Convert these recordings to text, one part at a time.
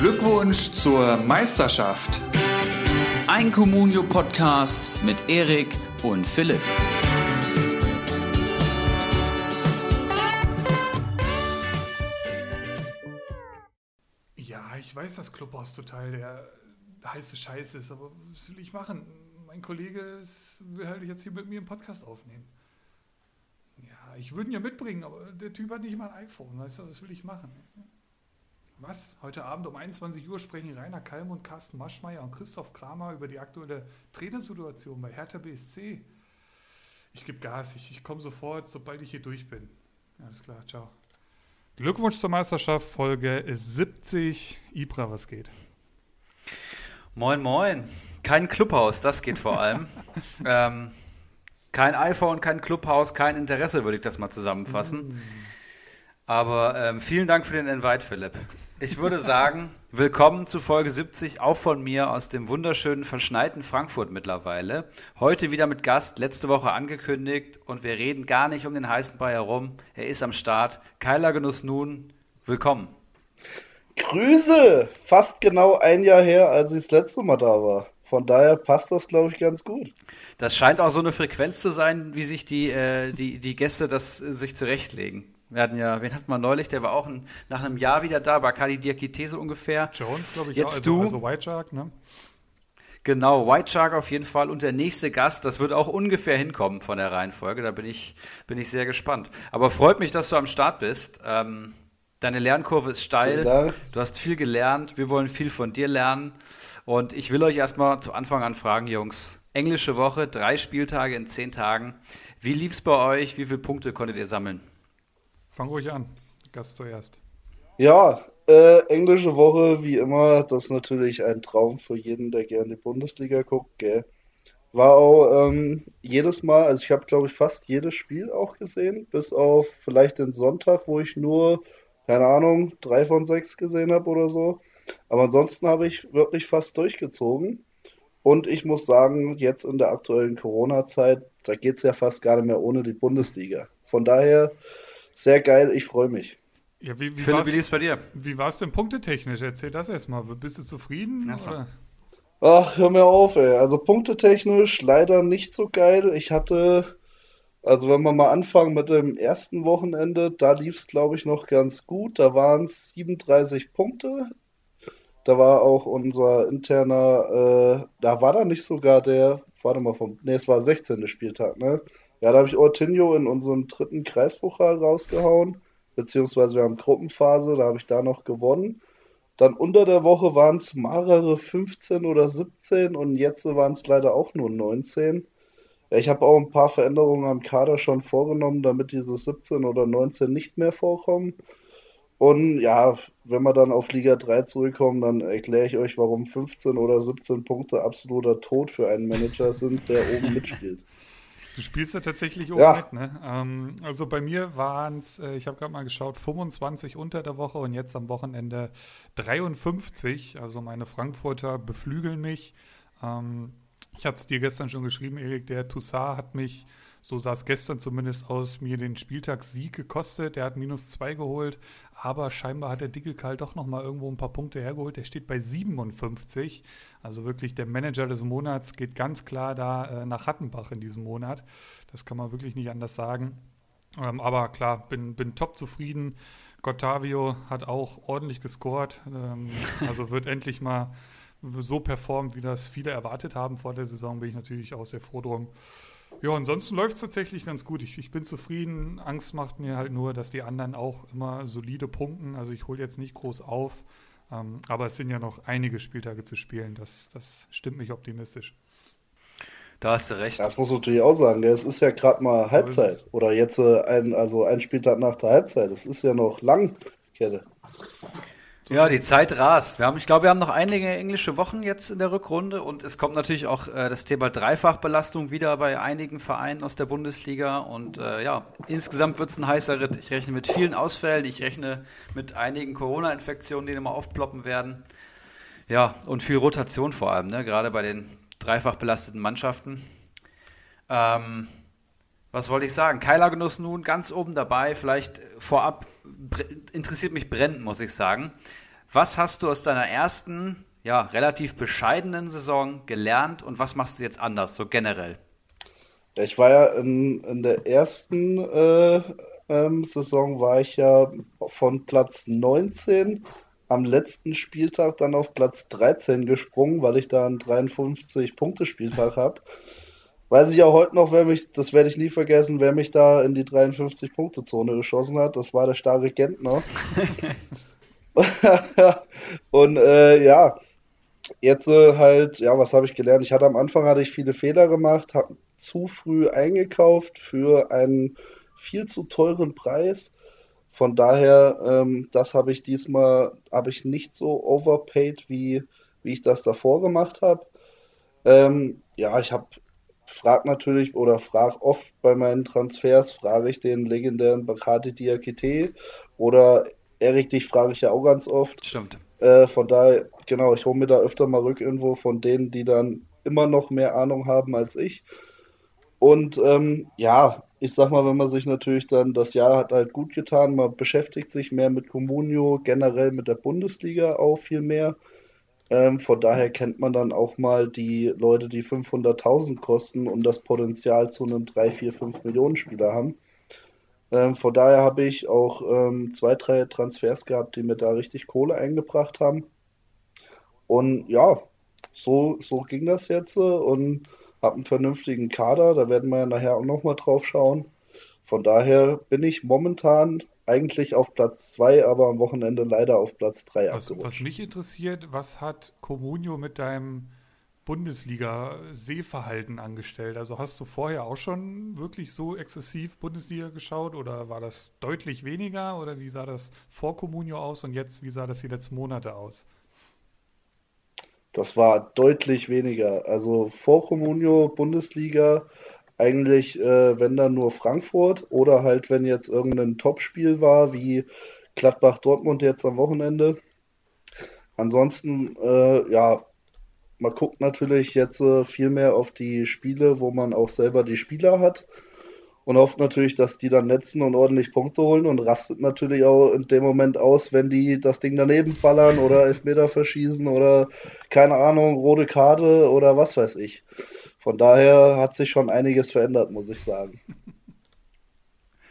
Glückwunsch zur Meisterschaft. Ein Communio Podcast mit Erik und Philipp. Ja, ich weiß, dass Clubhaus total der heiße Scheiß ist, aber was will ich machen? Mein Kollege ist, will halt jetzt hier mit mir einen Podcast aufnehmen. Ja, ich würde ihn ja mitbringen, aber der Typ hat nicht mal ein iPhone, weißt du, was will ich machen? Was? Heute Abend um 21 Uhr sprechen Rainer Kalm und Carsten Maschmeyer und Christoph Kramer über die aktuelle Trainersituation bei Hertha BSC. Ich gebe Gas, ich, ich komme sofort, sobald ich hier durch bin. Alles klar, ciao. Glückwunsch zur Meisterschaft, Folge 70. Ibra, was geht? Moin, moin. Kein Clubhaus, das geht vor allem. ähm, kein iPhone, kein Clubhaus, kein Interesse, würde ich das mal zusammenfassen. Mm. Aber ähm, vielen Dank für den Invite, Philipp. Ich würde sagen, willkommen zu Folge 70, auch von mir aus dem wunderschönen, verschneiten Frankfurt mittlerweile. Heute wieder mit Gast, letzte Woche angekündigt und wir reden gar nicht um den heißen Brei herum. Er ist am Start. Keiler Genuss nun, willkommen. Grüße! Fast genau ein Jahr her, als ich das letzte Mal da war. Von daher passt das, glaube ich, ganz gut. Das scheint auch so eine Frequenz zu sein, wie sich die, äh, die, die Gäste das äh, sich zurechtlegen. Wir hatten ja, wen hatten wir neulich? Der war auch ein, nach einem Jahr wieder da, Bakali Diakite so ungefähr. Jones, glaube ich, Jetzt auch, also, du. also White Shark, ne? Genau, White Shark auf jeden Fall und der nächste Gast, das wird auch ungefähr hinkommen von der Reihenfolge, da bin ich, bin ich sehr gespannt. Aber freut mich, dass du am Start bist. Ähm, deine Lernkurve ist steil, du hast viel gelernt, wir wollen viel von dir lernen und ich will euch erstmal zu Anfang an fragen, Jungs, englische Woche, drei Spieltage in zehn Tagen. Wie lief's bei euch? Wie viele Punkte konntet ihr sammeln? Fang ruhig an. Gast zuerst. Ja, äh, englische Woche, wie immer, das ist natürlich ein Traum für jeden, der gerne die Bundesliga guckt, gell. War auch ähm, jedes Mal, also ich habe glaube ich fast jedes Spiel auch gesehen, bis auf vielleicht den Sonntag, wo ich nur, keine Ahnung, drei von sechs gesehen habe oder so. Aber ansonsten habe ich wirklich fast durchgezogen. Und ich muss sagen, jetzt in der aktuellen Corona-Zeit, da geht es ja fast gar nicht mehr ohne die Bundesliga. Von daher sehr geil, ich freue mich. Ja, wie, wie Philipp, wie bei dir? Wie war es denn punktetechnisch? Erzähl das erstmal. Bist du zufrieden? So. Ach, hör mir auf, ey. Also punktetechnisch leider nicht so geil. Ich hatte, also wenn wir mal anfangen mit dem ersten Wochenende, da lief es, glaube ich, noch ganz gut. Da waren es 37 Punkte. Da war auch unser interner, äh, da war da nicht sogar der, warte mal vom, ne, es war 16. Spieltag, ne? Ja, da habe ich Ortinho in unserem dritten Kreispokal rausgehauen, beziehungsweise wir haben Gruppenphase, da habe ich da noch gewonnen. Dann unter der Woche waren es mehrere 15 oder 17 und jetzt waren es leider auch nur 19. Ja, ich habe auch ein paar Veränderungen am Kader schon vorgenommen, damit diese 17 oder 19 nicht mehr vorkommen. Und ja, wenn wir dann auf Liga 3 zurückkommen, dann erkläre ich euch, warum 15 oder 17 Punkte absoluter Tod für einen Manager sind, der oben mitspielt. Du spielst ja tatsächlich oben ja. mit, ne? Ähm, also bei mir waren es, äh, ich habe gerade mal geschaut, 25 unter der Woche und jetzt am Wochenende 53. Also meine Frankfurter beflügeln mich. Ähm, ich hatte es dir gestern schon geschrieben, Erik, der Toussaint hat mich, so sah es gestern zumindest aus, mir den Spieltagssieg gekostet. Der hat minus zwei geholt, aber scheinbar hat der Dickelkal doch nochmal irgendwo ein paar Punkte hergeholt. Der steht bei 57. Also wirklich der Manager des Monats geht ganz klar da äh, nach Hattenbach in diesem Monat. Das kann man wirklich nicht anders sagen. Ähm, aber klar, bin, bin top zufrieden. Gottavio hat auch ordentlich gescored. Ähm, also wird endlich mal so performt, wie das viele erwartet haben vor der Saison, bin ich natürlich auch sehr froh drum. Ja, ansonsten läuft es tatsächlich ganz gut. Ich, ich, bin zufrieden. Angst macht mir halt nur, dass die anderen auch immer solide punkten. Also ich hole jetzt nicht groß auf. Ähm, aber es sind ja noch einige Spieltage zu spielen. Das, das stimmt mich optimistisch. Da hast du recht. Das muss man natürlich auch sagen. Es ist ja gerade mal Halbzeit. Oder jetzt äh, ein, also ein Spieltag nach der Halbzeit. Es ist ja noch lang, Kette. Ja, die Zeit rast. Wir haben, ich glaube, wir haben noch einige englische Wochen jetzt in der Rückrunde und es kommt natürlich auch äh, das Thema Dreifachbelastung wieder bei einigen Vereinen aus der Bundesliga und äh, ja, insgesamt wird es ein heißer Ritt. Ich rechne mit vielen Ausfällen, ich rechne mit einigen Corona-Infektionen, die immer aufploppen werden. Ja, und viel Rotation vor allem, ne? gerade bei den dreifach belasteten Mannschaften. Ähm, was wollte ich sagen? Keiler Genuss nun ganz oben dabei, vielleicht vorab interessiert mich brennend, muss ich sagen. Was hast du aus deiner ersten, ja, relativ bescheidenen Saison gelernt und was machst du jetzt anders, so generell? Ich war ja in, in der ersten äh, ähm, Saison war ich ja von Platz 19 am letzten Spieltag dann auf Platz 13 gesprungen, weil ich da einen 53-Punkte-Spieltag habe. Weiß ich auch heute noch, wer mich, das werde ich nie vergessen, wer mich da in die 53-Punkte-Zone geschossen hat. Das war der starre Gentner. und äh, ja, jetzt äh, halt, ja, was habe ich gelernt? Ich hatte am Anfang hatte ich viele Fehler gemacht, habe zu früh eingekauft für einen viel zu teuren Preis. Von daher, ähm, das habe ich diesmal, habe ich nicht so overpaid, wie, wie ich das davor gemacht habe. Ähm, ja, ich habe, frag natürlich oder frag oft bei meinen Transfers, frage ich den legendären Bakati Diakite oder Erik, dich frage ich ja auch ganz oft. Stimmt. Äh, von daher, genau, ich hole mir da öfter mal Rückinfo von denen, die dann immer noch mehr Ahnung haben als ich. Und ähm, ja, ich sag mal, wenn man sich natürlich dann, das Jahr hat halt gut getan, man beschäftigt sich mehr mit Comunio, generell mit der Bundesliga auch viel mehr. Ähm, von daher kennt man dann auch mal die Leute, die 500.000 kosten und das Potenzial zu einem 3, 4, 5 Millionen Spieler haben. Ähm, von daher habe ich auch ähm, zwei, drei Transfers gehabt, die mir da richtig Kohle eingebracht haben. Und ja, so, so ging das jetzt und habe einen vernünftigen Kader, da werden wir ja nachher auch nochmal drauf schauen. Von daher bin ich momentan eigentlich auf Platz 2, aber am Wochenende leider auf Platz 3 was, was mich interessiert, was hat Comunio mit deinem Bundesliga-Sehverhalten angestellt? Also hast du vorher auch schon wirklich so exzessiv Bundesliga geschaut oder war das deutlich weniger oder wie sah das vor Comunio aus und jetzt, wie sah das die letzten Monate aus? Das war deutlich weniger. Also vor Comunio, Bundesliga, eigentlich, äh, wenn dann nur Frankfurt oder halt, wenn jetzt irgendein Topspiel war, wie Gladbach-Dortmund jetzt am Wochenende. Ansonsten, äh, ja, man guckt natürlich jetzt äh, viel mehr auf die Spiele, wo man auch selber die Spieler hat und hofft natürlich, dass die dann netzen und ordentlich Punkte holen und rastet natürlich auch in dem Moment aus, wenn die das Ding daneben ballern oder Elfmeter verschießen oder keine Ahnung, rote Karte oder was weiß ich. Von daher hat sich schon einiges verändert, muss ich sagen.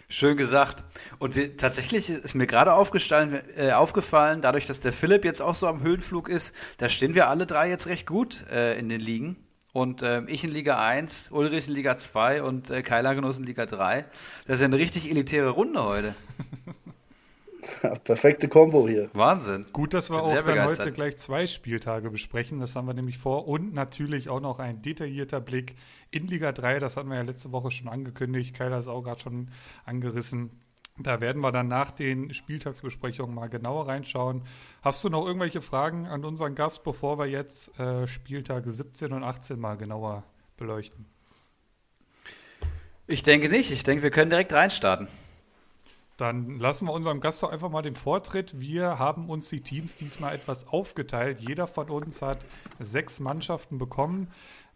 Schön gesagt. Und wir, tatsächlich ist mir gerade aufgefallen, äh, aufgefallen, dadurch, dass der Philipp jetzt auch so am Höhenflug ist, da stehen wir alle drei jetzt recht gut äh, in den Ligen. Und äh, ich in Liga 1, Ulrich in Liga 2 und äh, Kai Lagenuss in Liga 3. Das ist ja eine richtig elitäre Runde heute. Perfekte Kombo hier. Wahnsinn. Gut, dass wir Bin auch dann heute gleich zwei Spieltage besprechen. Das haben wir nämlich vor. Und natürlich auch noch ein detaillierter Blick in Liga 3. Das hatten wir ja letzte Woche schon angekündigt. Keiler ist auch gerade schon angerissen. Da werden wir dann nach den Spieltagsbesprechungen mal genauer reinschauen. Hast du noch irgendwelche Fragen an unseren Gast, bevor wir jetzt äh, Spieltage 17 und 18 mal genauer beleuchten? Ich denke nicht. Ich denke, wir können direkt reinstarten. Dann lassen wir unserem Gast doch einfach mal den Vortritt. Wir haben uns die Teams diesmal etwas aufgeteilt. Jeder von uns hat sechs Mannschaften bekommen.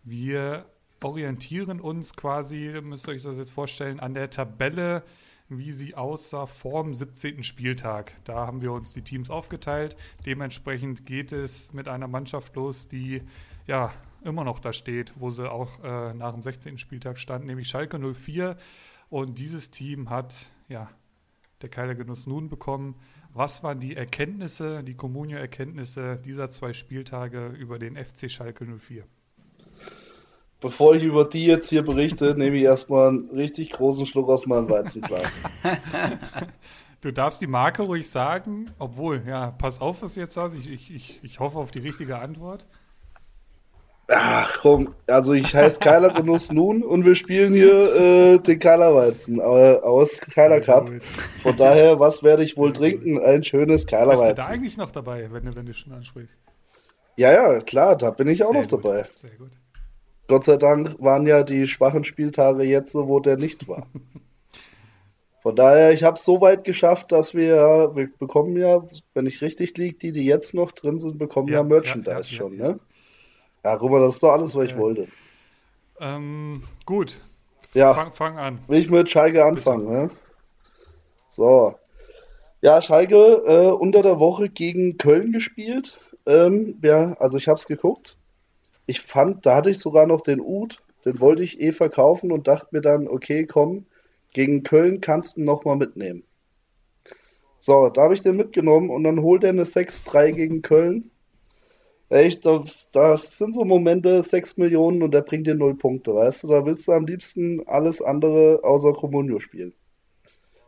Wir orientieren uns quasi, müsst ihr euch das jetzt vorstellen, an der Tabelle, wie sie aussah vor dem 17. Spieltag. Da haben wir uns die Teams aufgeteilt. Dementsprechend geht es mit einer Mannschaft los, die ja immer noch da steht, wo sie auch äh, nach dem 16. Spieltag stand, nämlich Schalke 04. Und dieses Team hat ja der Keiler Genuss nun bekommen. Was waren die Erkenntnisse, die Comunio-Erkenntnisse dieser zwei Spieltage über den FC Schalke 04? Bevor ich über die jetzt hier berichte, nehme ich erstmal einen richtig großen Schluck aus meinem Weizenglas. Du darfst die Marke ruhig sagen, obwohl, ja, pass auf, was du jetzt sagst. Ich, ich, ich hoffe auf die richtige Antwort. Ach komm, also ich heiße Keiler Genuss nun und wir spielen hier äh, den Keilerweizen äh, aus Keiler Cup. Von daher, was werde ich wohl trinken? Ein schönes Keilerweizen. Bist du da eigentlich noch dabei, wenn du, wenn du schon ansprichst? Ja, ja, klar, da bin ich auch Sehr noch gut. dabei. Sehr gut. Gott sei Dank waren ja die schwachen Spieltage jetzt so, wo der nicht war. Von daher, ich habe es so weit geschafft, dass wir, wir bekommen ja, wenn ich richtig liege, die, die jetzt noch drin sind, bekommen ja, ja Merchandise ja, ja, schon, ne? Ja, mal, das ist doch alles, was ich wollte. Ähm, gut. Ja. Fang, fang, an. Will ich mit Schalke anfangen, ne? So. Ja, Schalke äh, unter der Woche gegen Köln gespielt. Ähm, ja, also ich habe es geguckt. Ich fand, da hatte ich sogar noch den Ut, den wollte ich eh verkaufen und dachte mir dann, okay, komm, gegen Köln kannst du nochmal mitnehmen. So, da habe ich den mitgenommen und dann holt er eine 6-3 gegen Köln. Echt, das, das sind so Momente, 6 Millionen und der bringt dir 0 Punkte, weißt du? Da willst du am liebsten alles andere außer Comunio spielen.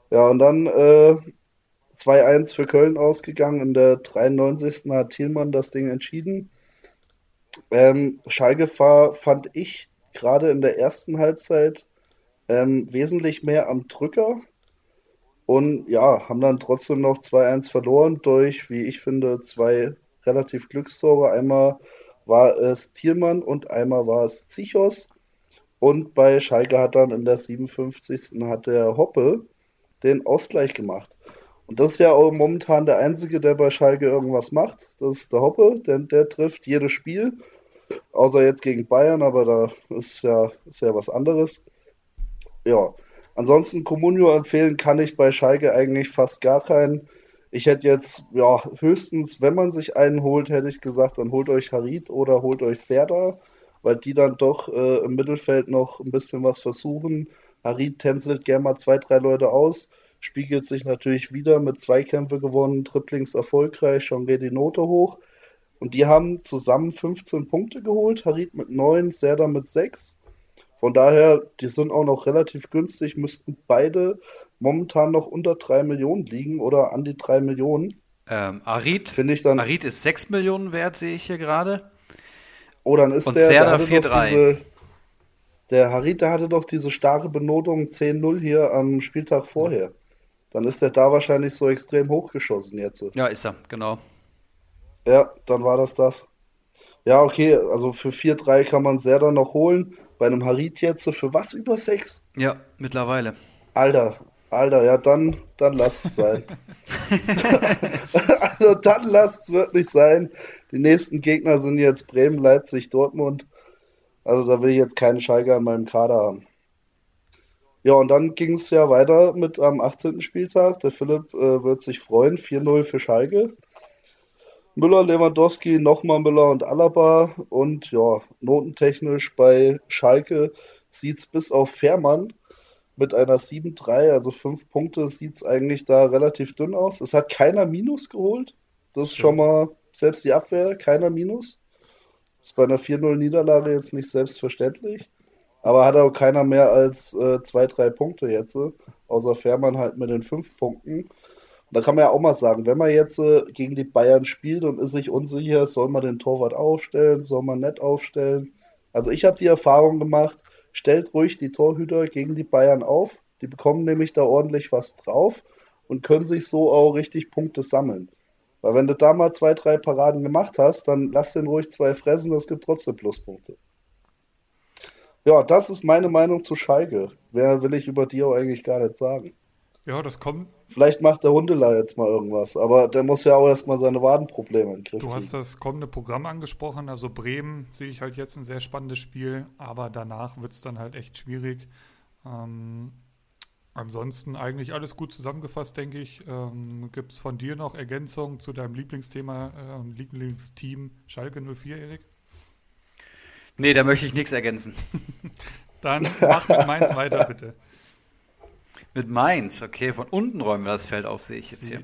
Ja, und dann äh, 2-1 für Köln ausgegangen. In der 93. hat Thielmann das Ding entschieden. Ähm, Schalke fand ich, gerade in der ersten Halbzeit ähm, wesentlich mehr am Drücker. Und ja, haben dann trotzdem noch 2-1 verloren durch, wie ich finde, zwei relativ Glückstore. Einmal war es Thielmann und einmal war es Zichos. Und bei Schalke hat dann in der 57. hat der Hoppe den Ausgleich gemacht. Und das ist ja auch momentan der Einzige, der bei Schalke irgendwas macht. Das ist der Hoppe, denn der trifft jedes Spiel. Außer jetzt gegen Bayern, aber da ist ja, ist ja was anderes. Ja. Ansonsten Comunio empfehlen kann ich bei Schalke eigentlich fast gar keinen. Ich hätte jetzt, ja, höchstens, wenn man sich einen holt, hätte ich gesagt, dann holt euch Harit oder holt euch Serda, weil die dann doch äh, im Mittelfeld noch ein bisschen was versuchen. Harit tänzelt gerne mal zwei, drei Leute aus spiegelt sich natürlich wieder mit Zweikämpfe gewonnen, Triplings erfolgreich, schon geht die Note hoch. Und die haben zusammen 15 Punkte geholt, Harit mit 9, Serda mit 6. Von daher, die sind auch noch relativ günstig, müssten beide momentan noch unter 3 Millionen liegen oder an die 3 Millionen. Ähm, Arid, ich dann, Arid ist 6 Millionen wert, sehe ich hier gerade. Oh, dann ist Und der. Serda 4-3. Der Harit, der hatte doch diese starre Benotung 10-0 hier am Spieltag vorher. Dann ist er da wahrscheinlich so extrem hochgeschossen jetzt. Ja, ist er, genau. Ja, dann war das das. Ja, okay, also für 4-3 kann man sehr dann noch holen. Bei einem Harit jetzt für was über 6? Ja, mittlerweile. Alter, Alter, ja, dann, dann lass es sein. also dann lass es wirklich sein. Die nächsten Gegner sind jetzt Bremen, Leipzig, Dortmund. Also da will ich jetzt keine Schalke an meinem Kader haben. Ja, und dann ging es ja weiter mit am 18. Spieltag. Der Philipp äh, wird sich freuen. 4-0 für Schalke. Müller, Lewandowski, nochmal Müller und Alaba. Und ja, notentechnisch bei Schalke sieht es bis auf Fährmann mit einer 7-3, also 5 Punkte, sieht es eigentlich da relativ dünn aus. Es hat keiner Minus geholt. Das ist schon mal, selbst die Abwehr, keiner Minus. Das ist bei einer 4-0-Niederlage jetzt nicht selbstverständlich. Aber hat auch keiner mehr als äh, zwei, drei Punkte jetzt, äh, außer Fährmann halt mit den fünf Punkten. Da kann man ja auch mal sagen, wenn man jetzt äh, gegen die Bayern spielt und ist sich unsicher, soll man den Torwart aufstellen, soll man nicht aufstellen. Also ich habe die Erfahrung gemacht, stellt ruhig die Torhüter gegen die Bayern auf. Die bekommen nämlich da ordentlich was drauf und können sich so auch richtig Punkte sammeln. Weil wenn du da mal zwei, drei Paraden gemacht hast, dann lass den ruhig zwei fressen, das gibt trotzdem Pluspunkte. Ja, das ist meine Meinung zu Schalke. Wer will ich über die auch eigentlich gar nicht sagen. Ja, das kommt. Vielleicht macht der Hundeler jetzt mal irgendwas, aber der muss ja auch erstmal seine Wadenprobleme in Griff Du hast das kommende Programm angesprochen, also Bremen sehe ich halt jetzt ein sehr spannendes Spiel, aber danach wird es dann halt echt schwierig. Ähm, ansonsten eigentlich alles gut zusammengefasst, denke ich. Ähm, Gibt es von dir noch Ergänzungen zu deinem Lieblingsthema äh, und Lieblingsteam Schalke 04, Erik? Nee, da möchte ich nichts ergänzen. Dann mach mit Mainz weiter, bitte. Mit Mainz, okay, von unten räumen wir das Feld auf, sehe ich jetzt hier.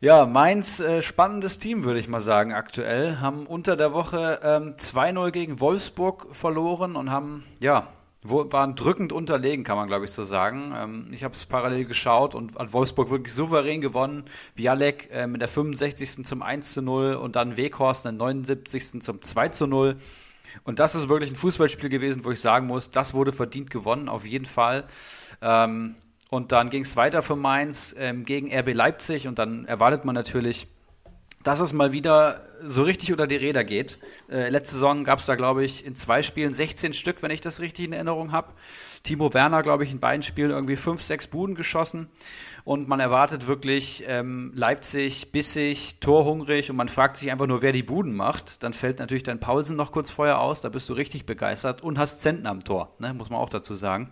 Ja, Mainz, äh, spannendes Team, würde ich mal sagen, aktuell. Haben unter der Woche ähm, 2-0 gegen Wolfsburg verloren und haben, ja, waren drückend unterlegen, kann man glaube ich so sagen. Ähm, ich habe es parallel geschaut und hat Wolfsburg wirklich souverän gewonnen. Bialek äh, mit der 65. zum 1 0 und dann Weghorst in der 79. zum 2 0. Und das ist wirklich ein Fußballspiel gewesen, wo ich sagen muss, das wurde verdient gewonnen, auf jeden Fall. Ähm, und dann ging es weiter für Mainz ähm, gegen RB Leipzig und dann erwartet man natürlich, dass es mal wieder so richtig unter die Räder geht. Äh, letzte Saison gab es da, glaube ich, in zwei Spielen 16 Stück, wenn ich das richtig in Erinnerung habe. Timo Werner, glaube ich, in beiden Spielen irgendwie fünf, sechs Buden geschossen. Und man erwartet wirklich ähm, Leipzig bissig, torhungrig und man fragt sich einfach nur, wer die Buden macht. Dann fällt natürlich dein Paulsen noch kurz vorher aus, da bist du richtig begeistert und hast Zentner am Tor, ne? muss man auch dazu sagen.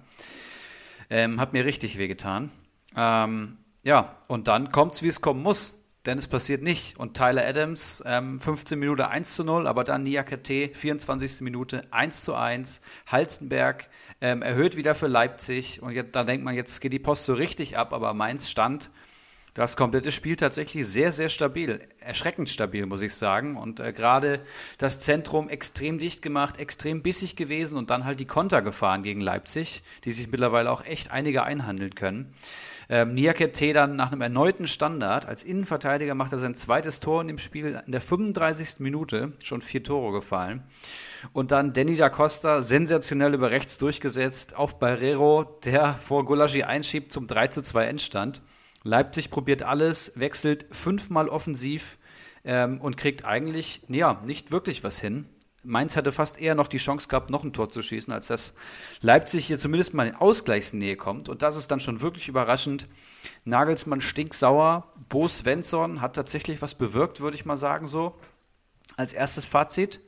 Ähm, hat mir richtig wehgetan. Ähm, ja, und dann kommt es, wie es kommen muss. Denn es passiert nicht. Und Tyler Adams, ähm, 15 Minuten 1 zu 0, aber dann Niakate, 24. Minute 1 zu 1. Halstenberg ähm, erhöht wieder für Leipzig. Und jetzt, da denkt man, jetzt geht die Post so richtig ab, aber Mainz stand das komplette Spiel tatsächlich sehr, sehr stabil. Erschreckend stabil, muss ich sagen. Und äh, gerade das Zentrum extrem dicht gemacht, extrem bissig gewesen und dann halt die Konter gefahren gegen Leipzig, die sich mittlerweile auch echt einige einhandeln können. Ähm, Niakete dann nach einem erneuten Standard als Innenverteidiger macht er sein zweites Tor in dem Spiel in der 35. Minute, schon vier Tore gefallen. Und dann Danny da Costa sensationell über rechts durchgesetzt auf Barrero, der vor Golagi einschiebt zum 3 zu 2 Endstand. Leipzig probiert alles, wechselt fünfmal offensiv ähm, und kriegt eigentlich ja, nicht wirklich was hin. Mainz hatte fast eher noch die Chance gehabt, noch ein Tor zu schießen, als dass Leipzig hier zumindest mal in Ausgleichsnähe kommt. Und das ist dann schon wirklich überraschend. Nagelsmann stinksauer. Bo Svensson hat tatsächlich was bewirkt, würde ich mal sagen, so. Als erstes Fazit.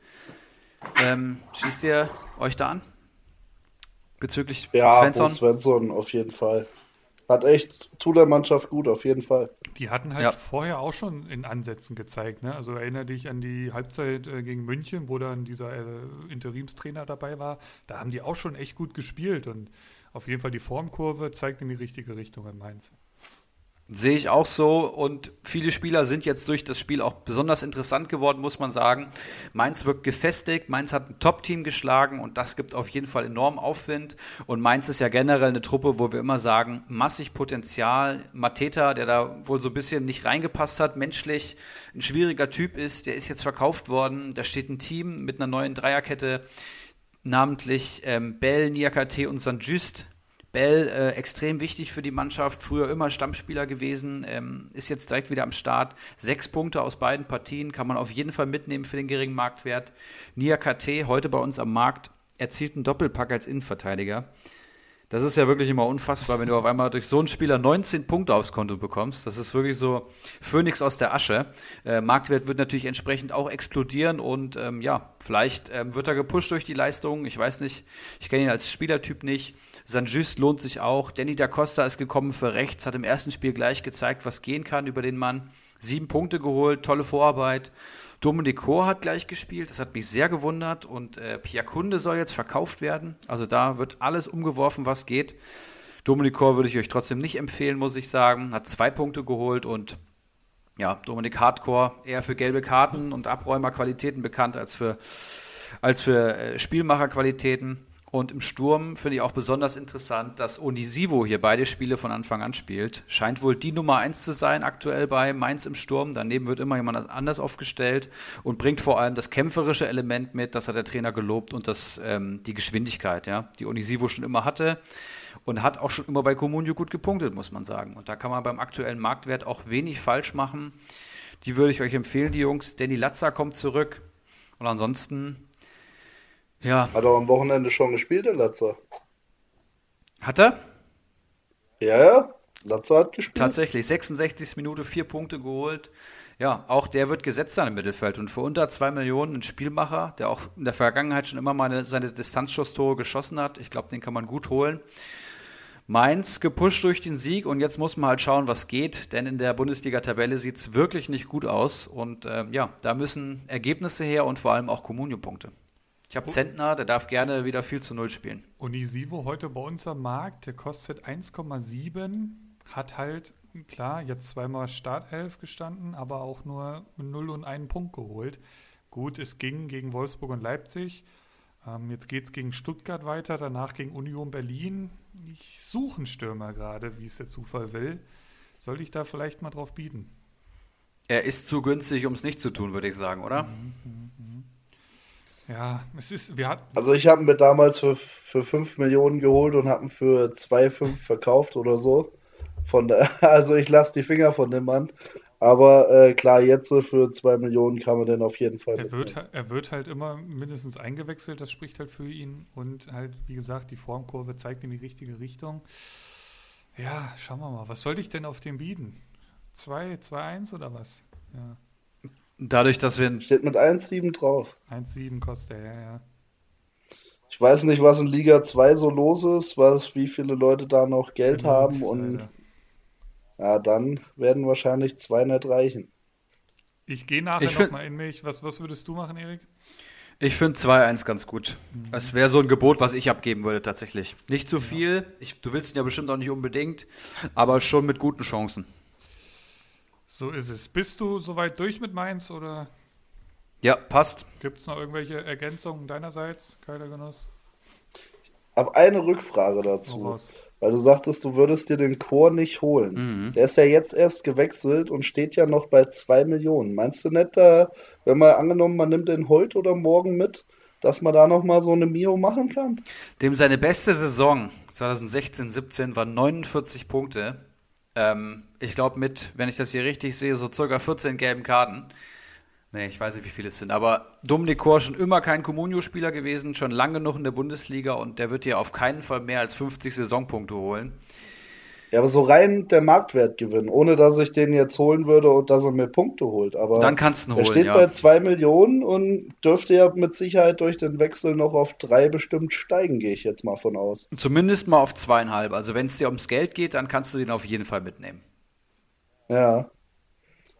Ähm, schließt ihr euch da an? Bezüglich ja, Svensson? Ja, Svensson auf jeden Fall. Hat echt, tut der Mannschaft gut, auf jeden Fall. Die hatten halt ja. vorher auch schon in Ansätzen gezeigt. Ne? Also erinnere dich an die Halbzeit äh, gegen München, wo dann dieser äh, Interimstrainer dabei war. Da haben die auch schon echt gut gespielt und auf jeden Fall die Formkurve zeigt in die richtige Richtung in Mainz. Sehe ich auch so. Und viele Spieler sind jetzt durch das Spiel auch besonders interessant geworden, muss man sagen. Mainz wirkt gefestigt. Mainz hat ein Top-Team geschlagen und das gibt auf jeden Fall enorm Aufwind. Und Mainz ist ja generell eine Truppe, wo wir immer sagen, massig Potenzial. Mateta, der da wohl so ein bisschen nicht reingepasst hat, menschlich ein schwieriger Typ ist, der ist jetzt verkauft worden. Da steht ein Team mit einer neuen Dreierkette namentlich ähm, Bell, Niakate und St. Just Bell äh, extrem wichtig für die Mannschaft, früher immer Stammspieler gewesen, ähm, ist jetzt direkt wieder am Start. Sechs Punkte aus beiden Partien kann man auf jeden Fall mitnehmen für den geringen Marktwert. Nia KT, heute bei uns am Markt, erzielt einen Doppelpack als Innenverteidiger. Das ist ja wirklich immer unfassbar, wenn du auf einmal durch so einen Spieler 19 Punkte aufs Konto bekommst. Das ist wirklich so Phönix aus der Asche. Äh, Marktwert wird natürlich entsprechend auch explodieren und ähm, ja, vielleicht ähm, wird er gepusht durch die Leistung. Ich weiß nicht, ich kenne ihn als Spielertyp nicht. Sanjus lohnt sich auch. Danny da Costa ist gekommen für rechts, hat im ersten Spiel gleich gezeigt, was gehen kann über den Mann. Sieben Punkte geholt, tolle Vorarbeit. Dominik Kor hat gleich gespielt, das hat mich sehr gewundert. Und äh, Piakunde soll jetzt verkauft werden. Also da wird alles umgeworfen, was geht. Dominik Kor würde ich euch trotzdem nicht empfehlen, muss ich sagen. Hat zwei Punkte geholt und ja, Dominik Hardcore eher für gelbe Karten und Abräumerqualitäten bekannt als für, als für äh, Spielmacherqualitäten. Und im Sturm finde ich auch besonders interessant, dass Onisivo hier beide Spiele von Anfang an spielt. Scheint wohl die Nummer eins zu sein aktuell bei Mainz im Sturm. Daneben wird immer jemand anders aufgestellt und bringt vor allem das kämpferische Element mit. Das hat der Trainer gelobt und das, ähm, die Geschwindigkeit, ja, die Onisivo schon immer hatte. Und hat auch schon immer bei Comunio gut gepunktet, muss man sagen. Und da kann man beim aktuellen Marktwert auch wenig falsch machen. Die würde ich euch empfehlen, die Jungs. Danny Latza kommt zurück. Und ansonsten ja. Hat er am Wochenende schon gespielt, der Latzer? Hat er? Ja, ja. Latzer hat gespielt. Tatsächlich, 66 Minute, vier Punkte geholt. Ja, auch der wird gesetzt sein im Mittelfeld. Und für unter zwei Millionen ein Spielmacher, der auch in der Vergangenheit schon immer mal seine Distanzschusstore geschossen hat. Ich glaube, den kann man gut holen. Mainz gepusht durch den Sieg und jetzt muss man halt schauen, was geht, denn in der Bundesliga-Tabelle sieht es wirklich nicht gut aus. Und äh, ja, da müssen Ergebnisse her und vor allem auch Kommunio-Punkte. Ich habe Zentner, der darf gerne wieder viel zu Null spielen. Unisivo heute bei uns am Markt, der kostet 1,7, hat halt, klar, jetzt zweimal Startelf gestanden, aber auch nur 0 und einen Punkt geholt. Gut, es ging gegen Wolfsburg und Leipzig. Ähm, jetzt geht es gegen Stuttgart weiter, danach gegen Union Berlin. Ich suche einen Stürmer gerade, wie es der Zufall will. Soll ich da vielleicht mal drauf bieten? Er ist zu günstig, um es nicht zu tun, würde ich sagen, oder? Mhm, mh, mh. Ja, es ist, wir hatten. Also ich habe ihn mir damals für, für 5 Millionen geholt und habe ihn für 2,5 verkauft oder so. Von der, also ich lasse die Finger von dem Mann. Aber äh, klar, jetzt für 2 Millionen kann man den auf jeden Fall er wird, er wird halt immer mindestens eingewechselt, das spricht halt für ihn. Und halt, wie gesagt, die Formkurve zeigt in die richtige Richtung. Ja, schauen wir mal. Was sollte ich denn auf dem bieten? 2, 2-1 oder was? Ja. Dadurch, dass wir. Steht mit 1,7 drauf. 1,7 kostet er, ja, ja. Ich weiß nicht, was in Liga 2 so los ist, was, wie viele Leute da noch Geld haben und. ja, dann werden wahrscheinlich zwei nicht reichen. Ich gehe nachher nochmal in mich. Was, was würdest du machen, Erik? Ich finde 2-1 ganz gut. Mhm. Das wäre so ein Gebot, was ich abgeben würde, tatsächlich. Nicht zu viel. Ich, du willst ihn ja bestimmt auch nicht unbedingt, aber schon mit guten Chancen. So ist es. Bist du soweit durch mit Mainz oder? Ja, passt. Gibt es noch irgendwelche Ergänzungen deinerseits, Keiler Genuss? Ich habe eine Rückfrage dazu. Weil du sagtest, du würdest dir den Chor nicht holen. Mhm. Der ist ja jetzt erst gewechselt und steht ja noch bei 2 Millionen. Meinst du nicht, da, wenn man angenommen, man nimmt den heute oder morgen mit, dass man da nochmal so eine Mio machen kann? Dem seine beste Saison 2016, 17 war 49 Punkte. Ähm, ich glaube mit, wenn ich das hier richtig sehe, so circa 14 gelben Karten. Nee, ich weiß nicht, wie viele es sind. Aber Dominik Kor schon immer kein Comunio-Spieler gewesen, schon lange noch in der Bundesliga und der wird dir auf keinen Fall mehr als 50 Saisonpunkte holen. Ja, aber so rein der Marktwert gewinnen, ohne dass ich den jetzt holen würde und dass er mir Punkte holt. Aber dann kannst du ihn holen. Er steht ja. bei 2 Millionen und dürfte ja mit Sicherheit durch den Wechsel noch auf drei bestimmt steigen, gehe ich jetzt mal von aus. Zumindest mal auf zweieinhalb. Also wenn es dir ums Geld geht, dann kannst du den auf jeden Fall mitnehmen. Ja.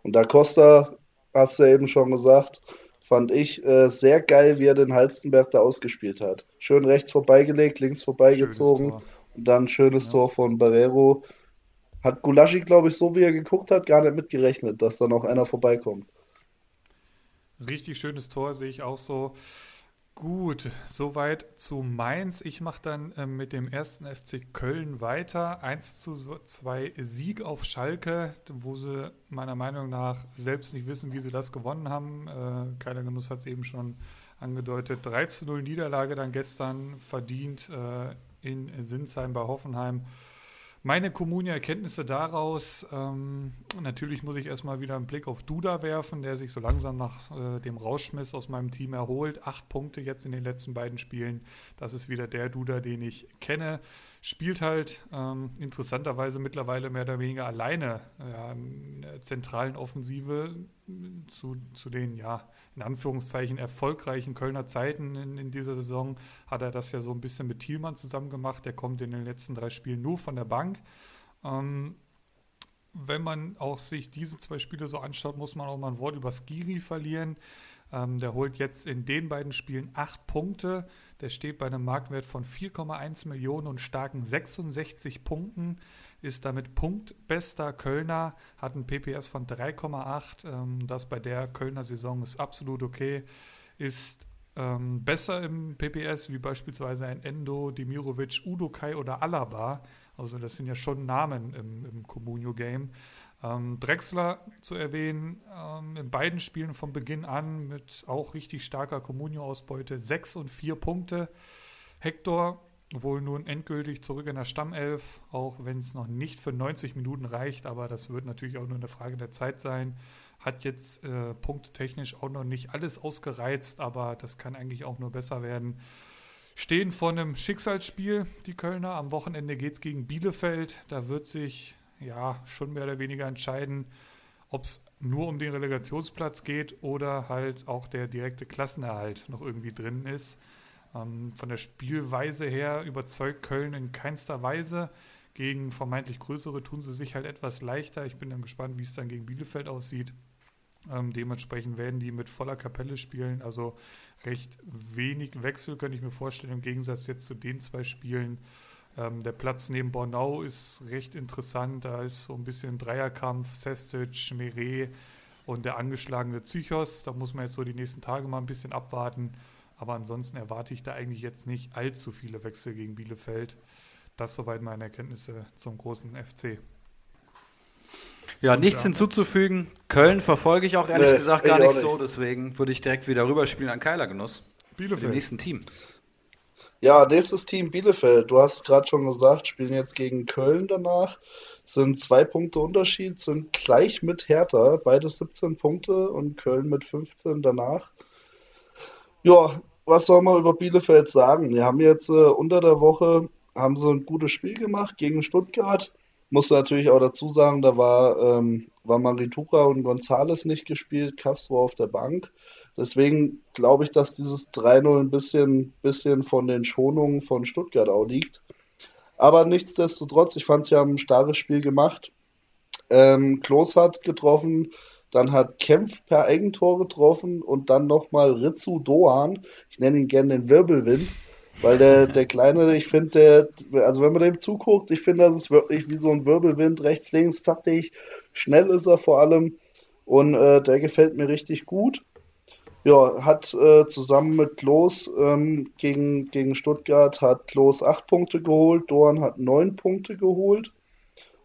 Und da Costa hast du ja eben schon gesagt, fand ich äh, sehr geil, wie er den Halstenberg da ausgespielt hat. Schön rechts vorbeigelegt, links vorbeigezogen dann schönes ja. Tor von Barrero. Hat Gulaschi, glaube ich, so wie er geguckt hat, gar nicht mitgerechnet, dass da noch einer vorbeikommt. Richtig schönes Tor, sehe ich auch so. Gut, soweit zu Mainz. Ich mache dann äh, mit dem ersten FC Köln weiter. 1 zu 2 Sieg auf Schalke, wo sie meiner Meinung nach selbst nicht wissen, wie sie das gewonnen haben. Äh, Keiner Genuss hat es eben schon angedeutet. 3 zu 0 Niederlage dann gestern verdient äh, in Sinsheim bei Hoffenheim. Meine Kommunia-Erkenntnisse daraus, ähm, natürlich muss ich erstmal wieder einen Blick auf Duda werfen, der sich so langsam nach äh, dem Rauschmiss aus meinem Team erholt. Acht Punkte jetzt in den letzten beiden Spielen. Das ist wieder der Duda, den ich kenne. Spielt halt ähm, interessanterweise mittlerweile mehr oder weniger alleine ja, in der zentralen Offensive zu, zu den, ja, in Anführungszeichen erfolgreichen Kölner Zeiten in, in, dieser Saison hat er das ja so ein bisschen mit Thielmann zusammen gemacht. Der kommt in den letzten drei Spielen nur von der Bank. Ähm, wenn man auch sich diese zwei Spiele so anschaut, muss man auch mal ein Wort über Skiri verlieren. Ähm, der holt jetzt in den beiden Spielen acht Punkte. Der steht bei einem Marktwert von 4,1 Millionen und starken 66 Punkten ist damit punktbester Kölner, hat ein PPS von 3,8. Ähm, das bei der Kölner Saison ist absolut okay. Ist ähm, besser im PPS wie beispielsweise ein Endo, Dimirovic, Udokai oder Alaba. Also das sind ja schon Namen im, im Comunio-Game. Ähm, Drexler zu erwähnen, ähm, in beiden Spielen von Beginn an mit auch richtig starker Comunio-Ausbeute, 6 und 4 Punkte. Hector wohl nun endgültig zurück in der Stammelf, auch wenn es noch nicht für 90 Minuten reicht, aber das wird natürlich auch nur eine Frage der Zeit sein. Hat jetzt äh, punkttechnisch auch noch nicht alles ausgereizt, aber das kann eigentlich auch nur besser werden. Stehen vor einem Schicksalsspiel, die Kölner. Am Wochenende geht es gegen Bielefeld. Da wird sich ja schon mehr oder weniger entscheiden, ob es nur um den Relegationsplatz geht oder halt auch der direkte Klassenerhalt noch irgendwie drin ist. Ähm, von der Spielweise her überzeugt Köln in keinster Weise. Gegen vermeintlich größere tun sie sich halt etwas leichter. Ich bin dann gespannt, wie es dann gegen Bielefeld aussieht. Ähm, dementsprechend werden die mit voller Kapelle spielen. Also recht wenig Wechsel könnte ich mir vorstellen, im Gegensatz jetzt zu den zwei Spielen. Ähm, der Platz neben Bornau ist recht interessant. Da ist so ein bisschen Dreierkampf, Sestic, Meret und der angeschlagene Psychos. Da muss man jetzt so die nächsten Tage mal ein bisschen abwarten. Aber ansonsten erwarte ich da eigentlich jetzt nicht allzu viele Wechsel gegen Bielefeld. Das soweit meine Erkenntnisse zum großen FC. Ja, nichts hinzuzufügen. Köln verfolge ich auch ehrlich nee, gesagt gar nicht, nicht, so, deswegen würde ich direkt wieder rüberspielen an Keiler Genuss. Bielefeld. Dem nächsten Team. Ja, nächstes Team Bielefeld. Du hast gerade schon gesagt, spielen jetzt gegen Köln danach. Sind zwei Punkte Unterschied, sind gleich mit Hertha, beide 17 Punkte und Köln mit 15 danach. Ja, was soll man über Bielefeld sagen? Die haben jetzt äh, unter der Woche haben sie ein gutes Spiel gemacht gegen Stuttgart. Muss natürlich auch dazu sagen, da war, ähm, war Maritura und Gonzales nicht gespielt, Castro auf der Bank. Deswegen glaube ich, dass dieses 3-0 ein bisschen, bisschen von den Schonungen von Stuttgart auch liegt. Aber nichtsdestotrotz, ich fand, sie haben ein starkes Spiel gemacht. Ähm, Klos hat getroffen, dann hat Kempf per Eigentor getroffen und dann nochmal Ritsu Doan. Ich nenne ihn gerne den Wirbelwind, weil der, der Kleine, ich finde, der, also wenn man dem zuguckt, ich finde, das ist wirklich wie so ein Wirbelwind, rechts, links, sagte ich, schnell ist er vor allem und äh, der gefällt mir richtig gut. Ja, hat äh, zusammen mit Klos ähm, gegen, gegen Stuttgart hat Klos acht Punkte geholt, Dorn hat neun Punkte geholt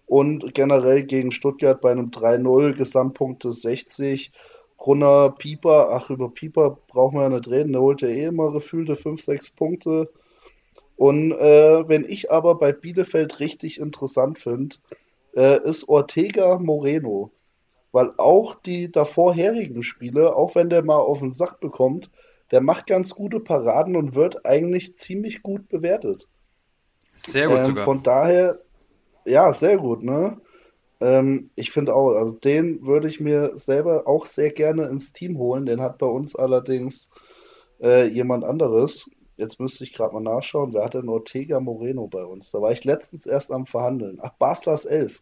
und generell gegen Stuttgart bei einem 3-0 Gesamtpunkte 60. Brunner, Pieper, ach über Pieper brauchen wir ja nicht reden, der holt ja eh immer gefühlte 5, 6 Punkte. Und äh, wenn ich aber bei Bielefeld richtig interessant finde, äh, ist Ortega Moreno weil auch die davorherigen Spiele, auch wenn der mal auf den Sack bekommt, der macht ganz gute Paraden und wird eigentlich ziemlich gut bewertet. Sehr gut ähm, sogar. Von daher, ja, sehr gut, ne? Ähm, ich finde auch, also den würde ich mir selber auch sehr gerne ins Team holen. Den hat bei uns allerdings äh, jemand anderes. Jetzt müsste ich gerade mal nachschauen. Wer hatte denn Ortega Moreno bei uns? Da war ich letztens erst am Verhandeln. Ach, Baslers 11.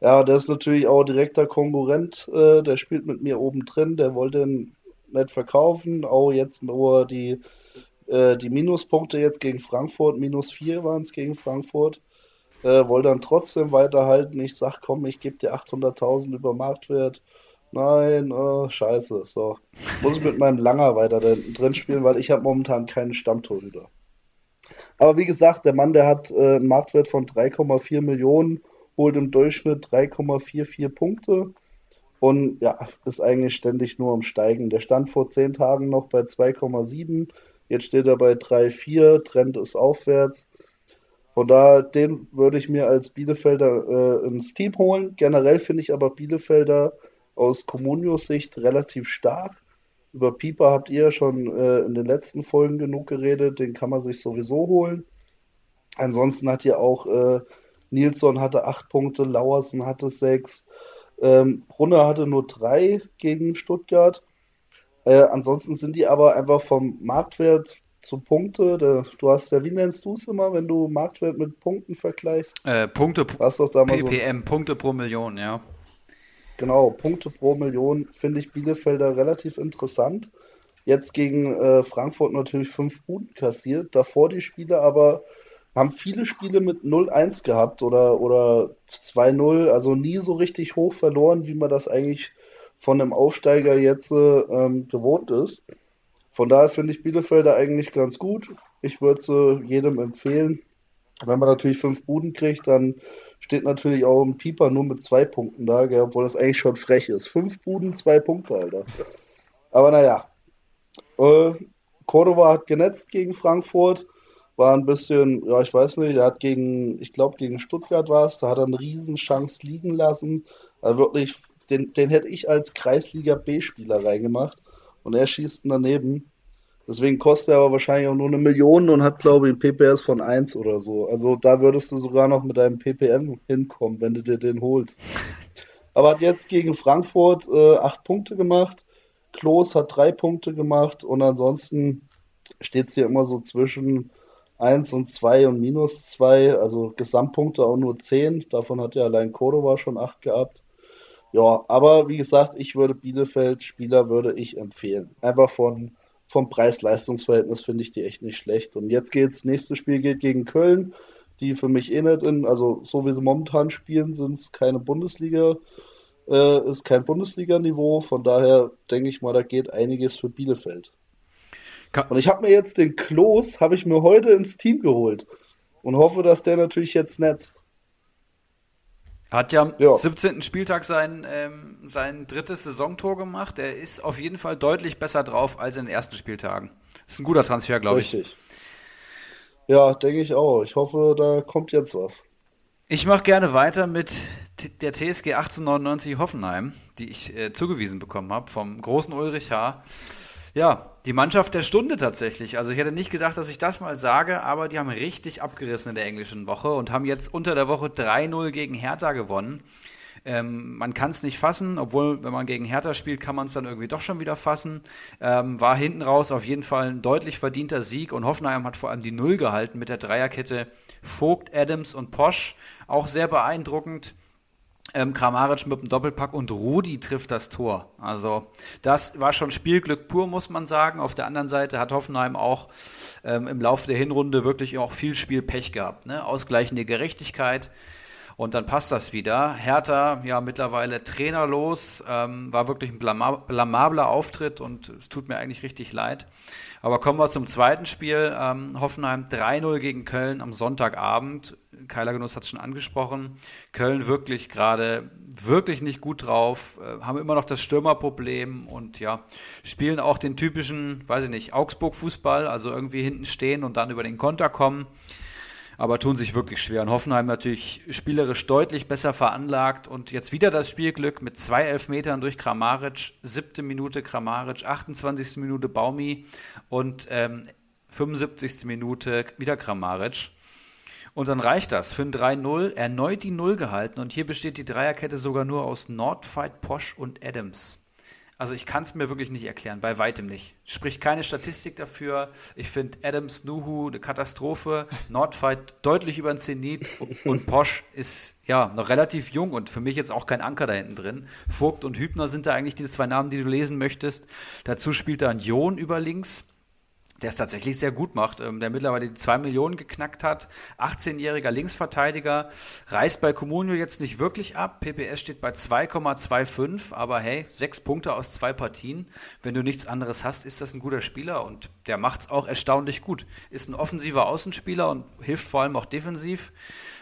Ja, der ist natürlich auch direkter Konkurrent. Äh, der spielt mit mir oben drin. Der wollte ihn nicht verkaufen. Auch jetzt, wo er die, äh, die Minuspunkte jetzt gegen Frankfurt, minus vier waren es gegen Frankfurt, äh, wollte dann trotzdem weiterhalten. Ich sag, komm, ich gebe dir 800.000 über Marktwert. Nein, oh, scheiße. So. Muss ich mit meinem Langer weiter drin spielen, weil ich habe momentan keinen Stammtorhüter. Aber wie gesagt, der Mann, der hat äh, einen Marktwert von 3,4 Millionen holt im Durchschnitt 3,44 Punkte und ja, ist eigentlich ständig nur am Steigen. Der stand vor zehn Tagen noch bei 2,7, jetzt steht er bei 3,4, Trend ist aufwärts. Von daher, den würde ich mir als Bielefelder äh, ins Team holen. Generell finde ich aber Bielefelder aus Comunios Sicht relativ stark. Über Pieper habt ihr ja schon äh, in den letzten Folgen genug geredet, den kann man sich sowieso holen. Ansonsten hat ihr auch äh, Nilsson hatte acht Punkte, Lauersen hatte sechs, ähm, Brunner hatte nur drei gegen Stuttgart. Äh, ansonsten sind die aber einfach vom Marktwert zu Punkte. Du hast ja, wie nennst du es immer, wenn du Marktwert mit Punkten vergleichst? Äh, Punkte da PPM, so, Punkte pro Million, ja. Genau, Punkte pro Million finde ich Bielefelder relativ interessant. Jetzt gegen äh, Frankfurt natürlich fünf Buden kassiert, davor die Spiele aber haben viele Spiele mit 0-1 gehabt oder, oder 2-0, also nie so richtig hoch verloren, wie man das eigentlich von einem Aufsteiger jetzt ähm, gewohnt ist. Von daher finde ich Bielefelder eigentlich ganz gut. Ich würde sie jedem empfehlen. Wenn man natürlich fünf Buden kriegt, dann steht natürlich auch ein Pieper nur mit zwei Punkten da, gell, obwohl das eigentlich schon frech ist. Fünf Buden, zwei Punkte, Alter. Aber naja. Äh, Cordova hat genetzt gegen Frankfurt war ein bisschen, ja, ich weiß nicht, er hat gegen, ich glaube, gegen Stuttgart war es, da hat er eine Riesenchance liegen lassen. Also wirklich, den, den hätte ich als Kreisliga B-Spieler reingemacht und er schießt daneben. Deswegen kostet er aber wahrscheinlich auch nur eine Million und hat, glaube ich, ein PPS von 1 oder so. Also da würdest du sogar noch mit deinem PPM hinkommen, wenn du dir den holst. Aber hat jetzt gegen Frankfurt äh, 8 Punkte gemacht. Klos hat 3 Punkte gemacht und ansonsten steht es hier immer so zwischen 1 und 2 und minus 2, also Gesamtpunkte auch nur 10. Davon hat ja allein Cordova schon 8 gehabt. Ja, aber wie gesagt, ich würde Bielefeld Spieler würde ich empfehlen. Einfach von vom Preis-Leistungs-Verhältnis finde ich die echt nicht schlecht. Und jetzt geht's, nächstes Spiel geht gegen Köln, die für mich eh nicht in, also so wie sie momentan spielen, sind es keine Bundesliga, äh, ist kein Bundesliga-Niveau. Von daher denke ich mal, da geht einiges für Bielefeld. Und ich habe mir jetzt den Klos, habe ich mir heute ins Team geholt und hoffe, dass der natürlich jetzt netzt. Hat ja am ja. 17. Spieltag sein, ähm, sein drittes Saisontor gemacht. Er ist auf jeden Fall deutlich besser drauf als in den ersten Spieltagen. Ist ein guter Transfer, glaube ich. Richtig. Ja, denke ich auch. Ich hoffe, da kommt jetzt was. Ich mache gerne weiter mit der TSG 1899 Hoffenheim, die ich äh, zugewiesen bekommen habe vom großen Ulrich H. Ja, die Mannschaft der Stunde tatsächlich. Also ich hätte nicht gedacht, dass ich das mal sage, aber die haben richtig abgerissen in der englischen Woche und haben jetzt unter der Woche 3-0 gegen Hertha gewonnen. Ähm, man kann es nicht fassen, obwohl, wenn man gegen Hertha spielt, kann man es dann irgendwie doch schon wieder fassen. Ähm, war hinten raus auf jeden Fall ein deutlich verdienter Sieg und Hoffenheim hat vor allem die Null gehalten mit der Dreierkette Vogt, Adams und Posch. Auch sehr beeindruckend. Ähm, Kramaric mit dem Doppelpack und Rudi trifft das Tor. Also das war schon Spielglück pur, muss man sagen. Auf der anderen Seite hat Hoffenheim auch ähm, im Laufe der Hinrunde wirklich auch viel Spielpech gehabt. Ne? Ausgleichende Gerechtigkeit. Und dann passt das wieder. Hertha, ja, mittlerweile trainerlos, ähm, war wirklich ein blamabler Auftritt und es tut mir eigentlich richtig leid. Aber kommen wir zum zweiten Spiel. Ähm, Hoffenheim 3-0 gegen Köln am Sonntagabend. Keiler Genuss hat es schon angesprochen. Köln wirklich gerade wirklich nicht gut drauf, äh, haben immer noch das Stürmerproblem und ja, spielen auch den typischen, weiß ich nicht, Augsburg-Fußball, also irgendwie hinten stehen und dann über den Konter kommen aber tun sich wirklich schwer. Und Hoffenheim natürlich spielerisch deutlich besser veranlagt und jetzt wieder das Spielglück mit zwei Elfmetern durch Kramaric, siebte Minute Kramaric, 28. Minute Baumi und ähm, 75. Minute wieder Kramaric. Und dann reicht das für ein 3-0, erneut die Null gehalten und hier besteht die Dreierkette sogar nur aus Nordfight, Posch und Adams. Also ich kann es mir wirklich nicht erklären, bei weitem nicht. Spricht keine Statistik dafür. Ich finde Adams, Nuhu eine Katastrophe. Nordfight deutlich über den Zenit und Posch ist ja noch relativ jung und für mich jetzt auch kein Anker da hinten drin. Vogt und Hübner sind da eigentlich die zwei Namen, die du lesen möchtest. Dazu spielt da ein Jon über links der es tatsächlich sehr gut macht, ähm, der mittlerweile die 2 Millionen geknackt hat. 18-jähriger Linksverteidiger, reißt bei Comunio jetzt nicht wirklich ab. PPS steht bei 2,25, aber hey, sechs Punkte aus zwei Partien. Wenn du nichts anderes hast, ist das ein guter Spieler und der macht es auch erstaunlich gut. Ist ein offensiver Außenspieler und hilft vor allem auch defensiv.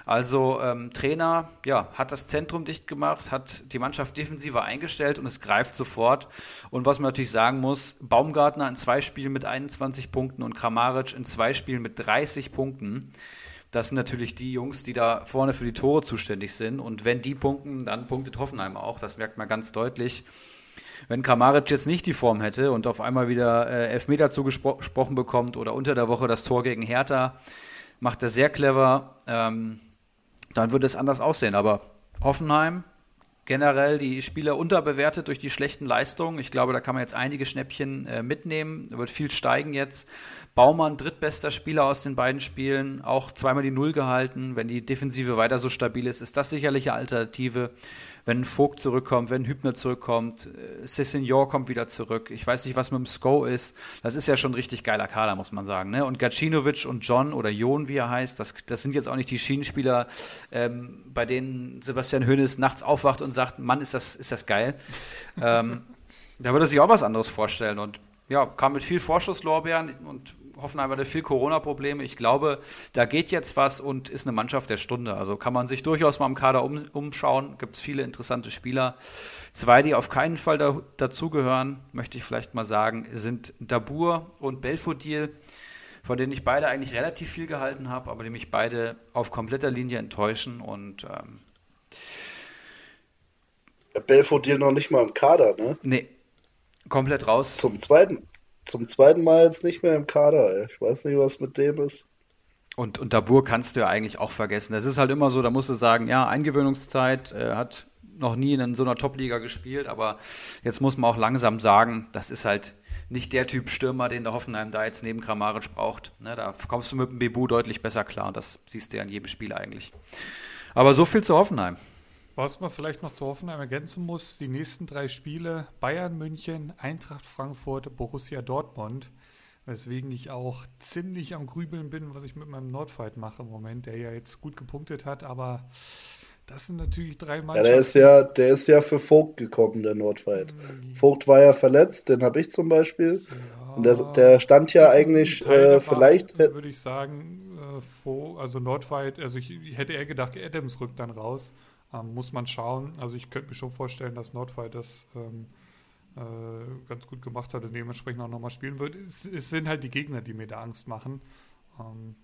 Also ähm, Trainer ja, hat das Zentrum dicht gemacht, hat die Mannschaft defensiver eingestellt und es greift sofort. Und was man natürlich sagen muss, Baumgartner in zwei Spielen mit 21 Punkten und Kramaric in zwei Spielen mit 30 Punkten. Das sind natürlich die Jungs, die da vorne für die Tore zuständig sind. Und wenn die punkten, dann punktet Hoffenheim auch. Das merkt man ganz deutlich. Wenn Kramaric jetzt nicht die Form hätte und auf einmal wieder äh, Elfmeter zugesprochen bekommt oder unter der Woche das Tor gegen Hertha, macht er sehr clever. Ähm, dann würde es anders aussehen. Aber Hoffenheim, generell die Spieler unterbewertet durch die schlechten Leistungen. Ich glaube, da kann man jetzt einige Schnäppchen äh, mitnehmen. Da wird viel steigen jetzt. Baumann, drittbester Spieler aus den beiden Spielen, auch zweimal die Null gehalten. Wenn die Defensive weiter so stabil ist, ist das sicherlich eine Alternative wenn Vogt zurückkommt, wenn Hübner zurückkommt, äh, Cessignor kommt wieder zurück. Ich weiß nicht, was mit dem Sko ist. Das ist ja schon ein richtig geiler Kader, muss man sagen. Ne? Und Gacinovic und John oder Jon, wie er heißt, das, das sind jetzt auch nicht die Schienenspieler, ähm, bei denen Sebastian Hoeneß nachts aufwacht und sagt, Mann, ist das, ist das geil. ähm, da würde er sich auch was anderes vorstellen. Und ja, kam mit viel Vorschusslorbeeren und Hoffenheim hatte viel Corona-Probleme. Ich glaube, da geht jetzt was und ist eine Mannschaft der Stunde. Also kann man sich durchaus mal im Kader um, umschauen. Gibt es viele interessante Spieler. Zwei, die auf keinen Fall da, dazugehören, möchte ich vielleicht mal sagen, sind Dabur und Belfodil, von denen ich beide eigentlich relativ viel gehalten habe, aber die mich beide auf kompletter Linie enttäuschen und ähm, Belfodil noch nicht mal im Kader, ne? Nee, komplett raus. Zum zweiten, zum zweiten Mal jetzt nicht mehr im Kader. Ey. Ich weiß nicht, was mit dem ist. Und, und Dabur kannst du ja eigentlich auch vergessen. Das ist halt immer so, da musst du sagen, ja, Eingewöhnungszeit, äh, hat noch nie in so einer Top-Liga gespielt, aber jetzt muss man auch langsam sagen, das ist halt nicht der Typ Stürmer, den der Hoffenheim da jetzt neben Kramaric braucht. Ne, da kommst du mit dem Bebu deutlich besser klar und das siehst du ja in jedem Spiel eigentlich. Aber so viel zu Hoffenheim. Was man vielleicht noch zu Hoffenheim ergänzen muss, die nächsten drei Spiele Bayern München, Eintracht Frankfurt, Borussia Dortmund, weswegen ich auch ziemlich am Grübeln bin, was ich mit meinem Nordfight mache im Moment, der ja jetzt gut gepunktet hat, aber das sind natürlich drei Mannschaften. Ja, der ist ja, der ist ja für Vogt gekommen, der Nordfight. Mhm. Vogt war ja verletzt, den habe ich zum Beispiel. Ja, Und der, der stand ja eigentlich äh, vielleicht. Würde ich sagen, äh, also Nordfight, also ich, ich hätte eher gedacht, Adams rückt dann raus. Ähm, muss man schauen. Also ich könnte mir schon vorstellen, dass Nordfight das ähm, äh, ganz gut gemacht hat und dementsprechend auch nochmal spielen wird. Es, es, sind halt die Gegner, die mir da Angst machen. Ähm,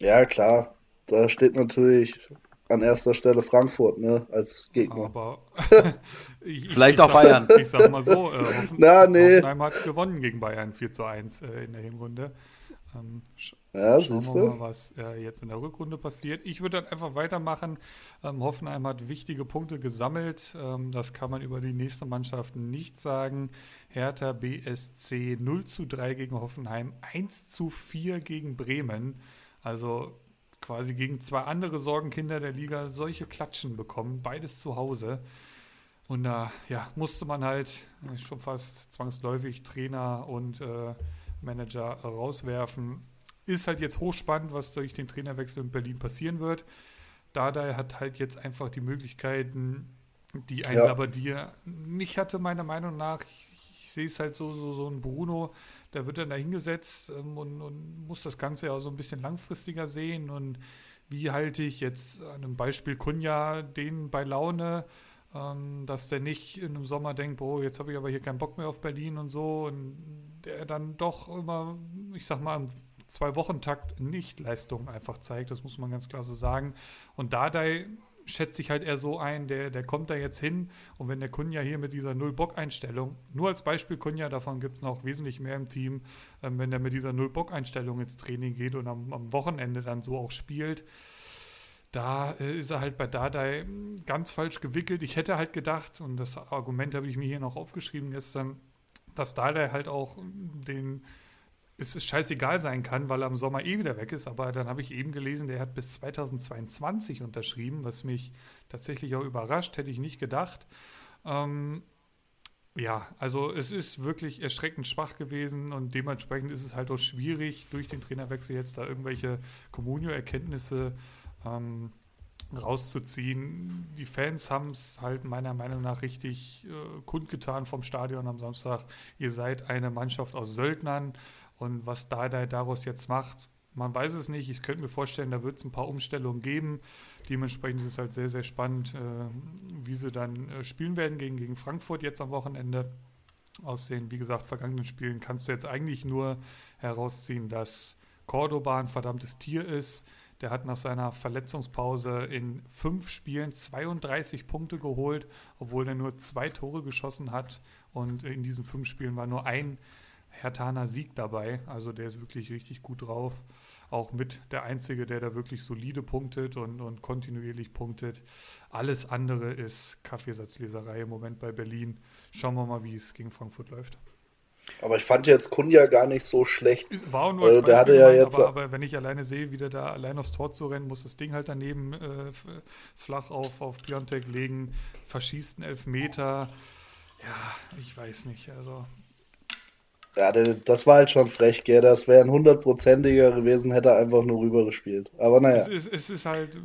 ja, klar. Da steht natürlich an erster Stelle Frankfurt, ne, als Gegner. Aber ich, Vielleicht ich auch sag, Bayern. Ich sag mal so, äh, Hoffen, Na, nee. Hoffenheim hat gewonnen gegen Bayern 4 zu 1 äh, in der Hinrunde. Ähm, ja, Schauen wir mal, was äh, jetzt in der Rückrunde passiert. Ich würde dann einfach weitermachen. Ähm, Hoffenheim hat wichtige Punkte gesammelt. Ähm, das kann man über die nächste Mannschaft nicht sagen. Hertha BSC 0 zu 3 gegen Hoffenheim, 1 zu 4 gegen Bremen. Also quasi gegen zwei andere Sorgenkinder der Liga solche Klatschen bekommen, beides zu Hause. Und da ja, musste man halt schon fast zwangsläufig Trainer und äh, Manager rauswerfen. Ist halt jetzt hochspannend, was durch den Trainerwechsel in Berlin passieren wird. Dada hat halt jetzt einfach die Möglichkeiten, die ein ja. Labadier nicht hatte, meiner Meinung nach. Ich, ich sehe es halt so, so, so ein Bruno, der wird dann da hingesetzt ähm, und, und, muss das Ganze ja auch so ein bisschen langfristiger sehen. Und wie halte ich jetzt an einem Beispiel Kunja den bei Laune, ähm, dass der nicht in einem Sommer denkt, oh, jetzt habe ich aber hier keinen Bock mehr auf Berlin und so. Und der dann doch immer, ich sag mal, im Zwei-Wochen-Takt nicht Leistung einfach zeigt, das muss man ganz klar so sagen. Und Dardai schätze ich halt eher so ein, der, der kommt da jetzt hin und wenn der Kunja hier mit dieser Null-Bock-Einstellung, nur als Beispiel Kunja, davon gibt es noch wesentlich mehr im Team, ähm, wenn der mit dieser Null-Bock-Einstellung ins Training geht und am, am, Wochenende dann so auch spielt, da äh, ist er halt bei Dardai ganz falsch gewickelt. Ich hätte halt gedacht, und das Argument habe ich mir hier noch aufgeschrieben gestern, dass Dardai halt auch den es scheißegal sein kann, weil er im Sommer eh wieder weg ist. Aber dann habe ich eben gelesen, der hat bis 2022 unterschrieben, was mich tatsächlich auch überrascht, hätte ich nicht gedacht. Ähm, ja, also es ist wirklich erschreckend schwach gewesen und dementsprechend ist es halt auch schwierig, durch den Trainerwechsel jetzt da irgendwelche Communio-Erkenntnisse ähm, rauszuziehen. Die Fans haben es halt meiner Meinung nach richtig äh, kundgetan vom Stadion am Samstag. Ihr seid eine Mannschaft aus Söldnern und was Dardai daraus jetzt macht, man weiß es nicht. Ich könnte mir vorstellen, da wird es ein paar Umstellungen geben. Dementsprechend ist es halt sehr, sehr spannend, äh, wie sie dann äh, spielen werden gegen, gegen Frankfurt jetzt am Wochenende. Aus den, wie gesagt, vergangenen Spielen kannst du jetzt eigentlich nur herausziehen, dass Cordoba ein verdammtes Tier ist. Der hat nach seiner Verletzungspause in fünf Spielen 32 Punkte geholt, obwohl er nur zwei Tore geschossen hat. Und in diesen fünf Spielen war nur ein Hertaner Sieg dabei. Also der ist wirklich richtig gut drauf. Auch mit der Einzige, der da wirklich solide punktet und, und kontinuierlich punktet. Alles andere ist Kaffeesatzleserei im Moment bei Berlin. Schauen wir mal, wie es gegen Frankfurt läuft. Aber ich fand jetzt Kunja gar nicht so schlecht. War auch nur also, der hatte ja jetzt aber, aber, wenn ich alleine sehe, wie der da allein aufs Tor zu rennen, muss das Ding halt daneben äh, flach auf, auf Piontek legen, verschießt einen Elfmeter. Ja, ich weiß nicht. Also ja, das war halt schon frech, gell? Das wäre ein hundertprozentiger gewesen, hätte er einfach nur rübergespielt. Aber naja. Es ist, es ist halt,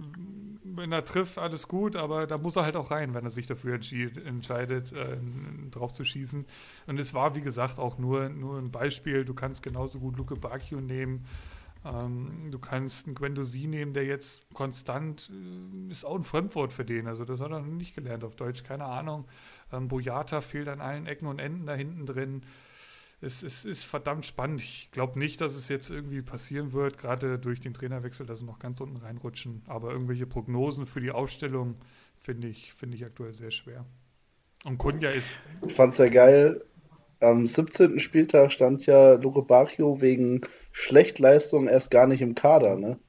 wenn er trifft, alles gut, aber da muss er halt auch rein, wenn er sich dafür entscheidet, äh, drauf zu schießen. Und es war, wie gesagt, auch nur, nur ein Beispiel. Du kannst genauso gut Luke Bacchio nehmen. Ähm, du kannst einen Gwendosi nehmen, der jetzt konstant äh, ist auch ein Fremdwort für den. Also das hat er noch nicht gelernt auf Deutsch, keine Ahnung. Ähm, Boyata fehlt an allen Ecken und Enden da hinten drin es, es ist verdammt spannend. Ich glaube nicht, dass es jetzt irgendwie passieren wird, gerade durch den Trainerwechsel, dass sie noch ganz unten reinrutschen. Aber irgendwelche Prognosen für die Aufstellung finde ich, find ich aktuell sehr schwer. Und Kunja ist. Ich fand es ja geil. Am 17. Spieltag stand ja Luke Bacchio wegen Schlechtleistung erst gar nicht im Kader, ne?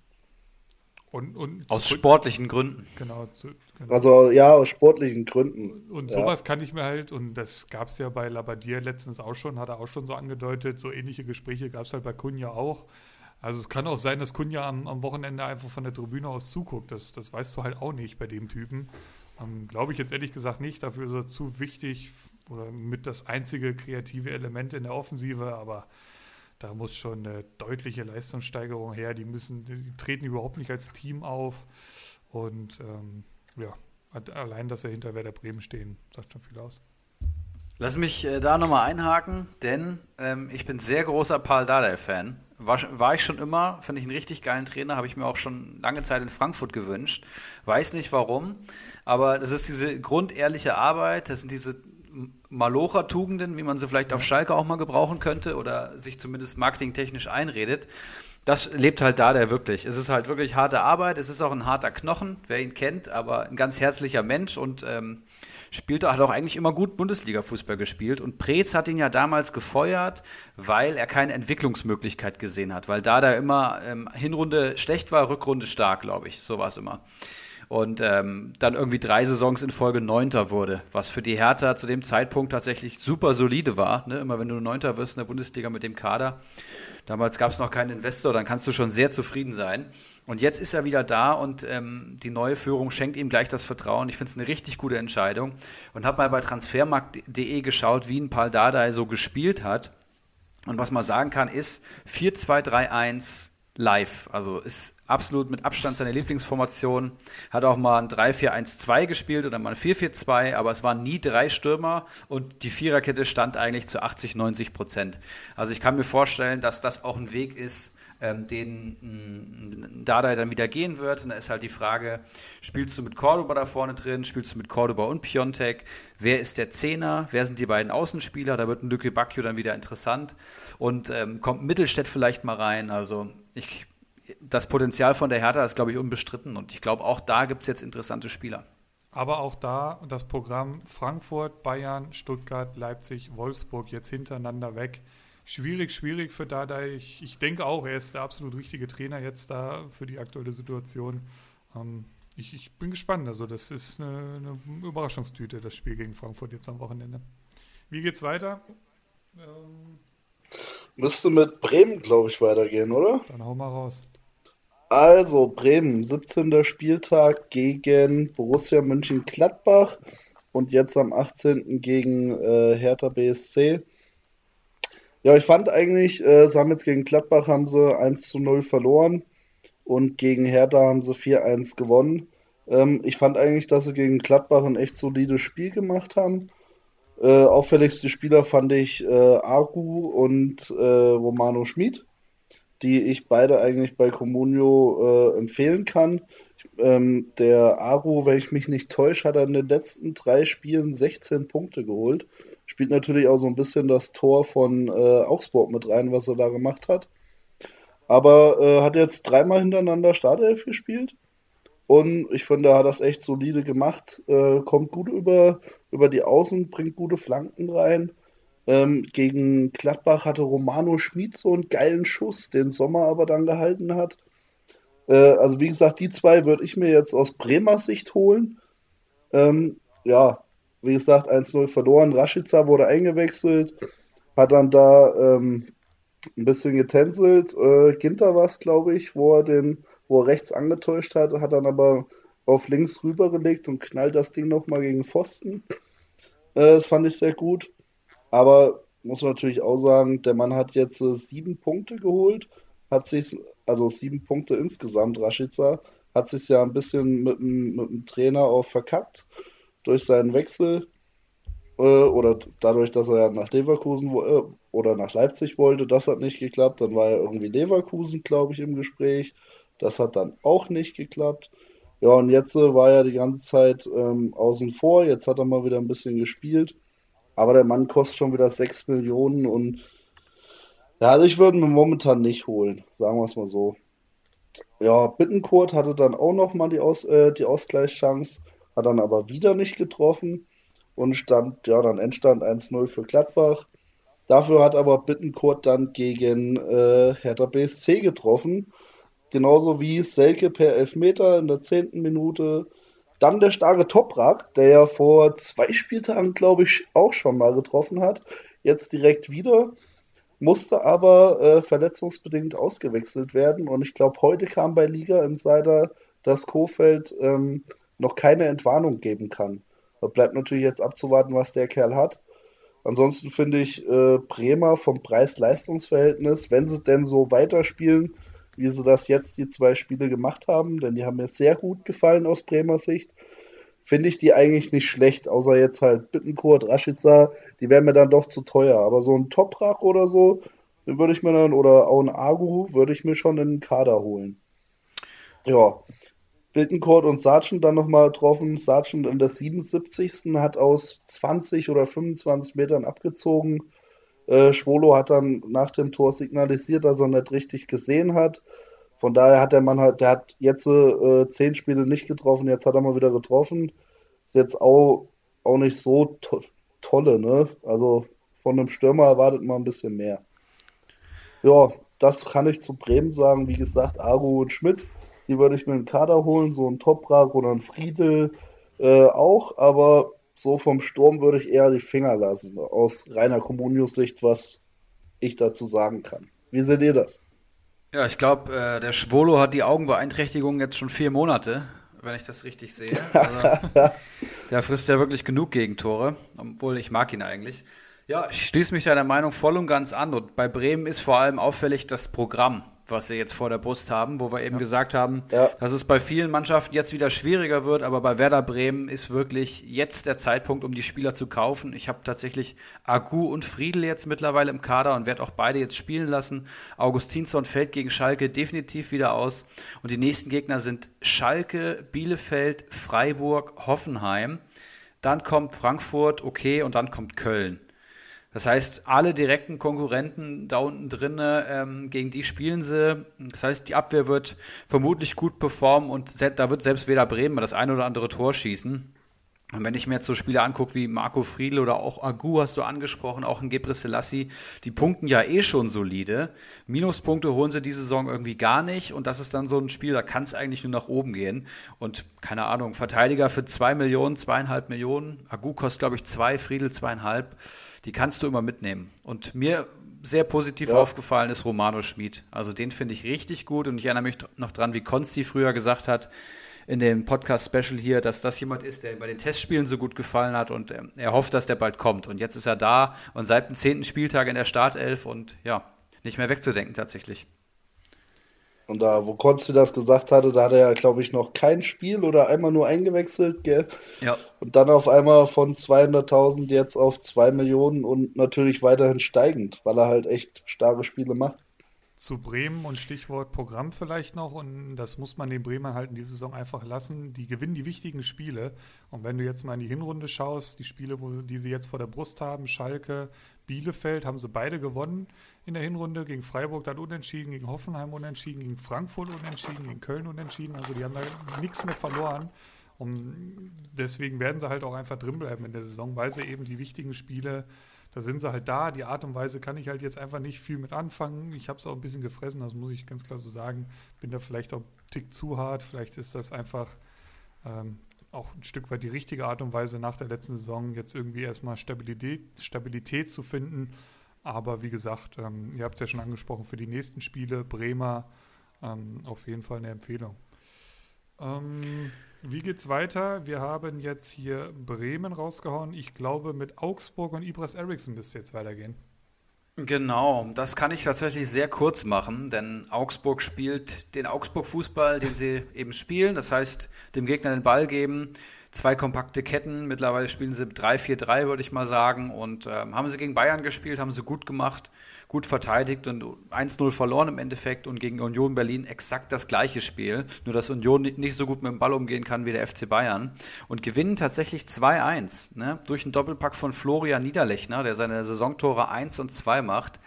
Und, und Aus sportlichen Gründen. Genau, zu, Genau. Also ja, aus sportlichen Gründen. Und sowas ja. kann ich mir halt, und das gab es ja bei Labadier letztens auch schon, hat er auch schon so angedeutet, so ähnliche Gespräche gab es halt bei Kunja auch. Also es kann auch sein, dass Kunja am, am, Wochenende einfach von der Tribüne aus zuguckt. Das, das weißt du halt auch nicht bei dem Typen. Ähm, Glaube ich jetzt ehrlich gesagt nicht. Dafür ist er zu wichtig oder mit das einzige kreative Element in der Offensive. Aber da muss schon eine deutliche Leistungssteigerung her. Die müssen, die treten überhaupt nicht als Team auf. Und ähm, ja, allein, dass er hinter Werder Bremen stehen, sagt schon viel aus. Lass mich äh, da nochmal einhaken, denn ähm, ich bin sehr großer Paul Dardai-Fan. War, war, ich schon immer, finde ich einen richtig geilen Trainer, habe ich mir auch schon lange Zeit in Frankfurt gewünscht. Weiß nicht warum, aber das ist diese grundehrliche Arbeit, das sind diese Malocher-Tugenden, wie man sie vielleicht auf Schalke auch mal gebrauchen könnte oder sich zumindest marketingtechnisch einredet das lebt halt da der wirklich. Es ist halt wirklich harte Arbeit, es ist auch ein harter Knochen, wer ihn kennt, aber ein ganz herzlicher Mensch und ähm, spielt, hat auch eigentlich immer gut Bundesliga-Fußball gespielt. Und Preetz hat ihn ja damals gefeuert, weil er keine Entwicklungsmöglichkeit gesehen hat, weil da da immer ähm, Hinrunde schlecht war, Rückrunde stark, glaube ich. So war es immer. Und ähm, dann irgendwie drei Saisons in Folge Neunter wurde, was für die Hertha zu dem Zeitpunkt tatsächlich super solide war. Ne? Immer wenn du Neunter wirst in der Bundesliga mit dem Kader. Damals gab es noch keinen Investor, dann kannst du schon sehr zufrieden sein. Und jetzt ist er wieder da und ähm, die neue Führung schenkt ihm gleich das Vertrauen. Ich finde es eine richtig gute Entscheidung und habe mal bei transfermarkt.de geschaut, wie ein Paul Dardai so gespielt hat. Und was man sagen kann, ist 4-2-3-1 live. Also ist absolut mit Abstand seine Lieblingsformation. Hat auch mal ein 3-4-1-2 gespielt oder mal ein 4-4-2, aber es waren nie drei Stürmer und die Viererkette stand eigentlich zu 80, 90 Prozent. Also ich kann mir vorstellen, dass das auch ein Weg ist, ähm, den mm, Dada dann wieder gehen wird. Und da ist halt die Frage, spielst du mit Cordoba da vorne drin, spielst du mit Cordoba und Piontek? Wer ist der Zehner? Wer sind die beiden Außenspieler? Da wird ein Lücke Bacchio dann wieder interessant. Und ähm, kommt Mittelstädt vielleicht mal rein? Also ich, das Potenzial von der Hertha ist, glaube ich, unbestritten. Und ich glaube, auch da gibt es jetzt interessante Spieler. Aber auch da das Programm Frankfurt, Bayern, Stuttgart, Leipzig, Wolfsburg jetzt hintereinander weg schwierig, schwierig für Dada. Ich, ich denke auch, er ist der absolut richtige Trainer jetzt da für die aktuelle Situation. Ähm, ich, ich, bin gespannt. Also, das ist eine, eine, Überraschungstüte, das Spiel gegen Frankfurt jetzt am Wochenende. Wie geht's weiter? Ähm, Müsste mit Bremen, glaube ich, weitergehen, oder? Dann hau mal raus. Also, Bremen, 17. Spieltag gegen Borussia Mönchengladbach und jetzt am 18. gegen äh, Hertha BSC. Ja, ich fand eigentlich, äh, sie haben jetzt gegen Gladbach haben sie 1 zu 0 verloren und gegen Hertha haben sie 4-1 gewonnen. Ähm, ich fand eigentlich, dass sie gegen Gladbach ein echt solides Spiel gemacht haben. Äh, auffälligste Spieler fand ich äh, Agu und äh, Romano Schmid, die ich beide eigentlich bei Comunio äh, empfehlen kann. Ähm, der Aru, wenn ich mich nicht täusche, hat er in den letzten drei Spielen 16 Punkte geholt spielt natürlich auch so ein bisschen das Tor von äh, Augsburg mit rein, was er da gemacht hat. Aber äh, hat jetzt dreimal hintereinander Startelf gespielt. Und ich finde, er hat das echt solide gemacht. Äh, kommt gut über, über die Außen, bringt gute Flanken rein. Ähm, gegen Gladbach hatte Romano Schmid so einen geilen Schuss, den Sommer aber dann gehalten hat. Äh, also wie gesagt, die zwei würde ich mir jetzt aus Bremer Sicht holen. Ähm, ja, wie gesagt, 1-0 verloren. Rashica wurde eingewechselt, hat dann da ähm, ein bisschen getänzelt. Äh, Ginter war es, glaube ich, wo er den, wo er rechts angetäuscht hat, hat dann aber auf links rübergelegt und knallt das Ding nochmal gegen Pfosten. Äh, das fand ich sehr gut. Aber muss man natürlich auch sagen, der Mann hat jetzt äh, sieben Punkte geholt, hat sich, also sieben Punkte insgesamt, Rashica, hat sich ja ein bisschen mit, mit dem Trainer auch verkackt durch seinen Wechsel äh, oder dadurch, dass er nach Leverkusen äh, oder nach Leipzig wollte, das hat nicht geklappt. Dann war er irgendwie Leverkusen, glaube ich, im Gespräch. Das hat dann auch nicht geklappt. Ja, und jetzt äh, war er die ganze Zeit ähm, außen vor. Jetzt hat er mal wieder ein bisschen gespielt. Aber der Mann kostet schon wieder 6 Millionen und ja, also ich würde ihn momentan nicht holen, sagen wir es mal so. Ja, Bittenkurt hatte dann auch nochmal die, Aus, äh, die Ausgleichschance hat dann aber wieder nicht getroffen und stand, ja, dann Endstand 1-0 für Gladbach. Dafür hat aber Bittenkurt dann gegen äh, Hertha BSC getroffen. Genauso wie Selke per Elfmeter in der zehnten Minute. Dann der starke Toprak, der ja vor zwei Spieltagen, glaube ich, auch schon mal getroffen hat. Jetzt direkt wieder. Musste aber äh, verletzungsbedingt ausgewechselt werden. Und ich glaube, heute kam bei Liga Insider, dass Kofeld ähm, noch keine Entwarnung geben kann. Da bleibt natürlich jetzt abzuwarten, was der Kerl hat. Ansonsten finde ich äh, Bremer vom Preis-Leistungs-Verhältnis, wenn sie denn so weiterspielen, wie sie das jetzt die zwei Spiele gemacht haben, denn die haben mir sehr gut gefallen aus Bremer Sicht, finde ich die eigentlich nicht schlecht, außer jetzt halt Bittenkurt, Rashica, die wären mir dann doch zu teuer. Aber so ein Toprak oder so, den würde ich mir dann, oder auch ein Agu, würde ich mir schon in den Kader holen. Ja, Bittencourt und Sargent dann nochmal getroffen. Sargent in der 77. hat aus 20 oder 25 Metern abgezogen. Äh, Schwolo hat dann nach dem Tor signalisiert, dass er nicht richtig gesehen hat. Von daher hat der Mann halt, der hat jetzt äh, zehn Spiele nicht getroffen, jetzt hat er mal wieder getroffen. Ist jetzt auch, auch nicht so to tolle, ne? Also von einem Stürmer erwartet man ein bisschen mehr. Ja, das kann ich zu Bremen sagen. Wie gesagt, Aru und Schmidt die würde ich mir einen Kader holen, so ein Toprak oder ein Friedel äh, auch, aber so vom Sturm würde ich eher die Finger lassen, aus reiner Communius-Sicht, was ich dazu sagen kann. Wie seht ihr das? Ja, ich glaube, äh, der Schwolo hat die Augenbeeinträchtigung jetzt schon vier Monate, wenn ich das richtig sehe. Also, der frisst ja wirklich genug Gegentore, obwohl ich mag ihn eigentlich. Ja, ich schließe mich deiner Meinung voll und ganz an. Und bei Bremen ist vor allem auffällig das Programm was sie jetzt vor der Brust haben, wo wir eben ja. gesagt haben, ja. dass es bei vielen Mannschaften jetzt wieder schwieriger wird, aber bei Werder Bremen ist wirklich jetzt der Zeitpunkt, um die Spieler zu kaufen. Ich habe tatsächlich Agu und Friedel jetzt mittlerweile im Kader und werde auch beide jetzt spielen lassen. Augustinsson fällt gegen Schalke definitiv wieder aus und die nächsten Gegner sind Schalke, Bielefeld, Freiburg, Hoffenheim. Dann kommt Frankfurt, okay, und dann kommt Köln. Das heißt, alle direkten Konkurrenten da unten drin, ähm, gegen die spielen sie. Das heißt, die Abwehr wird vermutlich gut performen und da wird selbst weder Bremen das ein oder andere Tor schießen. Und wenn ich mir jetzt so Spiele angucke wie Marco Friedl oder auch Agu hast du angesprochen, auch ein Gebre Selassie, die punkten ja eh schon solide. Minuspunkte holen sie diese Saison irgendwie gar nicht und das ist dann so ein Spiel, da kann es eigentlich nur nach oben gehen. Und keine Ahnung, Verteidiger für zwei Millionen, zweieinhalb Millionen, Agu kostet glaube ich zwei, Friedl zweieinhalb die kannst du immer mitnehmen. Und mir sehr positiv ja. aufgefallen ist Romano Schmid. Also den finde ich richtig gut und ich erinnere mich noch dran, wie Konsti früher gesagt hat in dem Podcast-Special hier, dass das jemand ist, der bei den Testspielen so gut gefallen hat und ähm, er hofft, dass der bald kommt. Und jetzt ist er da und seit dem zehnten Spieltag in der Startelf und ja, nicht mehr wegzudenken tatsächlich. Und da, wo Konsti das gesagt hatte, da hat er ja, glaube ich, noch kein Spiel oder einmal nur eingewechselt, gell? Ja. Und dann auf einmal von 200.000 jetzt auf 2 Millionen und natürlich weiterhin steigend, weil er halt echt starke Spiele macht. Zu Bremen und Stichwort Programm vielleicht noch, und das muss man den Bremern halt in dieser Saison einfach lassen. Die gewinnen die wichtigen Spiele. Und wenn du jetzt mal in die Hinrunde schaust, die Spiele, wo, die sie jetzt vor der Brust haben, Schalke, Bielefeld, haben sie beide gewonnen in der Hinrunde. Gegen Freiburg dann unentschieden, gegen Hoffenheim unentschieden, gegen Frankfurt unentschieden, gegen Köln unentschieden. Also die haben da nichts mehr verloren. Und deswegen werden sie halt auch einfach drinbleiben in der Saison, weil sie eben die wichtigen Spiele da sind sie halt da. Die Art und Weise kann ich halt jetzt einfach nicht viel mit anfangen. Ich habe es auch ein bisschen gefressen, das muss ich ganz klar so sagen. Bin da vielleicht auch ein Tick zu hart. Vielleicht ist das einfach ähm, auch ein Stück weit die richtige Art und Weise nach der letzten Saison, jetzt irgendwie erstmal Stabilität, Stabilität zu finden. Aber wie gesagt, ähm, ihr habt es ja schon angesprochen, für die nächsten Spiele, Bremer, ähm, auf jeden Fall eine Empfehlung. Ähm, wie geht's weiter? Wir haben jetzt hier Bremen rausgehauen. Ich glaube, mit Augsburg und Ibras Eriksson müsste jetzt weitergehen. Genau, das kann ich tatsächlich sehr kurz machen, denn Augsburg spielt den Augsburg-Fußball, den sie eben spielen. Das heißt, dem Gegner den Ball geben, zwei kompakte Ketten. Mittlerweile spielen sie 3-4-3, würde ich mal sagen. Und ähm, haben sie gegen Bayern gespielt, haben sie gut gemacht, gut verteidigt und 1-0 verloren im Endeffekt. Und gegen Union Berlin exakt das gleiche Spiel. Nur, dass Union nicht so gut mit dem Ball umgehen kann wie der FC Bayern. Und gewinnen tatsächlich 2-1. Ne? Durch einen Doppelpack von Florian Niederlechner, der seine Saisontore 1 und 2 macht.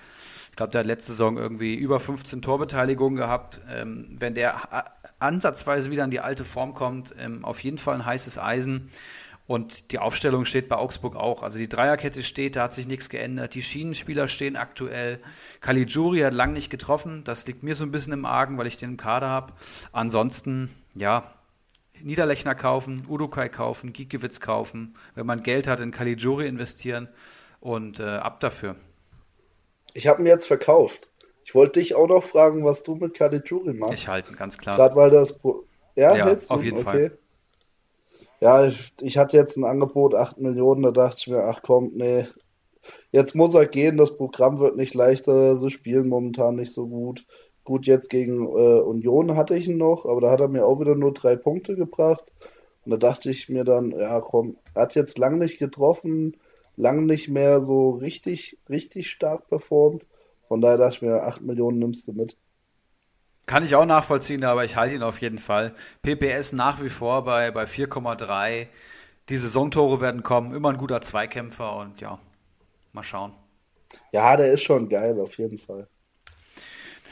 Ich glaube, der hat letzte Saison irgendwie über 15 Torbeteiligungen gehabt. Ähm, wenn der ansatzweise wieder in die alte Form kommt, ähm, auf jeden Fall ein heißes Eisen. Und die Aufstellung steht bei Augsburg auch. Also die Dreierkette steht, da hat sich nichts geändert. Die Schienenspieler stehen aktuell. Caligiuri hat lang nicht getroffen. Das liegt mir so ein bisschen im Argen, weil ich den im Kader habe. Ansonsten, ja, Niederlechner kaufen, Udukai kaufen, Giekewitz kaufen. Wenn man Geld hat, in Caligiuri investieren und äh, ab dafür. Ich habe ihn jetzt verkauft. Ich wollte dich auch noch fragen, was du mit Caligiuri machst. Ich halte, ganz klar. Gerade weil das. Pro ja, ja auf jeden okay. Fall. Ja, ich, ich, hatte jetzt ein Angebot, 8 Millionen, da dachte ich mir, ach komm, nee. Jetzt muss er gehen, das Programm wird nicht leichter, sie spielen momentan nicht so gut. Gut, jetzt gegen äh, Union hatte ich ihn noch, aber da hat er mir auch wieder nur drei Punkte gebracht. Und da dachte ich mir dann, ja komm, er hat jetzt lang nicht getroffen, lang nicht mehr so richtig, richtig stark performt. Von daher dachte ich mir, 8 Millionen nimmst du mit. Kann ich auch nachvollziehen, aber ich halte ihn auf jeden Fall. PPS nach wie vor bei, bei 4,3. Die Saisontore werden kommen. Immer ein guter Zweikämpfer und ja, mal schauen. Ja, der ist schon geil, auf jeden Fall.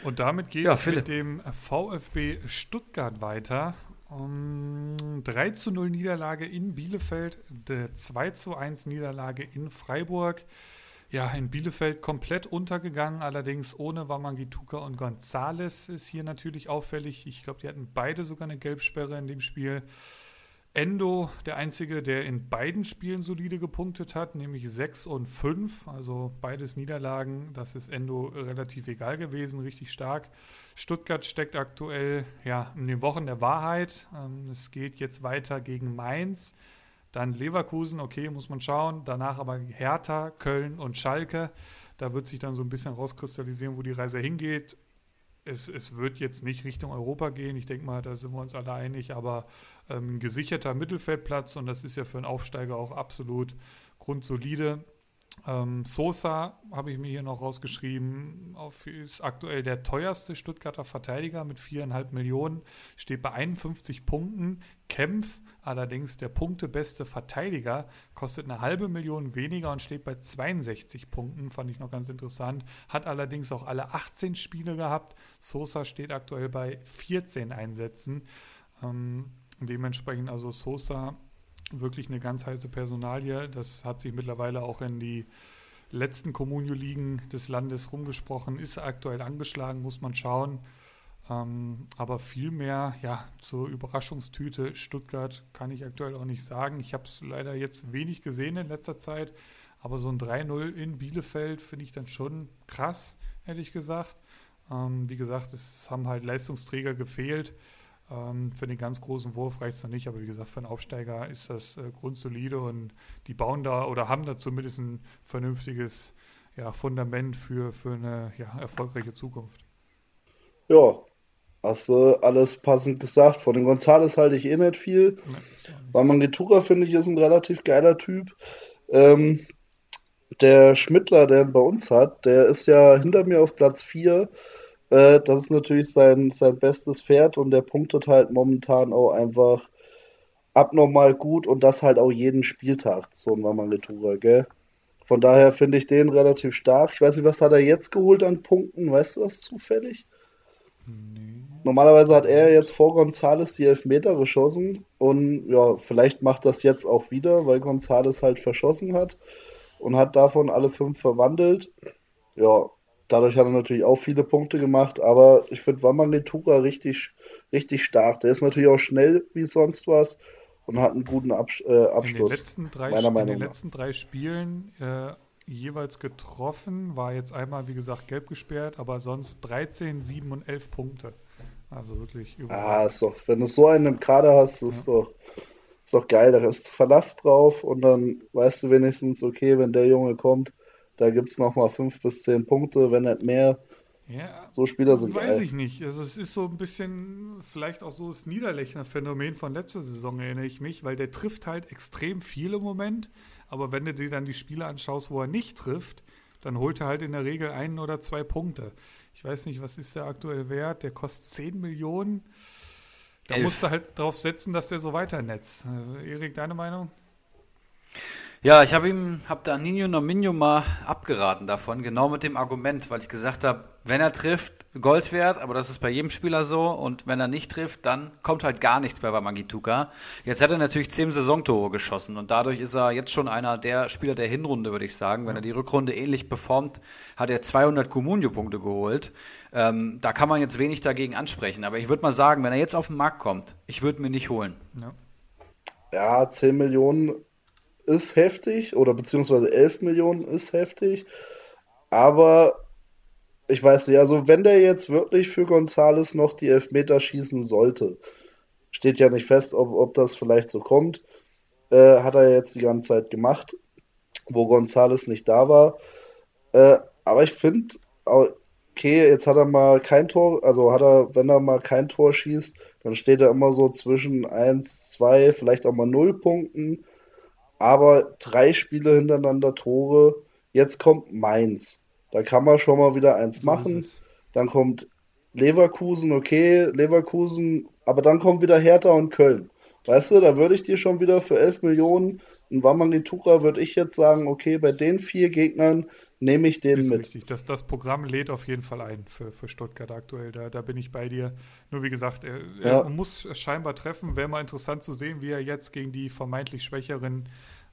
Und damit geht es ja, mit dem VfB Stuttgart weiter. Um, 3 zu 0 Niederlage in Bielefeld, 2 zu 1 Niederlage in Freiburg. Ja, in Bielefeld komplett untergegangen, allerdings ohne Wamangituka und Gonzales ist hier natürlich auffällig. Ich glaube, die hatten beide sogar eine Gelbsperre in dem Spiel. Endo, der einzige, der in beiden Spielen solide gepunktet hat, nämlich 6 und 5, also beides Niederlagen. Das ist Endo relativ egal gewesen, richtig stark. Stuttgart steckt aktuell ja, in den Wochen der Wahrheit. Ähm, es geht jetzt weiter gegen Mainz. Dann Leverkusen, okay, muss man schauen. Danach aber Hertha, Köln und Schalke. Da wird sich dann so ein bisschen rauskristallisieren, wo die Reise hingeht. Es, es wird jetzt nicht Richtung Europa gehen. Ich denke mal, da sind wir uns alle einig. Aber ähm, ein gesicherter Mittelfeldplatz und das ist ja für einen Aufsteiger auch absolut grundsolide. Ähm, Sosa habe ich mir hier noch rausgeschrieben, auf, ist aktuell der teuerste Stuttgarter Verteidiger mit viereinhalb Millionen, steht bei 51 Punkten. Kempf, allerdings der punktebeste Verteidiger, kostet eine halbe Million weniger und steht bei 62 Punkten, fand ich noch ganz interessant. Hat allerdings auch alle 18 Spiele gehabt. Sosa steht aktuell bei 14 Einsätzen. Ähm, dementsprechend also Sosa wirklich eine ganz heiße Personalie. Das hat sich mittlerweile auch in die letzten Kommunio-Ligen des Landes rumgesprochen, ist aktuell angeschlagen, muss man schauen. Ähm, aber viel mehr, ja, zur Überraschungstüte Stuttgart kann ich aktuell auch nicht sagen. Ich habe es leider jetzt wenig gesehen in letzter Zeit, aber so ein 3-0 in Bielefeld finde ich dann schon krass, ehrlich gesagt. Ähm, wie gesagt, es haben halt Leistungsträger gefehlt. Ähm, für den ganz großen Wurf reicht es noch nicht, aber wie gesagt, für einen Aufsteiger ist das äh, grundsolide und die bauen da oder haben da zumindest ein vernünftiges ja, Fundament für, für eine ja, erfolgreiche Zukunft. Ja, hast du alles passend gesagt. Von den Gonzales halte ich eh nicht viel. Weil Mangitura, finde ich, ist ein relativ geiler Typ. Ähm, der Schmittler, der ihn bei uns hat, der ist ja hinter mir auf Platz 4 äh, das ist natürlich sein, sein bestes Pferd und der punktet halt momentan auch einfach abnormal gut und das halt auch jeden Spieltag, so ein Mamalitura, gell? Von daher finde ich den relativ stark. Ich weiß nicht, was hat er jetzt geholt an Punkten? Weißt du das zufällig? Nee. Normalerweise hat er jetzt vor Gonzales die Elfmeter geschossen und ja, vielleicht macht das jetzt auch wieder, weil Gonzales halt verschossen hat und hat davon alle fünf verwandelt. Ja, Dadurch hat er natürlich auch viele Punkte gemacht, aber ich finde Wamangituka richtig, richtig stark. Der ist natürlich auch schnell wie sonst was und hat einen guten Abs äh, Abschluss. In den letzten drei, meiner Meinung in den letzten drei Spielen äh, jeweils getroffen, war jetzt einmal, wie gesagt, gelb gesperrt, aber sonst 13, 7 und 11 Punkte. Also wirklich überall. Ah, ist doch, wenn du so einen im Kader hast, ist, ja. doch, ist doch geil. Da ist Verlass drauf und dann weißt du wenigstens, okay, wenn der Junge kommt, da gibt es nochmal fünf bis zehn Punkte, wenn nicht mehr. Ja, so Spieler sind Weiß geil. ich nicht. Also es ist so ein bisschen vielleicht auch so das Niederlechner Phänomen von letzter Saison, erinnere ich mich, weil der trifft halt extrem viel im Moment. Aber wenn du dir dann die Spiele anschaust, wo er nicht trifft, dann holt er halt in der Regel einen oder zwei Punkte. Ich weiß nicht, was ist der aktuell wert? Der kostet 10 Millionen. Da Elf. musst du halt drauf setzen, dass der so weiternetzt. Äh, Erik, deine Meinung? Ja, ich habe ihm, habe da Nino Nominio mal abgeraten davon, genau mit dem Argument, weil ich gesagt habe, wenn er trifft, Gold wert, aber das ist bei jedem Spieler so und wenn er nicht trifft, dann kommt halt gar nichts bei Wamangituka. Jetzt hat er natürlich zehn Saisontore geschossen und dadurch ist er jetzt schon einer der Spieler der Hinrunde, würde ich sagen. Wenn er die Rückrunde ähnlich performt, hat er 200 Comunio-Punkte geholt. Ähm, da kann man jetzt wenig dagegen ansprechen, aber ich würde mal sagen, wenn er jetzt auf den Markt kommt, ich würde mir nicht holen. Ja. Ja, 10 Millionen ist heftig oder beziehungsweise 11 Millionen ist heftig. Aber ich weiß nicht, also wenn der jetzt wirklich für Gonzales noch die Elfmeter schießen sollte, steht ja nicht fest, ob, ob das vielleicht so kommt, äh, hat er jetzt die ganze Zeit gemacht, wo Gonzales nicht da war. Äh, aber ich finde, okay, jetzt hat er mal kein Tor, also hat er, wenn er mal kein Tor schießt, dann steht er immer so zwischen 1, 2, vielleicht auch mal 0 Punkten aber drei Spiele hintereinander Tore. Jetzt kommt Mainz. Da kann man schon mal wieder eins so machen. Dann kommt Leverkusen, okay, Leverkusen, aber dann kommt wieder Hertha und Köln. Weißt du, da würde ich dir schon wieder für 11 Millionen in Wamangituka würde ich jetzt sagen, okay, bei den vier Gegnern nehme ich den ist mit. Richtig, das, das Programm lädt auf jeden Fall ein für, für Stuttgart aktuell. Da, da bin ich bei dir. Nur wie gesagt, er, ja. er muss scheinbar treffen. Wäre mal interessant zu sehen, wie er jetzt gegen die vermeintlich schwächeren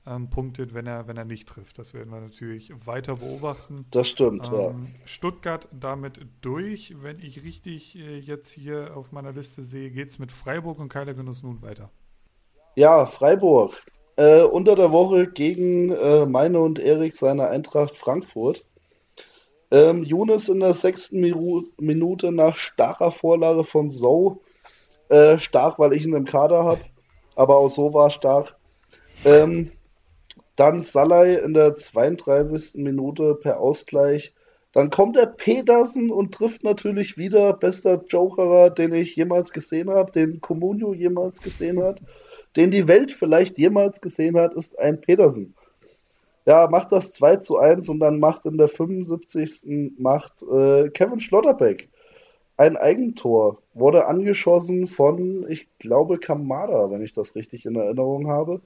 ähm, punktet, wenn er, wenn er nicht trifft. Das werden wir natürlich weiter beobachten. Das stimmt, ähm, ja. Stuttgart damit durch. Wenn ich richtig äh, jetzt hier auf meiner Liste sehe, geht es mit Freiburg und Keiler Genuss nun weiter. Ja, Freiburg. Äh, unter der Woche gegen äh, meine und Erik seine Eintracht Frankfurt. Ähm, Younes in der sechsten Minute nach starker Vorlage von So. Äh, stark, weil ich ihn im Kader habe, aber auch so war stark. Ähm, dann Salai in der 32. Minute per Ausgleich. Dann kommt der Pedersen und trifft natürlich wieder bester Jokerer, den ich jemals gesehen habe, den Comunio jemals gesehen hat, den die Welt vielleicht jemals gesehen hat, ist ein Pedersen. Ja, macht das 2 zu 1 und dann macht in der 75. macht äh, Kevin Schlotterbeck ein Eigentor. Wurde angeschossen von, ich glaube, Kamada, wenn ich das richtig in Erinnerung habe.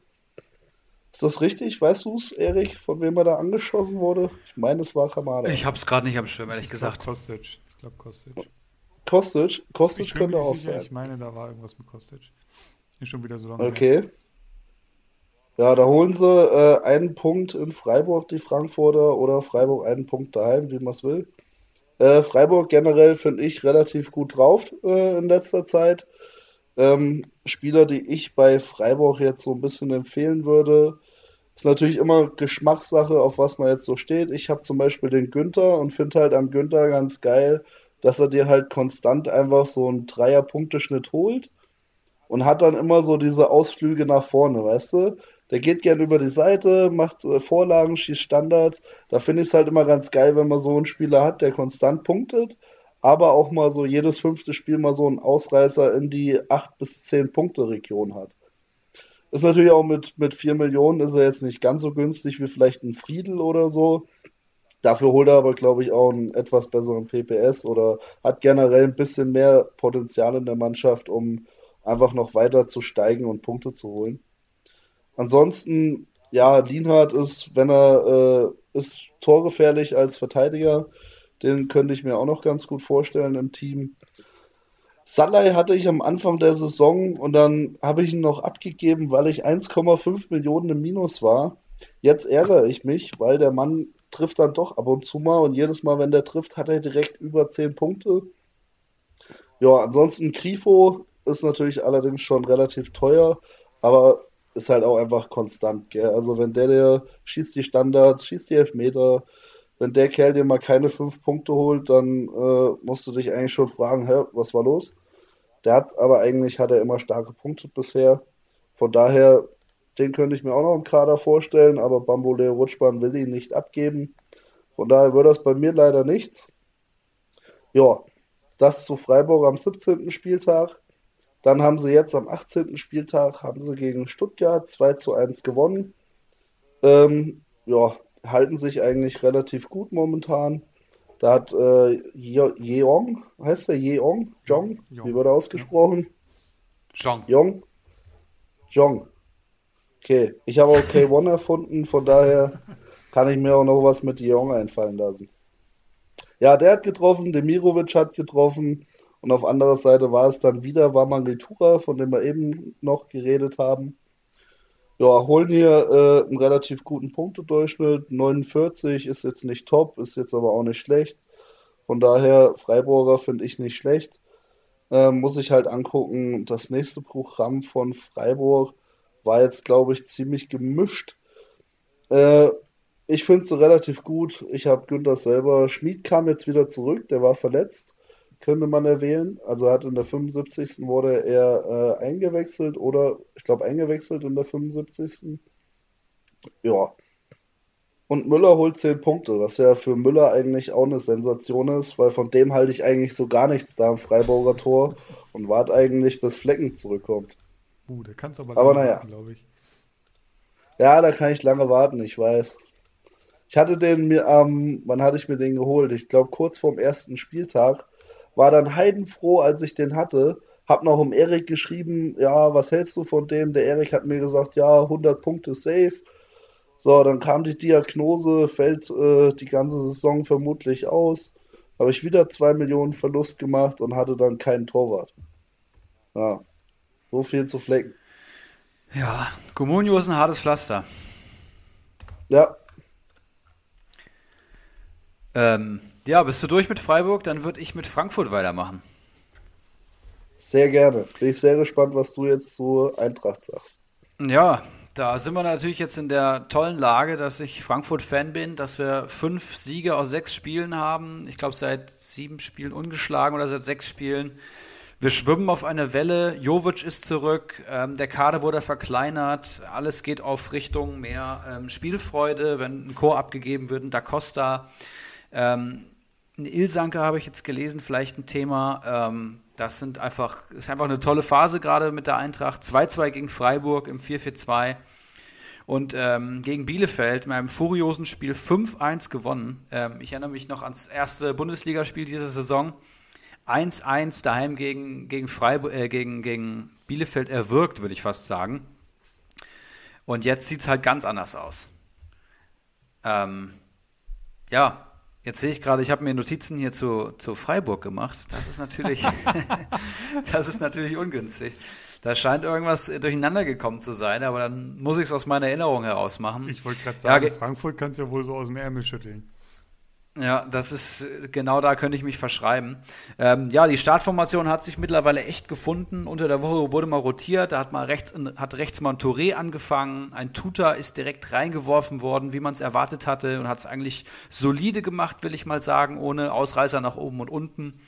Ist das richtig? Weißt du es, Erik, von wem er da angeschossen wurde? Ich meine, es war Kamada. Ich habe es gerade nicht am Schirm, ehrlich gesagt. Kostic. Ich glaube Kostic. Kostic? Kostic könnte auch sicher, sein. Ich meine, da war irgendwas mit Kostic. Ist schon wieder so lange. Okay. Ja, da holen sie äh, einen Punkt in Freiburg, die Frankfurter, oder Freiburg einen Punkt daheim, wie man es will. Äh, Freiburg generell finde ich relativ gut drauf äh, in letzter Zeit. Ähm, Spieler, die ich bei Freiburg jetzt so ein bisschen empfehlen würde, ist natürlich immer Geschmackssache, auf was man jetzt so steht. Ich habe zum Beispiel den Günther und finde halt am Günther ganz geil, dass er dir halt konstant einfach so einen Dreier-Punkteschnitt holt und hat dann immer so diese Ausflüge nach vorne, weißt du? Der geht gern über die Seite, macht äh, Vorlagen, schießt Standards. Da finde ich es halt immer ganz geil, wenn man so einen Spieler hat, der konstant punktet, aber auch mal so jedes fünfte Spiel mal so einen Ausreißer in die 8 bis 10 Punkte Region hat. Ist natürlich auch mit, mit 4 Millionen ist er jetzt nicht ganz so günstig wie vielleicht ein Friedel oder so. Dafür holt er aber, glaube ich, auch einen etwas besseren PPS oder hat generell ein bisschen mehr Potenzial in der Mannschaft, um einfach noch weiter zu steigen und Punkte zu holen. Ansonsten, ja, Lienhardt ist, wenn er äh, ist torgefährlich als Verteidiger, den könnte ich mir auch noch ganz gut vorstellen im Team. Salai hatte ich am Anfang der Saison und dann habe ich ihn noch abgegeben, weil ich 1,5 Millionen im Minus war. Jetzt ärgere ich mich, weil der Mann trifft dann doch ab und zu mal und jedes Mal, wenn der trifft, hat er direkt über 10 Punkte. Ja, ansonsten Grifo ist natürlich allerdings schon relativ teuer, aber ist halt auch einfach konstant. Gell? Also wenn der, der schießt die Standards, schießt die Elfmeter, wenn der Kerl dir mal keine fünf Punkte holt, dann äh, musst du dich eigentlich schon fragen, hä, was war los? Der hat aber eigentlich hat er immer starke Punkte bisher. Von daher, den könnte ich mir auch noch im Kader vorstellen, aber Bamboleo Rutschbahn will ihn nicht abgeben. Von daher wird das bei mir leider nichts. Ja, das zu Freiburg am 17. Spieltag. Dann haben sie jetzt am 18. Spieltag haben sie gegen Stuttgart 2 zu 1 gewonnen. Ähm, ja, halten sich eigentlich relativ gut momentan. Da hat äh, Jeong, heißt der Jeong? Jong? Wie wird er ausgesprochen? Jong. Jong? Jong. Okay, ich habe auch K1 erfunden, von daher kann ich mir auch noch was mit Jeong einfallen lassen. Ja, der hat getroffen, Demirovic hat getroffen und auf anderer Seite war es dann wieder Wamangritura, von dem wir eben noch geredet haben ja, holen hier äh, einen relativ guten Punktedurchschnitt. 49 ist jetzt nicht top, ist jetzt aber auch nicht schlecht. Von daher, Freiburger finde ich nicht schlecht. Äh, muss ich halt angucken. Das nächste Programm von Freiburg war jetzt, glaube ich, ziemlich gemischt. Äh, ich finde es so relativ gut. Ich habe Günther selber. Schmid kam jetzt wieder zurück, der war verletzt könnte man erwähnen. Also er hat in der 75. wurde er äh, eingewechselt oder ich glaube eingewechselt in der 75. Ja. Und Müller holt 10 Punkte, was ja für Müller eigentlich auch eine Sensation ist, weil von dem halte ich eigentlich so gar nichts da im Freiburger Tor und warte eigentlich, bis Flecken zurückkommt. Uh, der kann es aber, aber naja. glaube ich. Ja, da kann ich lange warten, ich weiß. Ich hatte den mir am, ähm, wann hatte ich mir den geholt? Ich glaube kurz vorm ersten Spieltag war dann heidenfroh, als ich den hatte. Hab noch um Erik geschrieben, ja, was hältst du von dem? Der Erik hat mir gesagt, ja, 100 Punkte safe. So, dann kam die Diagnose, fällt äh, die ganze Saison vermutlich aus. Habe ich wieder 2 Millionen Verlust gemacht und hatte dann keinen Torwart. Ja, so viel zu Flecken. Ja, Comunio ist ein hartes Pflaster. Ja. Ähm, ja, bist du durch mit Freiburg? Dann würde ich mit Frankfurt weitermachen. Sehr gerne. Bin ich sehr gespannt, was du jetzt zu Eintracht sagst. Ja, da sind wir natürlich jetzt in der tollen Lage, dass ich Frankfurt-Fan bin, dass wir fünf Siege aus sechs Spielen haben. Ich glaube, seit sieben Spielen ungeschlagen oder seit sechs Spielen. Wir schwimmen auf einer Welle. Jovic ist zurück. Ähm, der Kader wurde verkleinert. Alles geht auf Richtung mehr ähm, Spielfreude, wenn ein Chor abgegeben wird, ein Da Costa. Ähm, ein Ilsanke habe ich jetzt gelesen, vielleicht ein Thema. Ähm, das sind einfach, ist einfach eine tolle Phase gerade mit der Eintracht. 2-2 gegen Freiburg im 4-4-2 und ähm, gegen Bielefeld in einem furiosen Spiel 5-1 gewonnen. Ähm, ich erinnere mich noch ans erste Bundesligaspiel dieser Saison. 1-1 daheim gegen, gegen, Freiburg, äh, gegen, gegen Bielefeld erwirkt, würde ich fast sagen. Und jetzt sieht es halt ganz anders aus. Ähm, ja, Jetzt sehe ich gerade, ich habe mir Notizen hier zu, zu Freiburg gemacht. Das ist natürlich, das ist natürlich ungünstig. Da scheint irgendwas durcheinander gekommen zu sein, aber dann muss ich es aus meiner Erinnerung heraus machen. Ich wollte gerade sagen, ja, Frankfurt kannst du ja wohl so aus dem Ärmel schütteln. Ja, das ist genau da könnte ich mich verschreiben. Ähm, ja, die Startformation hat sich mittlerweile echt gefunden. Unter der Woche wurde mal rotiert, da hat mal rechts, hat rechts mal ein Touré angefangen, ein Tuta ist direkt reingeworfen worden, wie man es erwartet hatte und hat es eigentlich solide gemacht, will ich mal sagen, ohne Ausreißer nach oben und unten.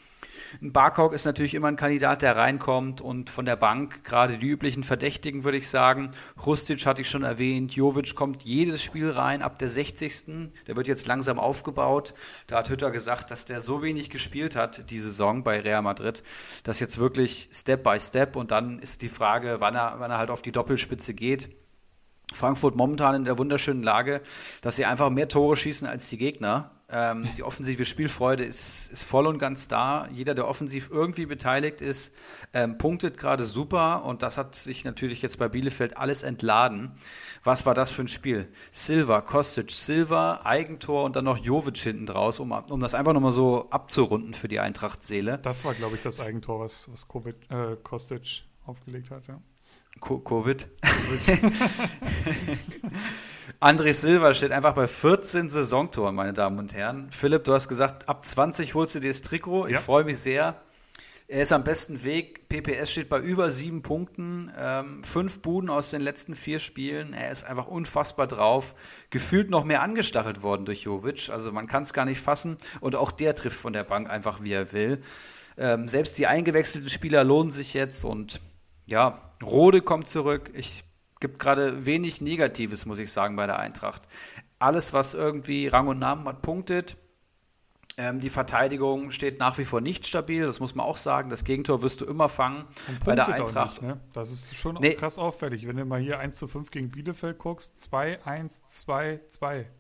Ein Barkok ist natürlich immer ein Kandidat, der reinkommt und von der Bank gerade die üblichen Verdächtigen, würde ich sagen. Rustic hatte ich schon erwähnt, Jovic kommt jedes Spiel rein ab der 60. Der wird jetzt langsam aufgebaut. Da hat Hütter gesagt, dass der so wenig gespielt hat, die Saison bei Real Madrid, dass jetzt wirklich Step by Step und dann ist die Frage, wann er, wann er halt auf die Doppelspitze geht. Frankfurt momentan in der wunderschönen Lage, dass sie einfach mehr Tore schießen als die Gegner. Ähm, die offensive Spielfreude ist, ist, voll und ganz da. Jeder, der offensiv irgendwie beteiligt ist, ähm, punktet gerade super und das hat sich natürlich jetzt bei Bielefeld alles entladen. Was war das für ein Spiel? Silva, Kostic, Silva, Eigentor und dann noch Jovic hinten draus, um, um das einfach nochmal so abzurunden für die Eintracht-Seele. Das war, glaube ich, das Eigentor, was, was Kovic, äh, Kostic aufgelegt hat, ja. Covid. André Silva steht einfach bei 14 Saisontoren, meine Damen und Herren. Philipp, du hast gesagt, ab 20 holst du dir das Trikot. Ich ja. freue mich sehr. Er ist am besten Weg. PPS steht bei über sieben Punkten, ähm, fünf Buden aus den letzten vier Spielen. Er ist einfach unfassbar drauf. Gefühlt noch mehr angestachelt worden durch Jovic. Also man kann es gar nicht fassen. Und auch der trifft von der Bank einfach, wie er will. Ähm, selbst die eingewechselten Spieler lohnen sich jetzt und ja, Rode kommt zurück. Ich gibt gerade wenig Negatives, muss ich sagen, bei der Eintracht. Alles, was irgendwie Rang und Namen hat, punktet. Ähm, die Verteidigung steht nach wie vor nicht stabil, das muss man auch sagen. Das Gegentor wirst du immer fangen bei der Eintracht. Nicht, ne? Das ist schon nee. krass auffällig. Wenn du mal hier 1 zu 5 gegen Bielefeld guckst, 2, 1, 2, 2.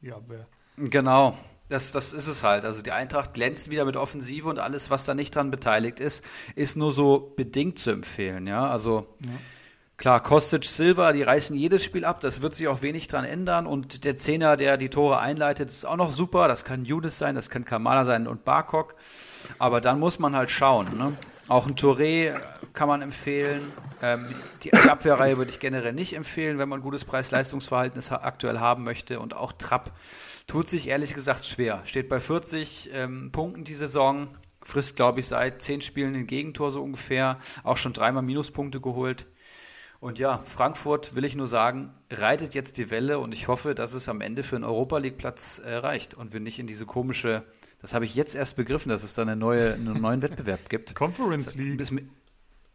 Ja, wer? Genau. Das, das ist es halt. Also die Eintracht glänzt wieder mit Offensive und alles, was da nicht dran beteiligt ist, ist nur so bedingt zu empfehlen. Ja, also ja. klar, Kostic, Silva, die reißen jedes Spiel ab. Das wird sich auch wenig dran ändern. Und der Zehner, der die Tore einleitet, ist auch noch super. Das kann Judas sein, das kann Kamala sein und Barkok. Aber dann muss man halt schauen. Ne? Auch ein Touré kann man empfehlen. Ähm, die Abwehrreihe würde ich generell nicht empfehlen, wenn man ein gutes Preis-Leistungsverhältnis aktuell haben möchte. Und auch Trapp Tut sich ehrlich gesagt schwer. Steht bei 40 ähm, Punkten die Saison. Frisst, glaube ich, seit zehn Spielen ein Gegentor so ungefähr. Auch schon dreimal Minuspunkte geholt. Und ja, Frankfurt, will ich nur sagen, reitet jetzt die Welle und ich hoffe, dass es am Ende für einen Europa League-Platz äh, reicht und wir nicht in diese komische, das habe ich jetzt erst begriffen, dass es da eine neue, einen neuen Wettbewerb gibt. Conference League. Das,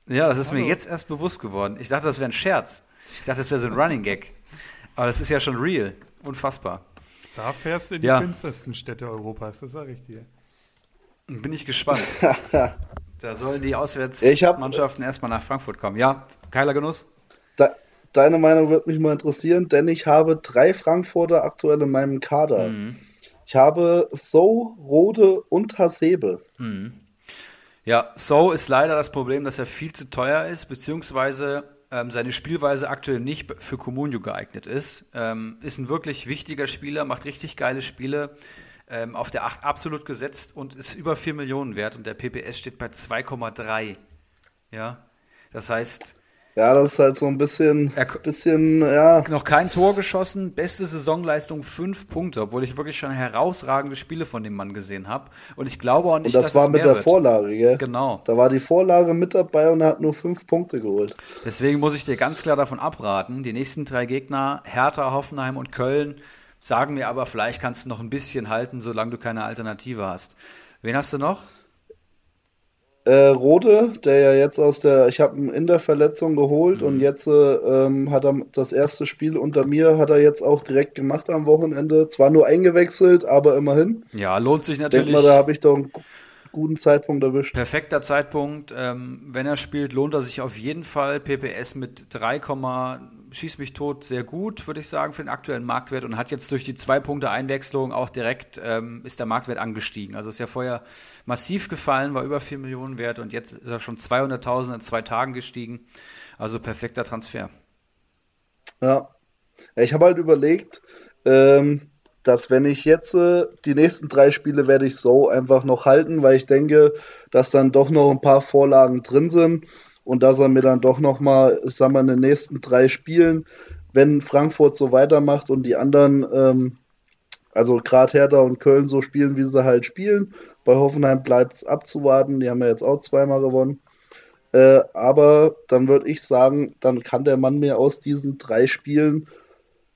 ja, das ist Hallo. mir jetzt erst bewusst geworden. Ich dachte, das wäre ein Scherz. Ich dachte, das wäre so ein Running Gag. Aber das ist ja schon real. Unfassbar. Da fährst du in die ja. finstersten Städte Europas, das sage ich dir. Bin ich gespannt. da sollen die Auswärtsmannschaften erstmal nach Frankfurt kommen. Ja, geiler Genuss. Da, deine Meinung würde mich mal interessieren, denn ich habe drei Frankfurter aktuell in meinem Kader. Mhm. Ich habe So, Rode und Hasebe. Mhm. Ja, So ist leider das Problem, dass er viel zu teuer ist, beziehungsweise ähm, seine Spielweise aktuell nicht für Comunio geeignet ist. Ähm, ist ein wirklich wichtiger Spieler, macht richtig geile Spiele, ähm, auf der 8 absolut gesetzt und ist über 4 Millionen wert und der PPS steht bei 2,3. Ja, das heißt, Ja, das ist halt so ein bisschen, er, bisschen, ja. Noch kein Tor geschossen, beste Saisonleistung fünf Punkte, obwohl ich wirklich schon herausragende Spiele von dem Mann gesehen habe. Und ich glaube auch nicht, und das war mit der wird. Vorlage, gell? Genau. Da war die Vorlage mit dabei und er hat nur fünf Punkte geholt. Deswegen muss ich dir ganz klar davon abraten. Die nächsten drei Gegner, Hertha, Hoffenheim und Köln, sagen mir aber, vielleicht kannst du noch ein bisschen halten, solange du keine Alternative hast. Wen hast du noch? Äh, Rode, der ja jetzt aus der, ich habe ihn in der Verletzung geholt mhm. und jetzt äh, ähm, hat er das erste Spiel unter mir, hat er jetzt auch direkt gemacht am Wochenende. Zwar nur eingewechselt, aber immerhin. Ja, lohnt sich natürlich. Denk mal, da habe ich doch einen guten Zeitpunkt erwischt. Perfekter Zeitpunkt. Ähm, wenn er spielt, lohnt er sich auf jeden Fall. PPS mit 3, schießt mich tot sehr gut, würde ich sagen, für den aktuellen Marktwert und hat jetzt durch die zwei Punkte Einwechslung auch direkt ähm, ist der Marktwert angestiegen. Also ist ja vorher massiv gefallen, war über 4 Millionen wert und jetzt ist er schon 200.000 in zwei Tagen gestiegen. Also perfekter Transfer. Ja, ich habe halt überlegt, ähm, dass wenn ich jetzt äh, die nächsten drei Spiele werde ich so einfach noch halten, weil ich denke, dass dann doch noch ein paar Vorlagen drin sind und dass er mir dann doch noch mal, sagen wir, in den nächsten drei Spielen, wenn Frankfurt so weitermacht und die anderen, ähm, also gerade Hertha und Köln so spielen, wie sie halt spielen. Bei Hoffenheim bleibt es abzuwarten, die haben ja jetzt auch zweimal gewonnen. Äh, aber dann würde ich sagen, dann kann der Mann mir aus diesen drei Spielen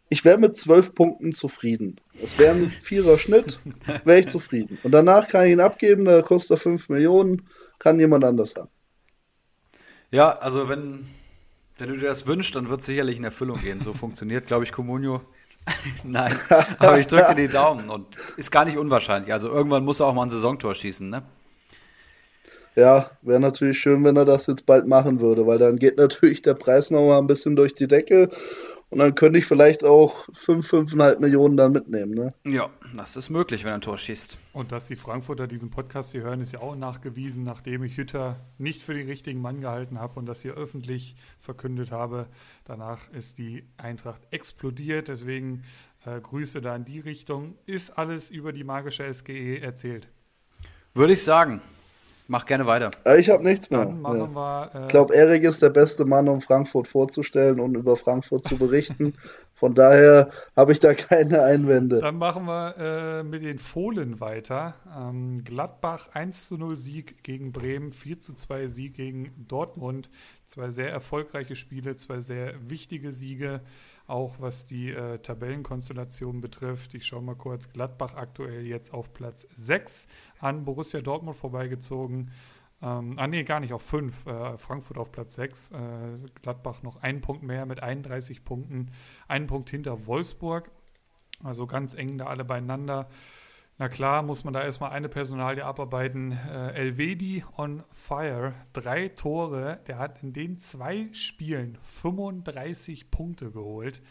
ich wäre mit zwölf Punkten zufrieden. Es wäre ein vierer Schnitt, wäre ich zufrieden. Und danach kann ich ihn abgeben, da kostet er fünf Millionen, kann jemand anders haben. Ja, also wenn, wenn du dir das wünschst, dann wird es sicherlich in Erfüllung gehen. So funktioniert, glaube ich, Comunio. Nein, aber ich drücke dir die Daumen und ist gar nicht unwahrscheinlich. Also irgendwann muss er auch mal ein Saisontor schießen, ne? Ja, wäre natürlich schön, wenn er das jetzt bald machen würde, weil dann geht natürlich der Preis nochmal ein bisschen durch die Decke und dann könnte ich vielleicht auch 5, 5,5 Millionen dann mitnehmen. Ne? Ja, das ist möglich, wenn er ein Tor schießt. Und dass die Frankfurter diesen Podcast hier hören, ist ja auch nachgewiesen, nachdem ich Hütter nicht für den richtigen Mann gehalten habe und das hier öffentlich verkündet habe. Danach ist die Eintracht explodiert. Deswegen äh, Grüße da in die Richtung. Ist alles über die magische SGE erzählt? Würde ich sagen. Mach gerne weiter. Ich habe nichts mehr. Dann machen ja. wir, äh, ich glaube, Erik ist der beste Mann, um Frankfurt vorzustellen und über Frankfurt zu berichten. Von daher habe ich da keine Einwände. Dann machen wir äh, mit den Fohlen weiter. Ähm, Gladbach 1 zu 0 Sieg gegen Bremen, 4 zu 2 Sieg gegen Dortmund. Zwei sehr erfolgreiche Spiele, zwei sehr wichtige Siege, auch was die äh, Tabellenkonstellation betrifft. Ich schaue mal kurz. Gladbach aktuell jetzt auf Platz 6 an Borussia Dortmund vorbeigezogen. Ähm, ah, nee, gar nicht, auf 5. Äh, Frankfurt auf Platz 6. Äh, Gladbach noch einen Punkt mehr mit 31 Punkten. Einen Punkt hinter Wolfsburg. Also ganz eng da alle beieinander. Na klar, muss man da erstmal eine Personalie abarbeiten. Äh, Elvedi on fire. Drei Tore. Der hat in den zwei Spielen 35 Punkte geholt.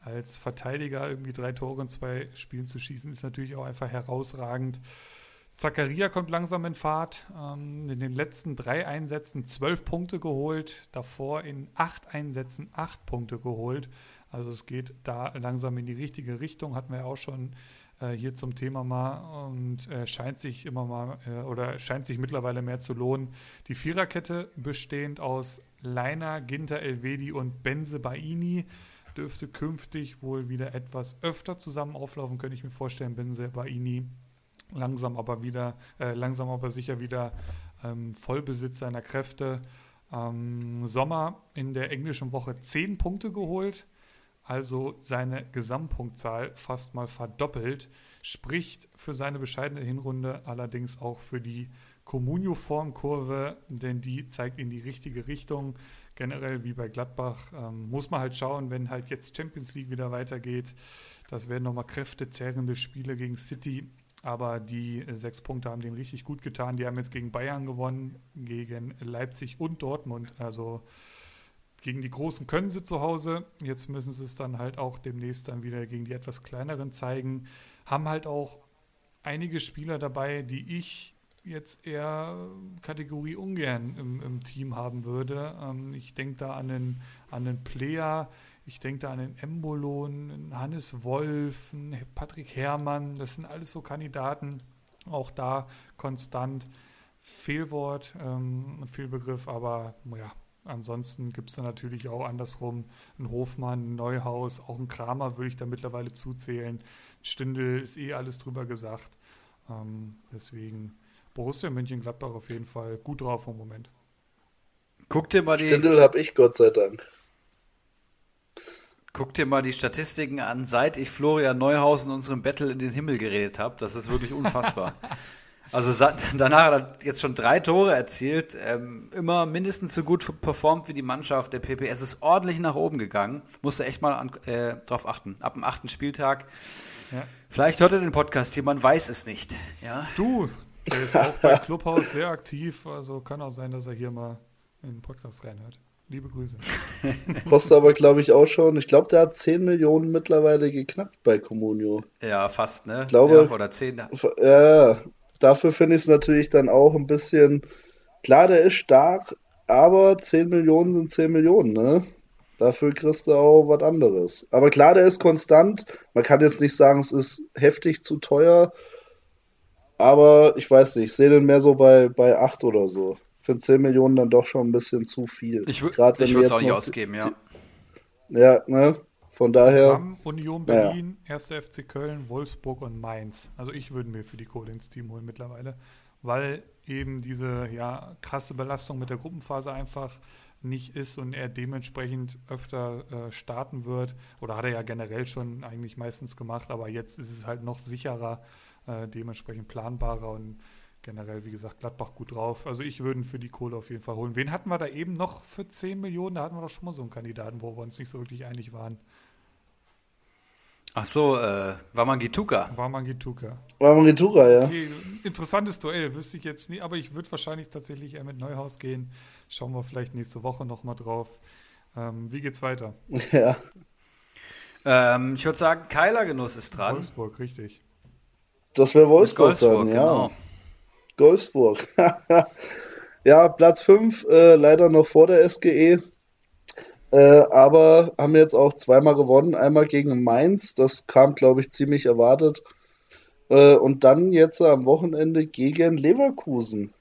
Als Verteidiger irgendwie drei Tore in zwei Spielen zu schießen, ist natürlich auch einfach herausragend. Zakaria kommt langsam in Fahrt. Ähm, in den letzten drei Einsätzen zwölf Punkte geholt, davor in acht Einsätzen acht Punkte geholt. Also es geht da langsam in die richtige Richtung, hatten wir ja auch schon äh, hier zum Thema mal und äh, scheint sich immer mal äh, oder scheint sich mittlerweile mehr zu lohnen. Die Viererkette bestehend aus Leiner, Ginter, Elvedi und Benze Baini dürfte künftig wohl wieder etwas öfter zusammen auflaufen, könnte ich mir vorstellen. Benze Baini langsam aber wieder, äh, langsam aber sicher wieder ähm, Vollbesitz seiner Kräfte. Ähm, Sommer in der englischen Woche 10 Punkte geholt, also seine Gesamtpunktzahl fast mal verdoppelt. Spricht für seine bescheidene Hinrunde allerdings auch für die Comunio-Formkurve, denn die zeigt in die richtige Richtung. Generell wie bei Gladbach ähm, muss man halt schauen, wenn halt jetzt Champions League wieder weitergeht. Das werden nochmal kräftezerrende Spiele gegen City aber die sechs Punkte haben denen richtig gut getan. Die haben jetzt gegen Bayern gewonnen, gegen Leipzig und Dortmund. Also gegen die Großen können sie zu Hause. Jetzt müssen sie es dann halt auch demnächst dann wieder gegen die etwas kleineren zeigen. Haben halt auch einige Spieler dabei, die ich jetzt eher Kategorie ungern im, im Team haben würde. Ähm, ich denke da an den, an den Player, ich denke da an den Embolon, Hannes Wolf, Patrick Herrmann, das sind alles so Kandidaten. Auch da konstant Fehlwort, ähm, Fehlbegriff, aber ja, ansonsten gibt es dann natürlich auch andersrum einen Hofmann, ein Neuhaus, auch ein Kramer würde ich da mittlerweile zuzählen. Stindel ist eh alles drüber gesagt. Ähm, deswegen Borussia Mönchengladbach auf jeden Fall gut drauf im Moment. Guck dir mal die. Stindel habe ich, Gott sei Dank. Guck dir mal die Statistiken an, seit ich Florian Neuhaus in unserem Battle in den Himmel geredet habe. Das ist wirklich unfassbar. also danach hat er jetzt schon drei Tore erzielt, ähm, immer mindestens so gut performt wie die Mannschaft. Der PPS ist ordentlich nach oben gegangen. Musste echt mal an, äh, drauf achten. Ab dem achten Spieltag. Ja. Vielleicht hört er den Podcast hier, man weiß es nicht. Ja? Du, der ist auch bei Clubhaus sehr aktiv, also kann auch sein, dass er hier mal in den Podcast reinhört. Liebe Grüße. Kostet aber, glaube ich, auch schon. Ich glaube, der hat 10 Millionen mittlerweile geknackt bei Comunio. Ja, fast, ne? Ich glaube, ja, oder 10. Ja, dafür finde ich es natürlich dann auch ein bisschen. Klar, der ist stark, aber 10 Millionen sind 10 Millionen, ne? Dafür kriegst du auch was anderes. Aber klar, der ist konstant. Man kann jetzt nicht sagen, es ist heftig zu teuer. Aber ich weiß nicht, ich sehe den mehr so bei, bei 8 oder so für 10 Millionen dann doch schon ein bisschen zu viel. Ich, würde es auch nicht ausgeben, ja. Ja, ne? Von daher. Programm, Union Berlin, ja. 1. FC Köln, Wolfsburg und Mainz. Also ich würde mir für die Kohle ins Team holen mittlerweile, weil eben diese ja, krasse Belastung mit der Gruppenphase einfach nicht ist und er dementsprechend öfter äh, starten wird. Oder hat er ja generell schon eigentlich meistens gemacht, aber jetzt ist es halt noch sicherer, äh, dementsprechend planbarer und generell, wie gesagt, Gladbach gut drauf. Also ich würde ihn für die Kohle auf jeden Fall holen. Wen hatten wir da eben noch für 10 Millionen? Da hatten wir doch schon mal so einen Kandidaten, wo wir uns nicht so wirklich einig waren. Ach so, äh, Wamangituka. Wamangituka. Wamangituka, ja. Okay, interessantes Duell, wüsste ich jetzt nicht, aber ich würde wahrscheinlich tatsächlich eher mit Neuhaus gehen. Schauen wir vielleicht nächste Woche nochmal drauf. Ähm, wie geht's weiter? Ja. Ähm, ich würde sagen, Keilergenuss ist dran. Wolfsburg, richtig. Das wäre Wolfsburg, Wolfsburg dann, ja. Genau. Wolfsburg. ja, Platz 5, äh, leider noch vor der SGE. Äh, aber haben jetzt auch zweimal gewonnen. Einmal gegen Mainz, das kam, glaube ich, ziemlich erwartet. Äh, und dann jetzt am Wochenende gegen Leverkusen.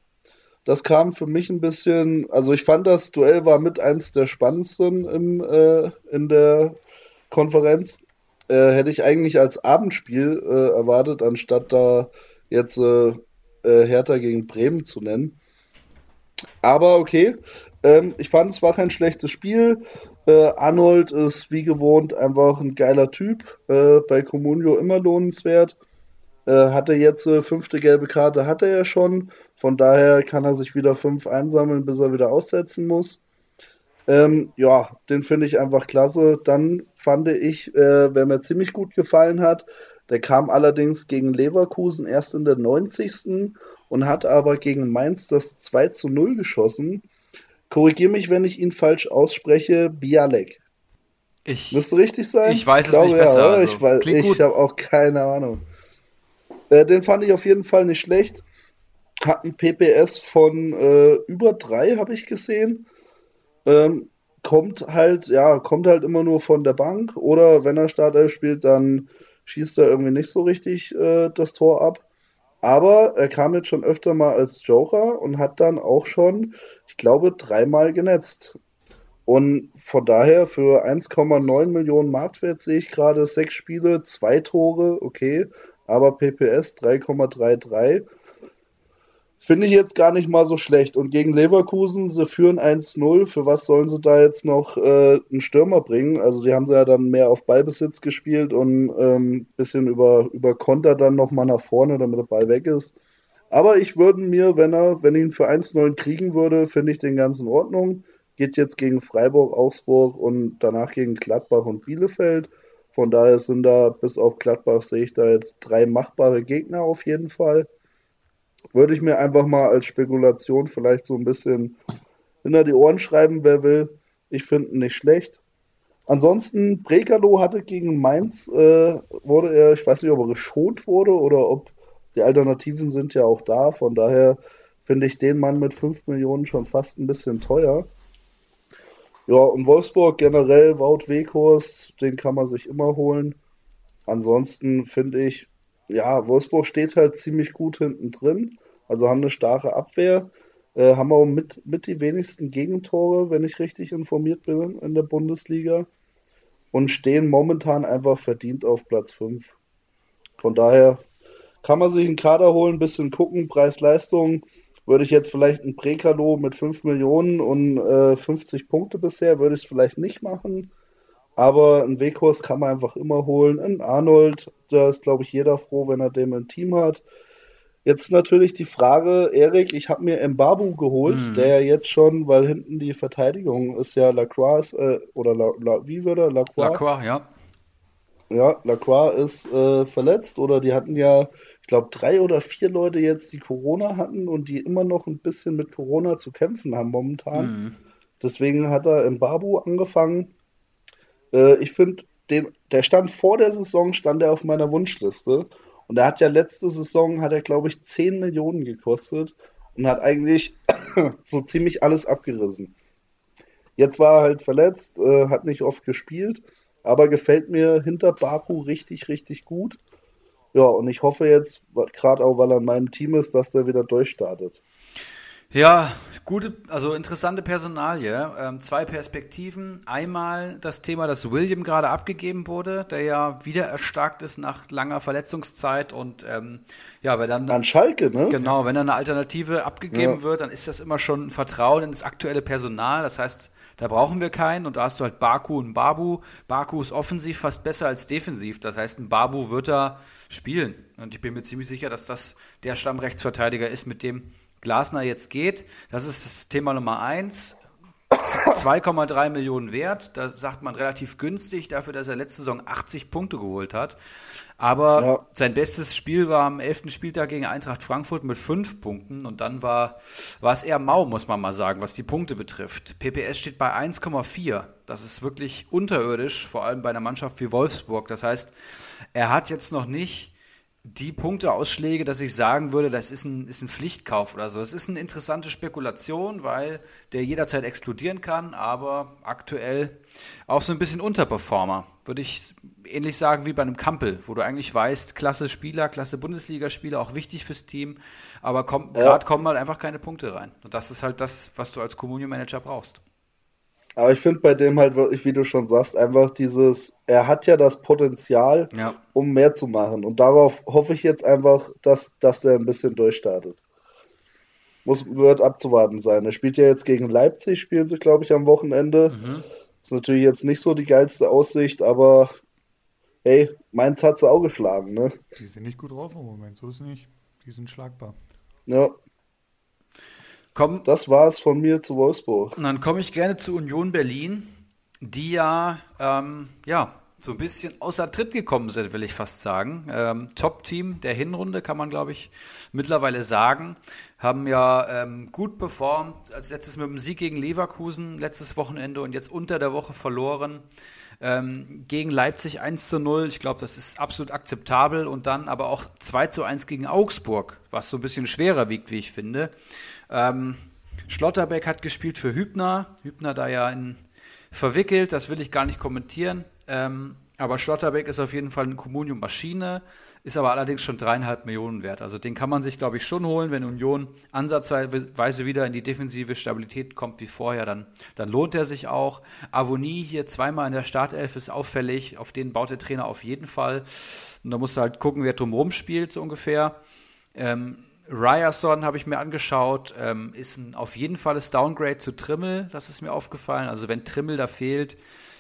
Das kam für mich ein bisschen, also ich fand das Duell war mit eins der spannendsten im, äh, in der Konferenz. Äh, hätte ich eigentlich als Abendspiel äh, erwartet, anstatt da jetzt Hertha gegen Bremen zu nennen. Aber okay, ähm, ich fand es war kein schlechtes Spiel. Äh, Arnold ist wie gewohnt einfach ein geiler Typ. Äh, bei Comunio immer lohnenswert. Äh, hatte jetzt äh, fünfte gelbe Karte, hatte er schon. Von daher kann er sich wieder fünf einsammeln, bis er wieder aussetzen muss. Ähm, ja, den finde ich einfach klasse. Dann fand ich, äh, wer mir ziemlich gut gefallen hat, der kam allerdings gegen Leverkusen erst in der 90. und hat aber gegen Mainz das 2 zu 0 geschossen. Korrigiere mich, wenn ich ihn falsch ausspreche. Bialek. Ich, Müsste richtig sein? Ich weiß ich es nicht besser. Ja, also, ich ich habe auch keine Ahnung. Äh, den fand ich auf jeden Fall nicht schlecht. Hat ein PPS von äh, über drei, habe ich gesehen. Ähm, kommt halt, ja, kommt halt immer nur von der Bank. Oder wenn er Startelf spielt, dann schießt er irgendwie nicht so richtig äh, das Tor ab. Aber er kam jetzt schon öfter mal als Joker und hat dann auch schon, ich glaube, dreimal genetzt. Und von daher für 1,9 Millionen Marktwert sehe ich gerade sechs Spiele, zwei Tore, okay, aber PPS 3,33 Finde ich jetzt gar nicht mal so schlecht. Und gegen Leverkusen, sie führen 1-0. Für was sollen sie da jetzt noch äh, einen Stürmer bringen? Also die haben sie ja dann mehr auf Ballbesitz gespielt und ähm, bisschen über, über Konter dann nochmal nach vorne, damit der Ball weg ist. Aber ich würde mir, wenn er, wenn ich ihn für 1-9 kriegen würde, finde ich den ganz in Ordnung. Geht jetzt gegen Freiburg, Augsburg und danach gegen Gladbach und Bielefeld. Von daher sind da, bis auf Gladbach sehe ich da jetzt drei machbare Gegner auf jeden Fall würde ich mir einfach mal als Spekulation vielleicht so ein bisschen hinter die Ohren schreiben, wer will. Ich finde ihn nicht schlecht. Ansonsten, Brekalo hatte gegen Mainz, äh, wurde er, ich weiß nicht, ob er geschont wurde oder ob die Alternativen sind ja auch da. Von daher finde ich den Mann mit 5 Millionen schon fast ein bisschen teuer. Ja, und Wolfsburg generell, Wout Weghorst, den kann man sich immer holen. Ansonsten finde ich, ja, Wolfsburg steht halt ziemlich gut hinten drin, also haben eine starke Abwehr. Äh, haben auch mit, mit die wenigsten Gegentore, wenn ich richtig informiert bin, in der Bundesliga. Und stehen momentan einfach verdient auf Platz 5. Von daher kann man sich einen Kader holen, ein bisschen gucken, Preis-Leistung. Würde ich jetzt vielleicht ein Prekalo mit 5 Millionen und äh, 50 Punkte bisher, würde ich es vielleicht nicht machen. Aber einen Wekos kann man einfach immer holen. Ein Arnold, da ist, glaube ich, jeder froh, wenn er den im Team hat. Jetzt natürlich die Frage, Erik, ich habe mir Mbabu geholt, mhm. der jetzt schon, weil hinten die Verteidigung ist ja Lacroix, äh, oder La, La, wie würde er? Lacroix? Lacroix, ja. Ja, Lacroix ist äh, verletzt oder die hatten ja, ich glaube, drei oder vier Leute jetzt, die Corona hatten und die immer noch ein bisschen mit Corona zu kämpfen haben momentan. Mhm. Deswegen hat er Mbabu angefangen. Äh, ich finde, der stand vor der Saison, stand er auf meiner Wunschliste. Und er hat ja letzte Saison, hat er glaube ich 10 Millionen gekostet und hat eigentlich so ziemlich alles abgerissen. Jetzt war er halt verletzt, äh, hat nicht oft gespielt, aber gefällt mir hinter Baku richtig, richtig gut. Ja, und ich hoffe jetzt, gerade auch weil er in meinem Team ist, dass der wieder durchstartet. Ja, gute, also interessante Personalie. Ähm, zwei Perspektiven. Einmal das Thema, dass William gerade abgegeben wurde, der ja wieder erstarkt ist nach langer Verletzungszeit und ähm, ja, wenn dann an Schalke, ne? Genau, wenn dann eine Alternative abgegeben ja. wird, dann ist das immer schon ein Vertrauen in das aktuelle Personal. Das heißt, da brauchen wir keinen und da hast du halt Baku und Babu. Baku ist offensiv fast besser als defensiv. Das heißt, ein Babu wird da spielen und ich bin mir ziemlich sicher, dass das der Stammrechtsverteidiger ist, mit dem Glasner jetzt geht. Das ist das Thema Nummer eins. 2,3 Millionen wert. Da sagt man relativ günstig dafür, dass er letzte Saison 80 Punkte geholt hat. Aber ja. sein bestes Spiel war am 11. Spieltag gegen Eintracht Frankfurt mit 5 Punkten. Und dann war, war es eher mau, muss man mal sagen, was die Punkte betrifft. PPS steht bei 1,4. Das ist wirklich unterirdisch, vor allem bei einer Mannschaft wie Wolfsburg. Das heißt, er hat jetzt noch nicht die Punkteausschläge, dass ich sagen würde, das ist ein, ist ein Pflichtkauf oder so. Es ist eine interessante Spekulation, weil der jederzeit explodieren kann, aber aktuell auch so ein bisschen Unterperformer. Würde ich ähnlich sagen wie bei einem Kampel, wo du eigentlich weißt, klasse Spieler, klasse Bundesligaspieler, auch wichtig fürs Team, aber ja. gerade kommen halt einfach keine Punkte rein. Und das ist halt das, was du als Communio-Manager brauchst. Aber ich finde bei dem halt wirklich, wie du schon sagst, einfach dieses, er hat ja das Potenzial, ja. um mehr zu machen. Und darauf hoffe ich jetzt einfach, dass, dass der ein bisschen durchstartet. Muss, wird abzuwarten sein. Er spielt ja jetzt gegen Leipzig, spielen sie, glaube ich, am Wochenende. Mhm. Ist natürlich jetzt nicht so die geilste Aussicht, aber hey, Mainz hat sie auch geschlagen, ne? Die sind nicht gut drauf im Moment, so ist nicht. Die sind schlagbar. Ja. Komm, das war es von mir zu Wolfsburg. Und dann komme ich gerne zu Union Berlin, die ja, ähm, ja, so ein bisschen außer Tritt gekommen sind, will ich fast sagen. Ähm, Top-Team der Hinrunde, kann man, glaube ich, mittlerweile sagen. Haben ja ähm, gut performt, als letztes mit dem Sieg gegen Leverkusen, letztes Wochenende und jetzt unter der Woche verloren. Ähm, gegen Leipzig 1 zu 0, ich glaube, das ist absolut akzeptabel. Und dann aber auch 2 zu 1 gegen Augsburg, was so ein bisschen schwerer wiegt, wie ich finde. Ähm, Schlotterbeck hat gespielt für Hübner. Hübner da ja in, verwickelt, das will ich gar nicht kommentieren. Ähm, aber Schlotterbeck ist auf jeden Fall eine Communium-Maschine, ist aber allerdings schon dreieinhalb Millionen wert. Also den kann man sich, glaube ich, schon holen. Wenn Union ansatzweise wieder in die defensive Stabilität kommt wie vorher, dann, dann lohnt er sich auch. Avonie hier zweimal in der Startelf ist auffällig. Auf den baut der Trainer auf jeden Fall. Und da musst du halt gucken, wer drumherum spielt, so ungefähr. Ähm, Ryerson habe ich mir angeschaut, ähm, ist ein, auf jeden Fall das Downgrade zu Trimmel, das ist mir aufgefallen. Also wenn Trimmel da fehlt,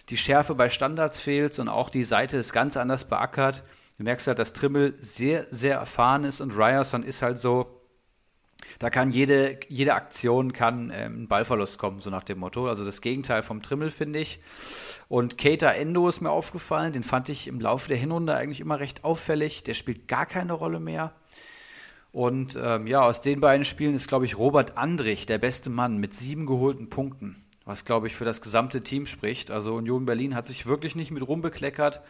die Schärfe bei Standards fehlt und auch die Seite ist ganz anders beackert. Du merkst halt, dass Trimmel sehr, sehr erfahren ist und Ryerson ist halt so, da kann jede, jede Aktion kann ähm, ein Ballverlust kommen, so nach dem Motto. Also das Gegenteil vom Trimmel, finde ich. Und Keita Endo ist mir aufgefallen, den fand ich im Laufe der Hinrunde eigentlich immer recht auffällig. Der spielt gar keine Rolle mehr. Und ähm, ja, aus den beiden Spielen ist, glaube ich, Robert Andrich der beste Mann mit sieben geholten Punkten, was, glaube ich, für das gesamte Team spricht. Also Union Berlin hat sich wirklich nicht mit rumbekleckert.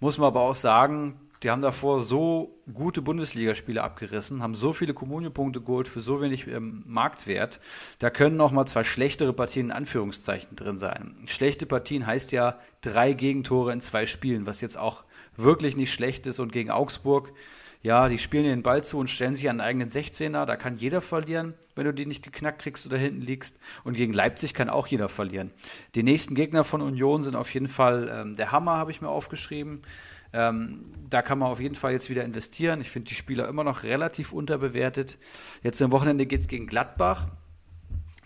Muss man aber auch sagen, die haben davor so gute Bundesligaspiele abgerissen, haben so viele Kommunionpunkte geholt für so wenig ähm, Marktwert. Da können noch mal zwei schlechtere Partien in Anführungszeichen drin sein. Schlechte Partien heißt ja drei Gegentore in zwei Spielen, was jetzt auch wirklich nicht schlecht ist. Und gegen Augsburg, ja, die spielen den Ball zu und stellen sich an einen eigenen 16er. Da kann jeder verlieren, wenn du die nicht geknackt kriegst oder hinten liegst. Und gegen Leipzig kann auch jeder verlieren. Die nächsten Gegner von Union sind auf jeden Fall ähm, der Hammer, habe ich mir aufgeschrieben. Ähm, da kann man auf jeden Fall jetzt wieder investieren. Ich finde die Spieler immer noch relativ unterbewertet. Jetzt am Wochenende geht es gegen Gladbach.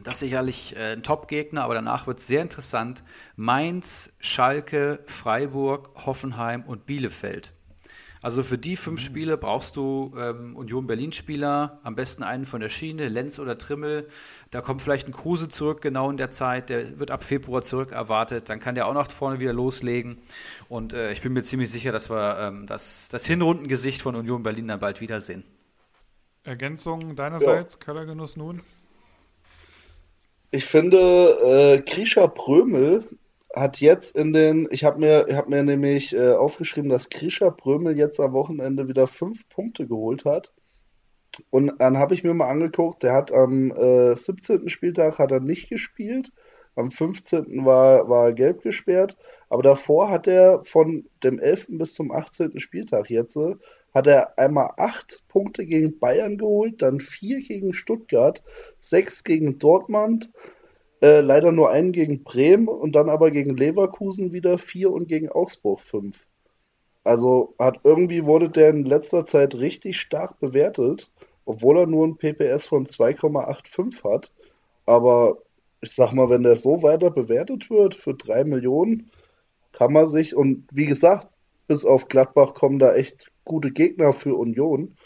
Das ist sicherlich äh, ein Top-Gegner, aber danach wird es sehr interessant. Mainz, Schalke, Freiburg, Hoffenheim und Bielefeld. Also für die fünf mhm. Spiele brauchst du ähm, Union Berlin-Spieler, am besten einen von der Schiene, Lenz oder Trimmel. Da kommt vielleicht ein Kruse zurück, genau in der Zeit. Der wird ab Februar zurück erwartet. Dann kann der auch noch vorne wieder loslegen. Und äh, ich bin mir ziemlich sicher, dass wir ähm, das, das Hinrundengesicht von Union Berlin dann bald wiedersehen. Ergänzung deinerseits, ja. Kellergenuss nun? Ich finde, äh, Krischer Prömel hat jetzt in den, ich habe mir, hab mir nämlich äh, aufgeschrieben, dass Krischer Prömel jetzt am Wochenende wieder fünf Punkte geholt hat. Und dann habe ich mir mal angeguckt, der hat am äh, 17. Spieltag hat er nicht gespielt, am 15. war, war er gelb gesperrt, aber davor hat er von dem 11. bis zum 18. Spieltag jetzt, äh, hat er einmal acht Punkte gegen Bayern geholt, dann vier gegen Stuttgart, sechs gegen Dortmund, äh, leider nur einen gegen Bremen und dann aber gegen Leverkusen wieder vier und gegen Augsburg fünf. Also hat irgendwie wurde der in letzter Zeit richtig stark bewertet, obwohl er nur ein PPS von 2,85 hat. Aber ich sag mal, wenn der so weiter bewertet wird für drei Millionen, kann man sich, und wie gesagt, bis auf Gladbach kommen da echt gute Gegner für Union,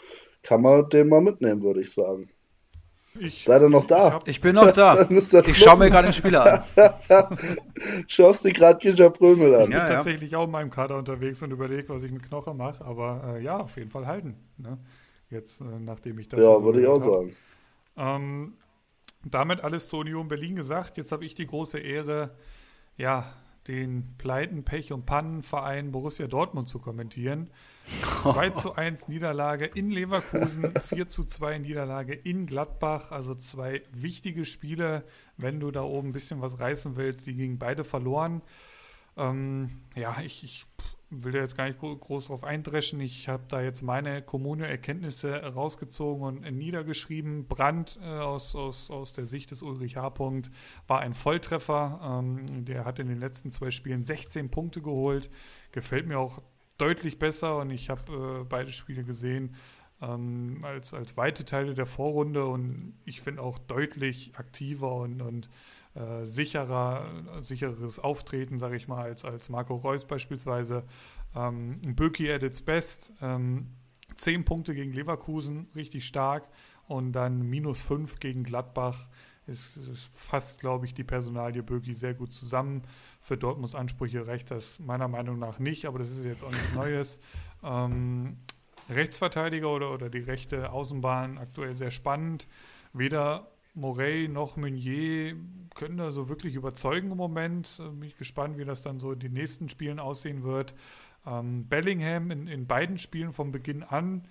kann man den mal mitnehmen, würde ich sagen. Ich, Seid ihr noch da? Ich, ich bin noch da. ich schaue mir gerade den Spieler an. Schaust dir gerade Ginja Prömel an. Ich bin ja, tatsächlich ja. auch in meinem Kader unterwegs und überlege, was ich mit Knoche mache. Aber äh, ja, auf jeden Fall halten. Ne? Jetzt, äh, nachdem ich das. Ja, so würde ich auch hab. sagen. Ähm, damit alles zu Union Berlin gesagt. Jetzt habe ich die große Ehre, ja, den Pleiten, Pech und Pannenverein Borussia Dortmund zu kommentieren. 2 zu 1 Niederlage in Leverkusen, 4 zu 2 Niederlage in Gladbach. Also zwei wichtige Spiele, wenn du da oben ein bisschen was reißen willst. Die gingen beide verloren. Ähm, ja, ich, ich will da jetzt gar nicht groß drauf eindreschen. Ich habe da jetzt meine Kommune-Erkenntnisse rausgezogen und niedergeschrieben. Brand äh, aus, aus, aus der Sicht des Ulrich H. war ein Volltreffer. Ähm, der hat in den letzten zwei Spielen 16 Punkte geholt. Gefällt mir auch deutlich besser und ich habe äh, beide Spiele gesehen ähm, als, als weite Teile der Vorrunde und ich finde auch deutlich aktiver und, und äh, sicherer, sicheres Auftreten, sage ich mal, als, als Marco Reus beispielsweise. Ähm, Böki at its best. Ähm, zehn Punkte gegen Leverkusen, richtig stark. Und dann minus fünf gegen Gladbach. Ist, fast, glaube ich, die Personalie Böki sehr gut zusammen. Für Dortmunds Ansprüche reicht das meiner Meinung nach nicht, aber das ist jetzt auch nichts Neues. Ähm, Rechtsverteidiger oder, oder die rechte Außenbahn aktuell sehr spannend. Weder Morey noch Meunier können da so wirklich überzeugen im Moment. Äh, bin ich gespannt, wie das dann so in den nächsten Spielen aussehen wird. Ähm, Bellingham in, in beiden Spielen von Beginn an.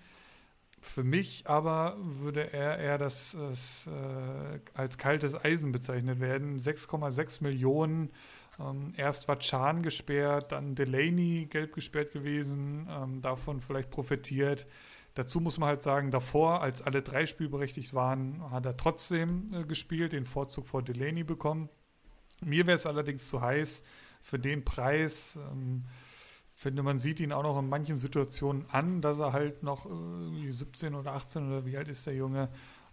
Für mich aber würde er eher das, das äh, als kaltes Eisen bezeichnet werden. 6,6 Millionen. Ähm, erst war Chan gesperrt, dann Delaney gelb gesperrt gewesen, ähm, davon vielleicht profitiert. Dazu muss man halt sagen, davor, als alle drei spielberechtigt waren, hat er trotzdem äh, gespielt, den Vorzug vor Delaney bekommen. Mir wäre es allerdings zu heiß für den Preis. Ähm, finde, man sieht ihn auch noch in manchen Situationen an, dass er halt noch äh, 17 oder 18 oder wie alt ist der Junge.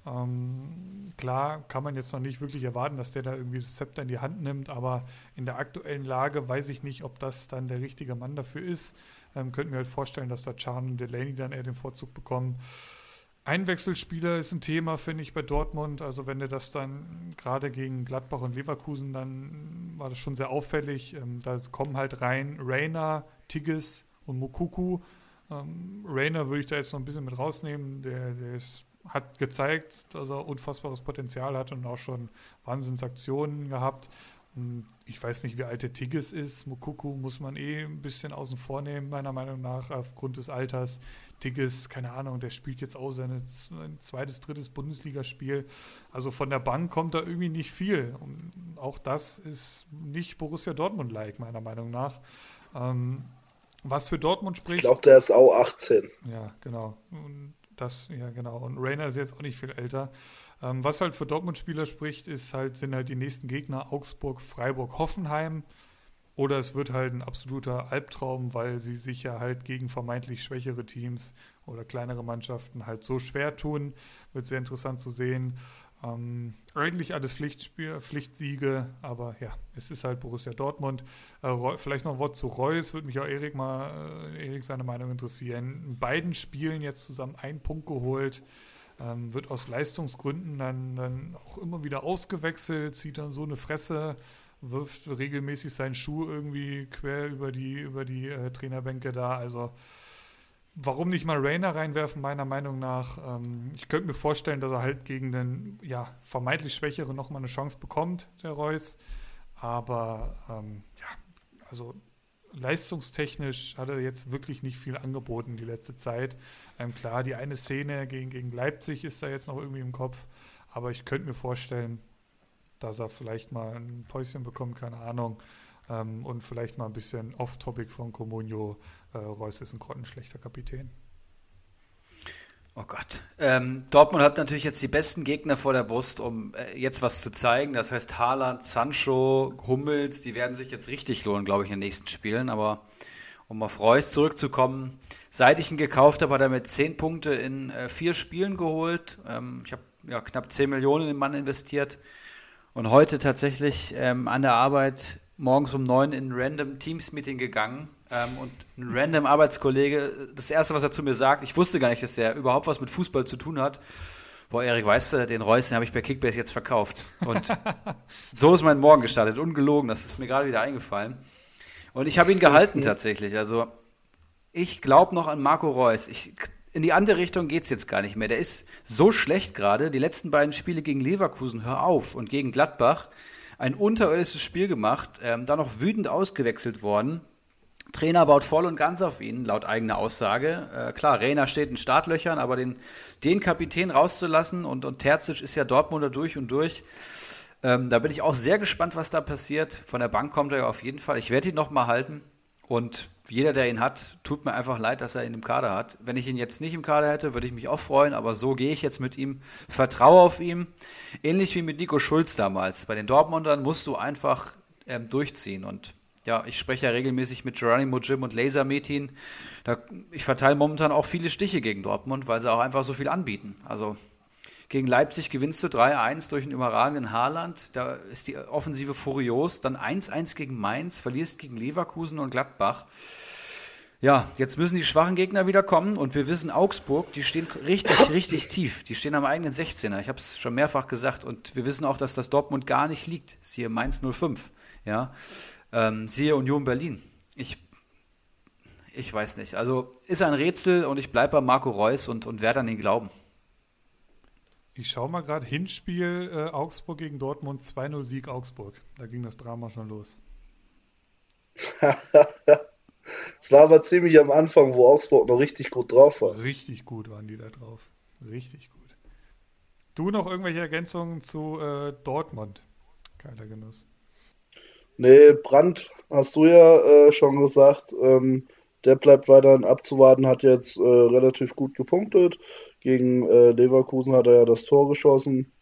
Ähm, klar kann man jetzt noch nicht wirklich erwarten, dass der da irgendwie das Zepter in die Hand nimmt, aber in der aktuellen Lage weiß ich nicht, ob das dann der richtige Mann dafür ist. Ähm, könnten wir halt vorstellen, dass da Chan und Delaney dann eher den Vorzug bekommen. Einwechselspieler ist ein Thema, finde ich, bei Dortmund. Also wenn du das dann gerade gegen Gladbach und Leverkusen, dann war das schon sehr auffällig. Ähm, da kommen halt rein Rainer, Tigges und Mukuku. Ähm, Rainer würde ich da jetzt noch ein bisschen mit rausnehmen. Der, der ist, hat gezeigt, dass er unfassbares Potenzial hat und auch schon Wahnsinnsaktionen gehabt. Ich weiß nicht, wie alt der Tigges ist. Mukuku muss man eh ein bisschen außen vor nehmen, meiner Meinung nach, aufgrund des Alters. Tigges, keine Ahnung, der spielt jetzt auch sein zweites, drittes Bundesligaspiel. Also von der Bank kommt da irgendwie nicht viel. Und auch das ist nicht Borussia Dortmund-like, meiner Meinung nach. Ähm, Was für Dortmund spricht. Ich glaube, der ist auch 18. Ja, genau. Und das, ja, genau. Und Rainer ist jetzt auch nicht viel älter. Ähm, was halt für Dortmund-Spieler spricht, ist halt, sind halt die nächsten Gegner Augsburg, Freiburg, Hoffenheim. Oder es wird halt ein absoluter Albtraum, weil sie sich ja halt gegen vermeintlich schwächere Teams oder kleinere Mannschaften halt so schwer tun. Wird sehr interessant zu sehen. Ähm, eigentlich alles Pflichtspiel, Pflichtsiege, aber ja, es ist halt Borussia Dortmund. Äh, vielleicht noch ein Wort zu Reus, würde mich auch Erik mal, äh, Erik seine Meinung interessieren. In beiden Spielen jetzt zusammen einen Punkt geholt, ähm, wird aus Leistungsgründen dann, dann auch immer wieder ausgewechselt, zieht dann so eine Fresse, wirft regelmäßig seinen Schuh irgendwie quer über die, über die äh, Trainerbänke da. Also warum nicht mal Rainer reinwerfen, meiner Meinung nach. Ähm, ich könnte mir vorstellen, dass er halt gegen den ja, vermeintlich Schwächeren nochmal eine Chance bekommt, der Reus. Aber ähm, ja, also leistungstechnisch hat er jetzt wirklich nicht viel angeboten die letzte Zeit. Ähm, klar, die eine Szene gegen, gegen Leipzig ist da jetzt noch irgendwie im Kopf. Aber ich könnte mir vorstellen, dass er vielleicht mal ein Päuschen bekommt, keine Ahnung. Ähm, und vielleicht mal ein bisschen off-topic von Comunio. Äh, Reus ist ein grottenschlechter Kapitän. Oh Gott. Ähm, Dortmund hat natürlich jetzt die besten Gegner vor der Brust, um äh, jetzt was zu zeigen. Das heißt, Haaland, Sancho, Hummels, die werden sich jetzt richtig lohnen, glaube ich, in den nächsten Spielen. Aber um auf Reus zurückzukommen, seit ich ihn gekauft habe, hat er mit 10 Punkte in äh, vier Spielen geholt. Ähm, ich habe ja, knapp 10 Millionen in den Mann investiert. Und heute tatsächlich ähm, an der Arbeit morgens um neun in ein random Teams-Meeting gegangen ähm, und ein random Arbeitskollege, das erste, was er zu mir sagt, ich wusste gar nicht, dass er überhaupt was mit Fußball zu tun hat. Boah, Erik, weißt du, den Reus, den habe ich bei Kickbase jetzt verkauft. Und so ist mein Morgen gestartet. Ungelogen, das ist mir gerade wieder eingefallen. Und ich habe ihn gehalten tatsächlich. Also ich glaube noch an Marco Reus. Ich, in die andere Richtung geht es jetzt gar nicht mehr. Der ist so schlecht gerade. Die letzten beiden Spiele gegen Leverkusen, hör auf, und gegen Gladbach ein unterirdisches Spiel gemacht, ähm, dann noch wütend ausgewechselt worden. Trainer baut voll und ganz auf ihn, laut eigener Aussage. Äh, klar, Reiner steht in Startlöchern, aber den, den Kapitän rauszulassen und, und Terzic ist ja Dortmunder durch und durch. Ähm, da bin ich auch sehr gespannt, was da passiert. Von der Bank kommt er ja auf jeden Fall. Ich werde ihn nochmal halten. Und jeder, der ihn hat, tut mir einfach leid, dass er ihn im Kader hat. Wenn ich ihn jetzt nicht im Kader hätte, würde ich mich auch freuen, aber so gehe ich jetzt mit ihm, vertraue auf ihn. Ähnlich wie mit Nico Schulz damals. Bei den Dortmundern musst du einfach ähm, durchziehen. Und ja, ich spreche ja regelmäßig mit Geronimo Jim und Laser Metin. Da, ich verteile momentan auch viele Stiche gegen Dortmund, weil sie auch einfach so viel anbieten. Also gegen Leipzig gewinnst du 3-1 durch einen überragenden Haaland. Da ist die Offensive furios. Dann 1-1 gegen Mainz, verlierst gegen Leverkusen und Gladbach. Ja, jetzt müssen die schwachen Gegner wieder kommen und wir wissen, Augsburg, die stehen richtig, richtig tief. Die stehen am eigenen 16er. Ich habe es schon mehrfach gesagt und wir wissen auch, dass das Dortmund gar nicht liegt. Siehe Mainz 05. Ja, ähm, siehe Union Berlin. Ich, ich weiß nicht. Also ist ein Rätsel und ich bleibe bei Marco Reus und, und werde an ihn glauben. Ich schaue mal gerade, Hinspiel äh, Augsburg gegen Dortmund, 2-0 Sieg Augsburg. Da ging das Drama schon los. Es war aber ziemlich am Anfang, wo Augsburg noch richtig gut drauf war. Richtig gut waren die da drauf. Richtig gut. Du noch irgendwelche Ergänzungen zu äh, Dortmund? Geiler Genuss. Nee, Brandt hast du ja äh, schon gesagt. Ähm, der bleibt weiterhin abzuwarten, hat jetzt äh, relativ gut gepunktet. Gegen äh, Leverkusen hat er ja das Tor geschossen.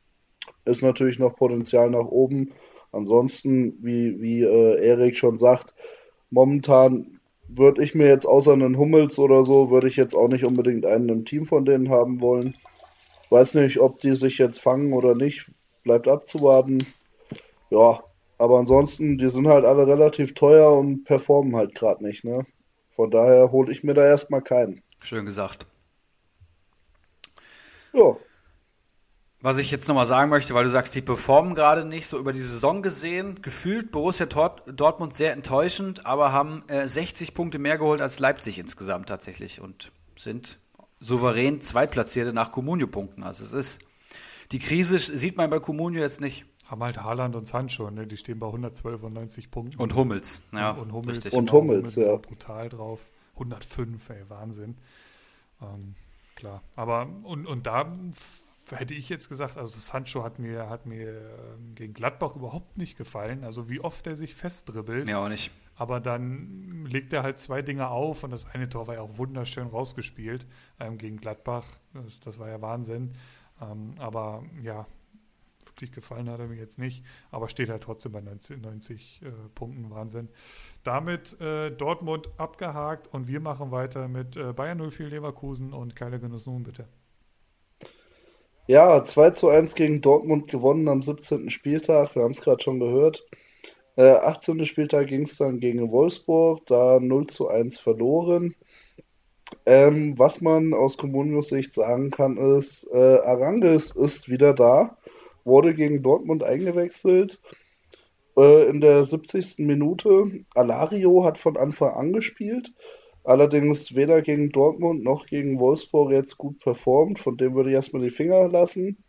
Ist natürlich noch Potenzial nach oben. Ansonsten, wie, wie äh, Erik schon sagt, momentan würde ich mir jetzt außer einen Hummels oder so, würde ich jetzt auch nicht unbedingt einen im Team von denen haben wollen. Weiß nicht, ob die sich jetzt fangen oder nicht. Bleibt abzuwarten. Ja, aber ansonsten, die sind halt alle relativ teuer und performen halt gerade nicht, ne? Von daher hole ich mir da erstmal keinen. Schön gesagt. Ja. Was ich jetzt nochmal sagen möchte, weil du sagst, die performen gerade nicht, so über die Saison gesehen, gefühlt Borussia Dortmund sehr enttäuschend, aber haben äh, 60 Punkte mehr geholt als Leipzig insgesamt tatsächlich und sind souverän Zweitplatzierte nach Comunio-Punkten. Also es ist, die Krise sieht man bei Comunio jetzt nicht. Haben halt Haaland und Sancho, ne? die stehen bei 112 und 90 Punkten. Und Hummels, ja. Und Hummels, richtig. Und Hummels, Hummels ja. brutal drauf. 105, ey, Wahnsinn. Ähm, klar. Aber, und, und da hätte ich jetzt gesagt, also Sancho hat mir, hat mir ähm, gegen Gladbach überhaupt nicht gefallen. Also wie oft er sich festdribbelt. Ja, auch nicht. aber dann legt er halt zwei Dinge auf und das eine Tor war ja auch wunderschön rausgespielt ähm, gegen Gladbach. Das, das, war ja Wahnsinn. Ähm, aber ja, wirklich gefallen hat er mir jetzt nicht, aber steht halt trotzdem bei 90, 90 äh, Punkten, Wahnsinn. Damit äh, Dortmund abgehakt und wir machen weiter mit äh, Bayern 04 Leverkusen und Keiler Genuss nun bitte. Ja, 2 zu 1 gegen Dortmund gewonnen am 17. Spieltag. Wir haben es gerade schon gehört. Äh, 18. Spieltag ging es dann gegen Wolfsburg, da 0 zu 1 verloren. Ähm, was man aus Comunios Sicht sagen kann, ist, äh, Arangis ist wieder da, wurde gegen Dortmund eingewechselt. Äh, in der 70. Minute. Alario hat von Anfang an gespielt. Allerdings weder gegen Dortmund noch gegen Wolfsburg jetzt gut performt. Von dem würde ich erstmal die Finger lassen.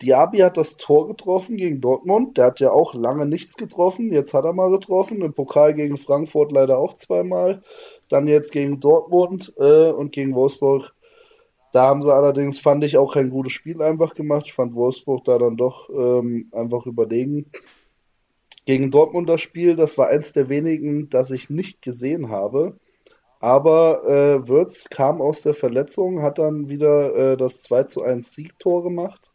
Diaby hat das Tor getroffen gegen Dortmund. Der hat ja auch lange nichts getroffen. Jetzt hat er mal getroffen. Im Pokal gegen Frankfurt leider auch zweimal. Dann jetzt gegen Dortmund äh, und gegen Wolfsburg. Da haben sie allerdings, fand ich, auch kein gutes Spiel einfach gemacht. Ich fand Wolfsburg da dann doch ähm, einfach überlegen. Gegen Dortmund das Spiel, das war eins der wenigen, das ich nicht gesehen habe. Aber äh, Würz kam aus der Verletzung, hat dann wieder äh, das 2 zu 1 Siegtor gemacht.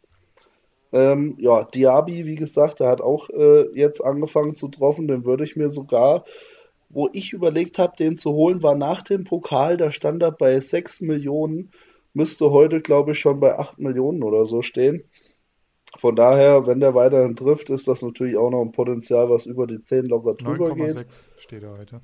Ähm, ja, Diaby, wie gesagt, der hat auch äh, jetzt angefangen zu treffen. Den würde ich mir sogar, wo ich überlegt habe, den zu holen, war nach dem Pokal, da stand er bei 6 Millionen. Müsste heute, glaube ich, schon bei 8 Millionen oder so stehen. Von daher, wenn der weiterhin trifft, ist das natürlich auch noch ein Potenzial, was über die 10 locker drüber 9, geht. 9,6 steht er heute.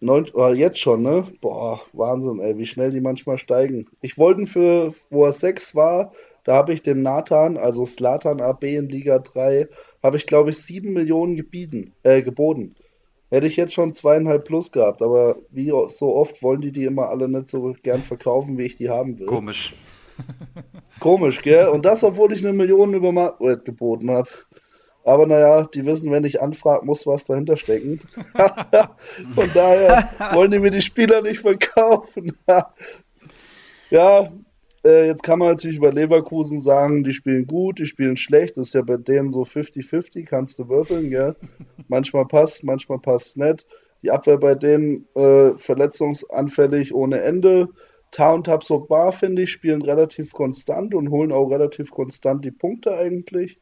Neun, oh, jetzt schon, ne? Boah, Wahnsinn, ey, wie schnell die manchmal steigen. Ich wollte für, wo er 6 war, da habe ich dem Nathan, also Slatan AB in Liga 3, habe ich glaube ich 7 Millionen gebieten, äh, geboten. Hätte ich jetzt schon zweieinhalb plus gehabt, aber wie so oft wollen die die immer alle nicht so gern verkaufen, wie ich die haben will. Komisch. Komisch, gell? Und das, obwohl ich eine Million über Marktwert geboten habe. Aber naja, die wissen, wenn ich anfrage, muss was dahinter stecken. Von daher wollen die mir die Spieler nicht verkaufen. ja, äh, jetzt kann man natürlich über Leverkusen sagen, die spielen gut, die spielen schlecht. Das ist ja bei denen so 50-50, kannst du würfeln, gell? Manchmal passt, manchmal passt nicht. Die Abwehr bei denen äh, verletzungsanfällig ohne Ende. Ta und Tabsoba, finde ich, spielen relativ konstant und holen auch relativ konstant die Punkte eigentlich.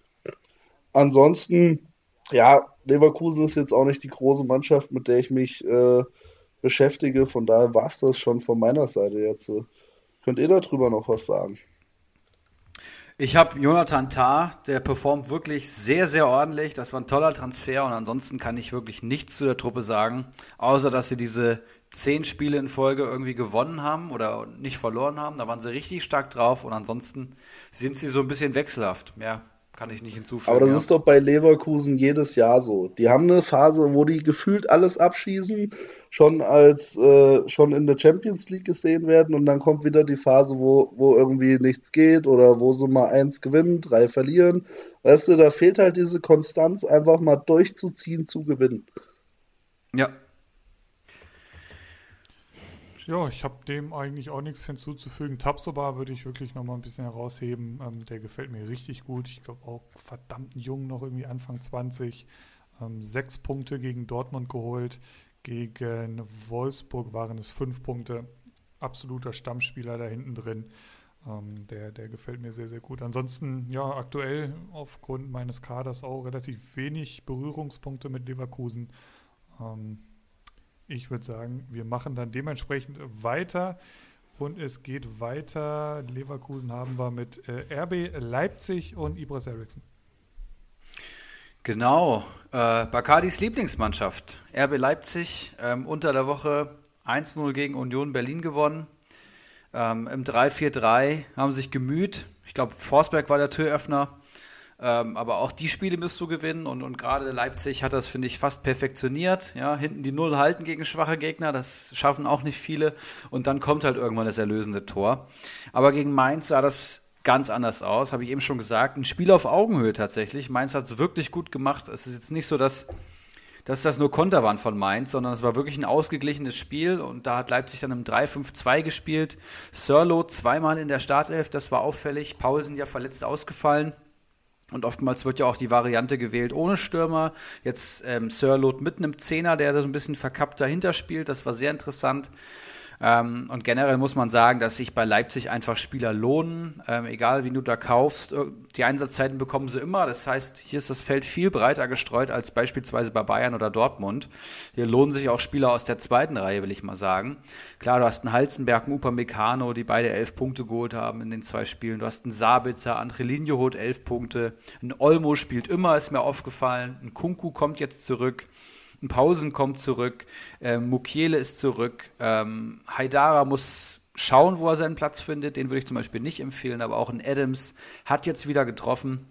Ansonsten, ja, Leverkusen ist jetzt auch nicht die große Mannschaft, mit der ich mich äh, beschäftige. Von daher war es das schon von meiner Seite jetzt. Könnt ihr darüber noch was sagen? Ich habe Jonathan Tah, der performt wirklich sehr, sehr ordentlich. Das war ein toller Transfer und ansonsten kann ich wirklich nichts zu der Truppe sagen, außer dass sie diese zehn Spiele in Folge irgendwie gewonnen haben oder nicht verloren haben. Da waren sie richtig stark drauf und ansonsten sind sie so ein bisschen wechselhaft. Ja, kann ich nicht hinzufügen. Aber das ja. ist doch bei Leverkusen jedes Jahr so. Die haben eine Phase, wo die gefühlt alles abschießen, schon als äh, schon in der Champions League gesehen werden und dann kommt wieder die Phase, wo, wo irgendwie nichts geht oder wo sie mal eins gewinnen, drei verlieren. Weißt du, da fehlt halt diese Konstanz, einfach mal durchzuziehen, zu gewinnen. Ja, ja, ich habe dem eigentlich auch nichts hinzuzufügen. Tapsoba würde ich wirklich noch mal ein bisschen herausheben. Ähm, der gefällt mir richtig gut. Ich glaube auch verdammt jung, noch irgendwie Anfang 20. Ähm, sechs Punkte gegen Dortmund geholt. Gegen Wolfsburg waren es fünf Punkte. Absoluter Stammspieler da hinten drin. Ähm, der, der gefällt mir sehr, sehr gut. Ansonsten, ja, aktuell aufgrund meines Kaders auch relativ wenig Berührungspunkte mit Leverkusen. Ähm, ich würde sagen, wir machen dann dementsprechend weiter. Und es geht weiter. Leverkusen haben wir mit äh, RB Leipzig und Ibras Eriksson. Genau. Äh, Bakadis Lieblingsmannschaft. RB Leipzig ähm, unter der Woche 1-0 gegen Union Berlin gewonnen. Ähm, Im 3-4-3 haben sich gemüht. Ich glaube, Forsberg war der Türöffner. Ähm, aber auch die Spiele müsst du gewinnen und, und gerade Leipzig hat das, finde ich, fast perfektioniert. Ja, hinten die Null halten gegen schwache Gegner, das schaffen auch nicht viele. Und dann kommt halt irgendwann das erlösende Tor. Aber gegen Mainz sah das ganz anders aus, habe ich eben schon gesagt. Ein Spiel auf Augenhöhe tatsächlich. Mainz hat es wirklich gut gemacht. Es ist jetzt nicht so, dass, dass das nur Konter waren von Mainz, sondern es war wirklich ein ausgeglichenes Spiel und da hat Leipzig dann im 3-5-2 gespielt. Sörlo zweimal in der Startelf, das war auffällig. Paulsen ja verletzt ausgefallen. Und oftmals wird ja auch die Variante gewählt ohne Stürmer. Jetzt ähm, Sirlot mit einem Zehner, der da so ein bisschen verkappt dahinter spielt. Das war sehr interessant. Ähm, und generell muss man sagen, dass sich bei Leipzig einfach Spieler lohnen. Ähm, egal, wie du da kaufst, die Einsatzzeiten bekommen sie immer. Das heißt, hier ist das Feld viel breiter gestreut als beispielsweise bei Bayern oder Dortmund. Hier lohnen sich auch Spieler aus der zweiten Reihe, will ich mal sagen. Klar, du hast einen Halzenberg, einen Upamecano, die beide elf Punkte geholt haben in den zwei Spielen. Du hast einen Sabitzer, Andrelinho holt elf Punkte. Ein Olmo spielt immer, ist mir aufgefallen. Ein Kunku kommt jetzt zurück. Ein Pausen kommt zurück, ähm, Mukiele ist zurück, ähm, Haidara muss schauen, wo er seinen Platz findet. Den würde ich zum Beispiel nicht empfehlen, aber auch ein Adams hat jetzt wieder getroffen.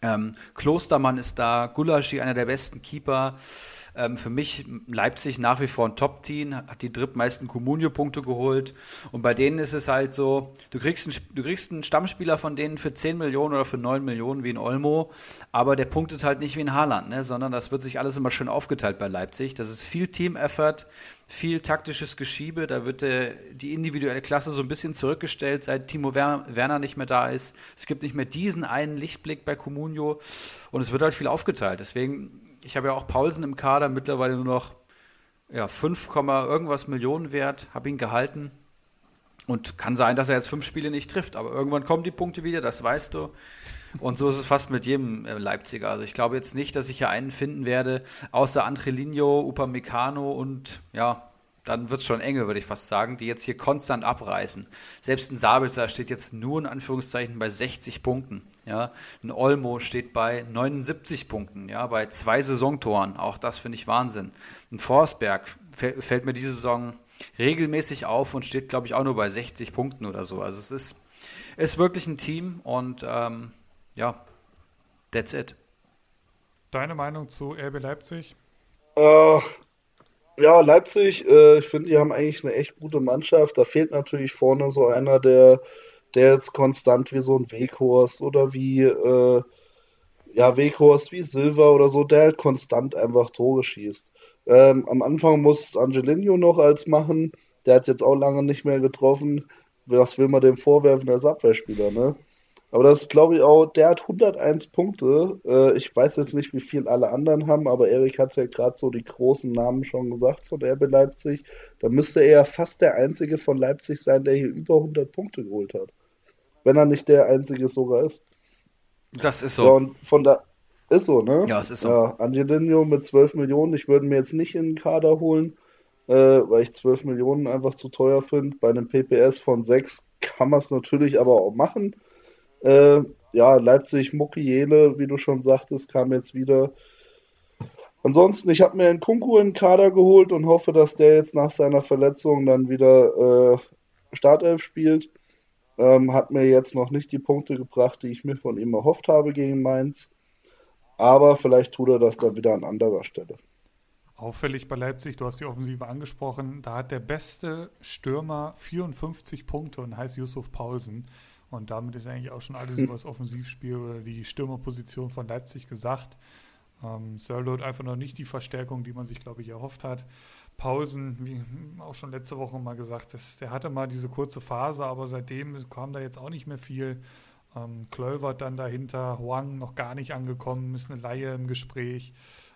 Ähm, Klostermann ist da, Gulaschi, einer der besten Keeper. Ähm, für mich Leipzig nach wie vor ein Top-Team, hat die drittmeisten Comunio-Punkte geholt. Und bei denen ist es halt so, du kriegst, einen, du kriegst einen Stammspieler von denen für 10 Millionen oder für 9 Millionen wie ein Olmo, aber der punktet halt nicht wie ein Haaland, ne? sondern das wird sich alles immer schön aufgeteilt bei Leipzig. Das ist viel Team-Effort, viel taktisches Geschiebe. Da wird äh, die individuelle Klasse so ein bisschen zurückgestellt, seit Timo Werner nicht mehr da ist. Es gibt nicht mehr diesen einen Lichtblick bei Comunio und es wird halt viel aufgeteilt. Deswegen ich habe ja auch Paulsen im Kader, mittlerweile nur noch ja, 5, irgendwas Millionen wert, habe ihn gehalten. Und kann sein, dass er jetzt fünf Spiele nicht trifft, aber irgendwann kommen die Punkte wieder, das weißt du. Und so ist es fast mit jedem äh, Leipziger. Also ich glaube jetzt nicht, dass ich hier einen finden werde, außer Andrelinho, Upamecano und ja, dann wird es schon enge, würde ich fast sagen, die jetzt hier konstant abreißen. Selbst ein Sabitzer steht jetzt nur in Anführungszeichen bei 60 Punkten. Ja, ein Olmo steht bei 79 Punkten, ja, bei zwei Saisontoren. Auch das finde ich Wahnsinn. Ein Forsberg fällt mir diese Saison regelmäßig auf und steht, glaube ich, auch nur bei 60 Punkten oder so. Also es ist, ist wirklich ein Team und ähm, ja, that's it. Deine Meinung zu RB Leipzig? Uh, ja, Leipzig, äh, ich finde, die haben eigentlich eine echt gute Mannschaft. Da fehlt natürlich vorne so einer, der, der jetzt konstant wie so ein Weghorst oder wie, äh, ja, Weghorst wie Silva oder so, der halt konstant einfach Tore schießt. Ähm, am Anfang muss Angelino noch als machen. Der hat jetzt auch lange nicht mehr getroffen. Was will man dem vorwerfen als Abwehrspieler, ne? Aber das glaube ich, auch, der hat 101 Punkte. Äh, ich weiß jetzt nicht, wie viel alle anderen haben, aber Erik hat ja gerade so die großen Namen schon gesagt von RB Leipzig. Da müsste er ja fast der Einzige von Leipzig sein, der hier über 100 Punkte geholt hat. Wenn er nicht der Einzige sogar ist. Das ist so. Ja, und von da ist so, ne? Ja, es ist so. Ja, Angelino mit 12 Millionen, ich würde mir jetzt nicht in den Kader holen, äh, weil ich 12 Millionen einfach zu teuer finde. Bei einem PPS von 6 kann man es natürlich aber auch machen. Äh, ja, Leipzig, Muckiele, wie du schon sagtest, kam jetzt wieder. Ansonsten, ich habe mir einen Kunku in den Kader geholt und hoffe, dass der jetzt nach seiner Verletzung dann wieder äh, Startelf spielt. Ähm, hat mir jetzt noch nicht die Punkte gebracht, die ich mir von ihm erhofft habe gegen Mainz. Aber vielleicht tut er das dann wieder an anderer Stelle. Auffällig bei Leipzig, du hast die Offensive angesprochen, da hat der beste Stürmer 54 Punkte und heißt Yusuf Paulsen. Und damit ist eigentlich auch schon alles über das Offensivspiel oder die Stürmerposition von Leipzig gesagt. Ähm, Sörlot einfach noch nicht die Verstärkung, die man sich, glaube ich, erhofft hat. Paulsen, wie auch schon letzte Woche mal gesagt, das, der hatte mal diese kurze Phase, aber seitdem kam da jetzt auch nicht mehr viel. Ähm, Klövert dann dahinter, Huang noch gar nicht angekommen, ist eine Laie im Gespräch.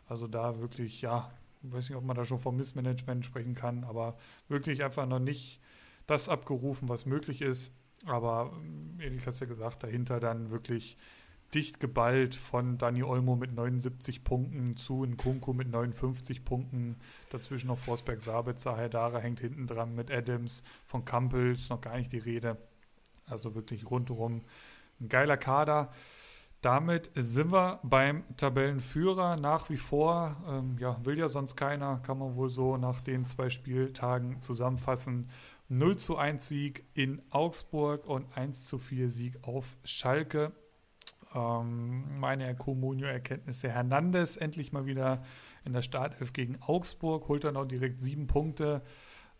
Also da wirklich, ja, weiß nicht, ob man da schon vom Missmanagement sprechen kann, aber wirklich einfach noch nicht das abgerufen, was möglich ist. Aber ähm, Erik hast ja gesagt, dahinter dann wirklich dicht geballt von Dani Olmo mit 79 Punkten zu Nkunku mit 59 Punkten. Dazwischen noch Forsberg, Sabitzer, Haidara hängt hinten dran mit Adams, von Kampel ist noch gar nicht die Rede. Also wirklich rundherum ein geiler Kader. Damit sind wir beim Tabellenführer nach wie vor. Ähm, ja, will ja sonst keiner, kann man wohl so nach den zwei Spieltagen zusammenfassen. 0 zu 1 Sieg in Augsburg und 1 zu 4 Sieg auf Schalke. Ähm, meine Comunio-Erkenntnisse. Hernandez endlich mal wieder in der Startelf gegen Augsburg, holt dann auch direkt sieben Punkte.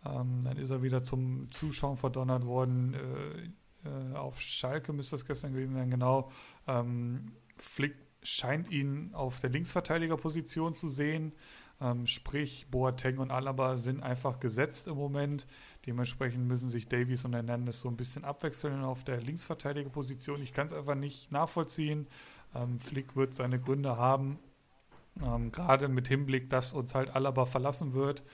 Ähm, dann ist er wieder zum Zuschauen verdonnert worden. Äh, äh, auf Schalke müsste das gestern gewesen sein, genau. Ähm, Flick scheint ihn auf der Linksverteidigerposition zu sehen. Ähm, sprich, Boateng und Alaba sind einfach gesetzt im Moment. Dementsprechend müssen sich Davies und Hernandez so ein bisschen abwechseln auf der Linksverteidigerposition. Ich kann es einfach nicht nachvollziehen. Ähm, Flick wird seine Gründe haben. Ähm, Gerade mit Hinblick, dass uns halt Alaba verlassen wird,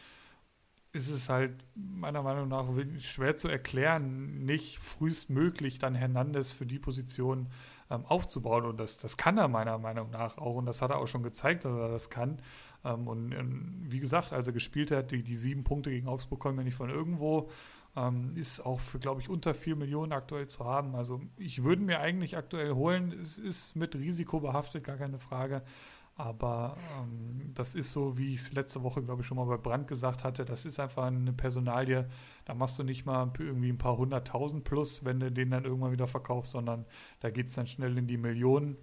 ist es halt meiner Meinung nach schwer zu erklären, nicht frühestmöglich dann Hernandez für die Position ähm, aufzubauen. Und das, das kann er meiner Meinung nach auch. Und das hat er auch schon gezeigt, dass er das kann. Ähm, und, und, wie gesagt, als er gespielt hat, die, die sieben Punkte gegen Augsburg kommen ja nicht von irgendwo. Ähm, ist auch für, glaube ich, unter vier Millionen aktuell zu haben. Also ich würde mir eigentlich aktuell holen. Es ist mit Risiko behaftet, gar keine Frage. Aber ähm, das ist so, wie ich es letzte Woche, glaube ich, schon mal bei Brand gesagt hatte. Das ist einfach eine Personalie. Da machst du nicht mal irgendwie ein paar hunderttausend plus, wenn du den dann irgendwann wieder verkaufst, sondern da geht es dann schnell in die Millionen.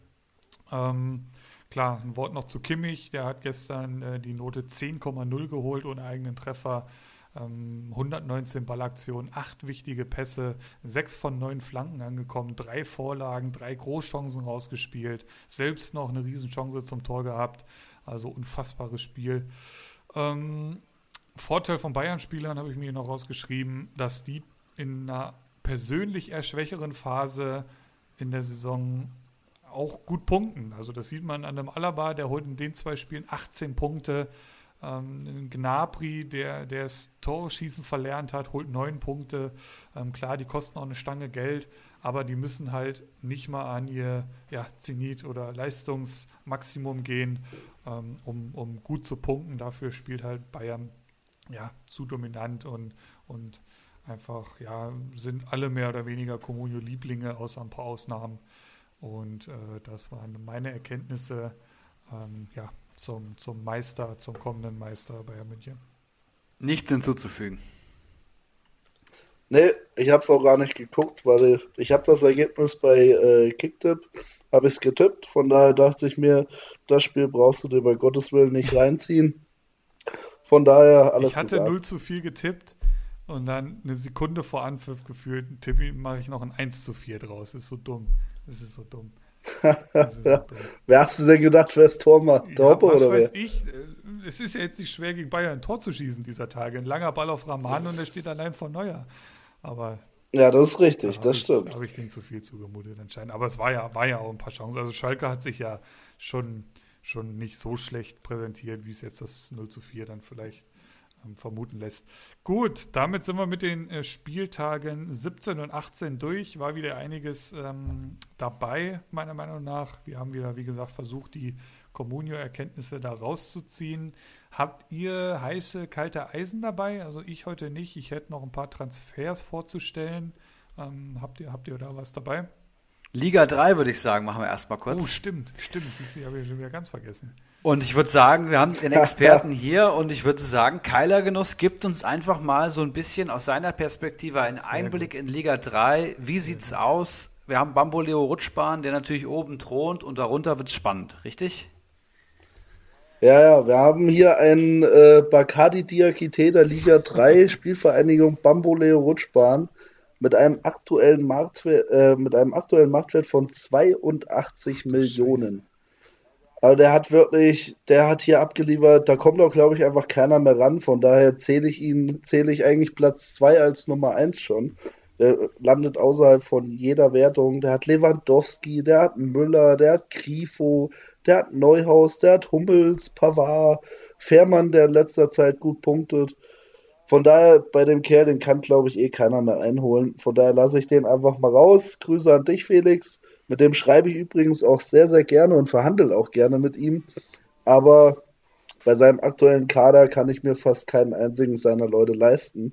Ähm, klar, ein Wort noch zu Kimmich. Der hat gestern äh, die Note 10,0 geholt ohne eigenen Treffer. 119 ähm, Ballaktionen, 8 wichtige Pässe, 6 von 9 Flanken angekommen, 3 Vorlagen, 3 Großchancen rausgespielt, selbst noch eine Riesenchance zum Tor gehabt. Also unfassbares Spiel. Ähm, Vorteil von Bayern-Spielern habe ich mir noch rausgeschrieben, dass die in einer persönlich eher schwächeren Phase in der Saison auch gut punkten. Also das sieht man an dem Alaba, der holt in den zwei Spielen 18 Punkte. Ähm, Gnabry, der, der das Torschießen verlernt hat, holt neun Punkte. Ähm, klar, die kosten auch eine Stange Geld, aber die müssen halt nicht mal an ihr ja, Zenit oder Leistungsmaximum gehen, ähm, um, um gut zu punkten. Dafür spielt halt Bayern ja, zu dominant und, und einfach, ja, sind alle mehr oder weniger Comunio-Lieblinge, außer ein paar Ausnahmen. Und äh, das waren meine Erkenntnisse. Ähm, ja, zum, zum Meister, zum kommenden Meister Bayern München. Nichts hinzuzufügen. Nee, ich habe es auch gar nicht geguckt, weil ich habe das Ergebnis bei äh, Kicktip, habe ich es getippt, von daher dachte ich mir, das Spiel brauchst du dir bei Gottes Willen nicht reinziehen. Von daher alles Ich hatte gesagt. 0 zu 4 getippt und dann eine Sekunde vor Anpfiff gefühlt, mache ich noch ein 1 zu 4 draus. Das ist so dumm. Das ist so dumm. wer hast du denn gedacht, wer ist Tormann? Ja, Torpe was oder weiß wer? ich. Es ist ja jetzt nicht schwer, gegen Bayern ein Tor zu schießen dieser Tage. Ein langer Ball auf Rahman und der steht allein vor Neuer. Aber. Ja, das ist richtig, da das ich, stimmt. habe ich denen zu viel zugemutet anscheinend. Aber es war ja, war ja auch ein paar Chancen. Also Schalke hat sich ja schon, schon nicht so schlecht präsentiert, wie es jetzt das 0 zu 4 dann vielleicht vermuten lässt. Gut, damit sind wir mit den äh, Spieltagen 17 und 18 durch. War wieder einiges ähm, dabei, meiner Meinung nach. Wir haben wieder, wie gesagt, versucht, die Communio-Erkenntnisse da rauszuziehen. Habt ihr heiße, kalte Eisen dabei? Also ich heute nicht. Ich hätte noch ein paar Transfers vorzustellen. Ähm, habt, ihr, habt ihr da was dabei? Liga 3 würde ich sagen, machen wir erstmal kurz. Oh, stimmt, stimmt. Die habe ich schon wieder ganz vergessen. Und ich würde sagen, wir haben den Experten hier und ich würde sagen, Keiler Genuss gibt uns einfach mal so ein bisschen aus seiner Perspektive einen Einblick in Liga 3. Wie sieht's aus? Wir haben Bamboleo Rutschbahn, der natürlich oben thront und darunter wird es spannend, richtig? Ja, ja, wir haben hier einen äh, Bacardi Diakite der Liga 3 Spielvereinigung Bamboleo Rutschbahn mit einem aktuellen Marktwert, äh, mit einem aktuellen Marktwert von 82 Millionen. Aber der hat wirklich, der hat hier abgeliefert, da kommt auch, glaube ich, einfach keiner mehr ran. Von daher zähle ich ihn, zähle ich eigentlich Platz 2 als Nummer 1 schon. Der landet außerhalb von jeder Wertung. Der hat Lewandowski, der hat Müller, der hat Grifo, der hat Neuhaus, der hat Hummels, Pavard, Fährmann, der in letzter Zeit gut punktet. Von daher, bei dem Kerl, den kann, glaube ich, eh keiner mehr einholen. Von daher lasse ich den einfach mal raus. Grüße an dich, Felix. Mit dem schreibe ich übrigens auch sehr, sehr gerne und verhandle auch gerne mit ihm. Aber bei seinem aktuellen Kader kann ich mir fast keinen einzigen seiner Leute leisten.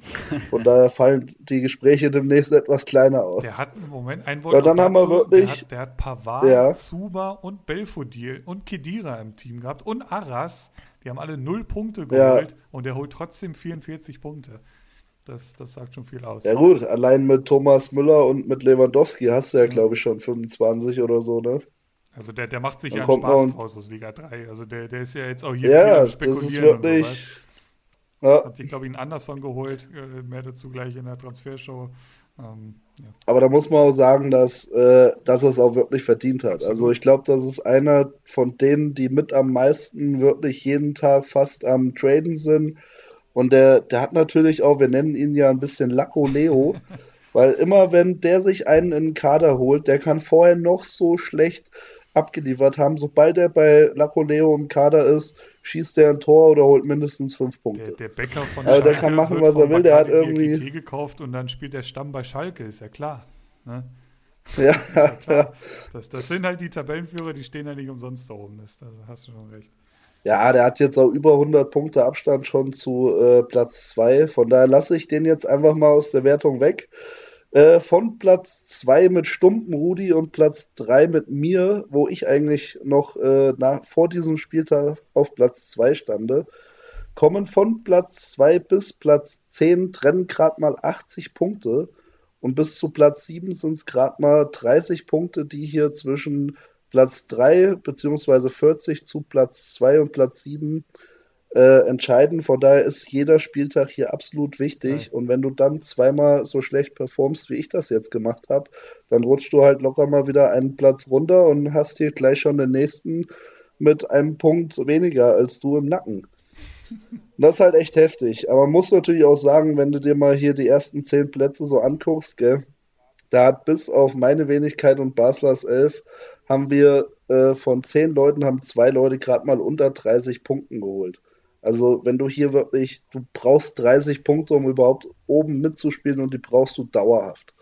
Von daher fallen die Gespräche demnächst etwas kleiner aus. Der hat im Moment ein Wort. Ja, dann haben wir wirklich. Der hat, der hat Pavard, ja. Zuba und Belfodil und Kedira im Team gehabt und Arras. Die haben alle null Punkte geholt ja. und der holt trotzdem 44 Punkte. Das, das sagt schon viel aus. Ja gut, allein mit Thomas Müller und mit Lewandowski hast du ja, mhm. glaube ich, schon 25 oder so, ne? Also der, der macht sich Dann ja einen Spaß draus aus Liga 3. Also der, der ist ja jetzt auch hier ja, spekulieren das ist wirklich, ja. Hat sich, glaube ich, einen Anderson geholt, äh, mehr dazu gleich in der Transfershow. Ähm, Aber da muss man auch sagen, dass, äh, dass er es auch wirklich verdient hat. Absolut. Also ich glaube, das ist einer von denen, die mit am meisten wirklich jeden Tag fast am Traden sind. Und der, der hat natürlich auch, wir nennen ihn ja ein bisschen Lacko Leo, weil immer wenn der sich einen in den Kader holt, der kann vorher noch so schlecht abgeliefert haben. Sobald er bei Lacro im Kader ist, schießt er ein Tor oder holt mindestens fünf Punkte. Der, der Bäcker von also der kann machen, was er will. Der hat irgendwie gekauft und dann spielt der Stamm bei Schalke, ist ja klar. Ne? Ja, ja, ja. Das, das, sind halt die Tabellenführer, die stehen ja nicht umsonst da oben. Das, das hast du schon recht. Ja, der hat jetzt auch über 100 Punkte Abstand schon zu äh, Platz 2. Von daher lasse ich den jetzt einfach mal aus der Wertung weg. Äh, von Platz 2 mit Stumpen Rudi und Platz 3 mit mir, wo ich eigentlich noch äh, nach, vor diesem Spieltag auf Platz 2 stande, kommen von Platz 2 bis Platz 10 trennen gerade mal 80 Punkte und bis zu Platz 7 sind es gerade mal 30 Punkte, die hier zwischen Platz 3 bzw. 40 zu Platz 2 und Platz 7 äh, entscheiden. Von daher ist jeder Spieltag hier absolut wichtig. Ja. Und wenn du dann zweimal so schlecht performst, wie ich das jetzt gemacht habe, dann rutschst du halt locker mal wieder einen Platz runter und hast hier gleich schon den nächsten mit einem Punkt weniger als du im Nacken. Das ist halt echt heftig. Aber man muss natürlich auch sagen, wenn du dir mal hier die ersten zehn Plätze so anguckst, gell, da hat bis auf meine Wenigkeit und Baslers 11 haben wir äh, von zehn Leuten haben zwei Leute gerade mal unter 30 Punkten geholt. Also wenn du hier wirklich, du brauchst 30 Punkte, um überhaupt oben mitzuspielen und die brauchst du dauerhaft.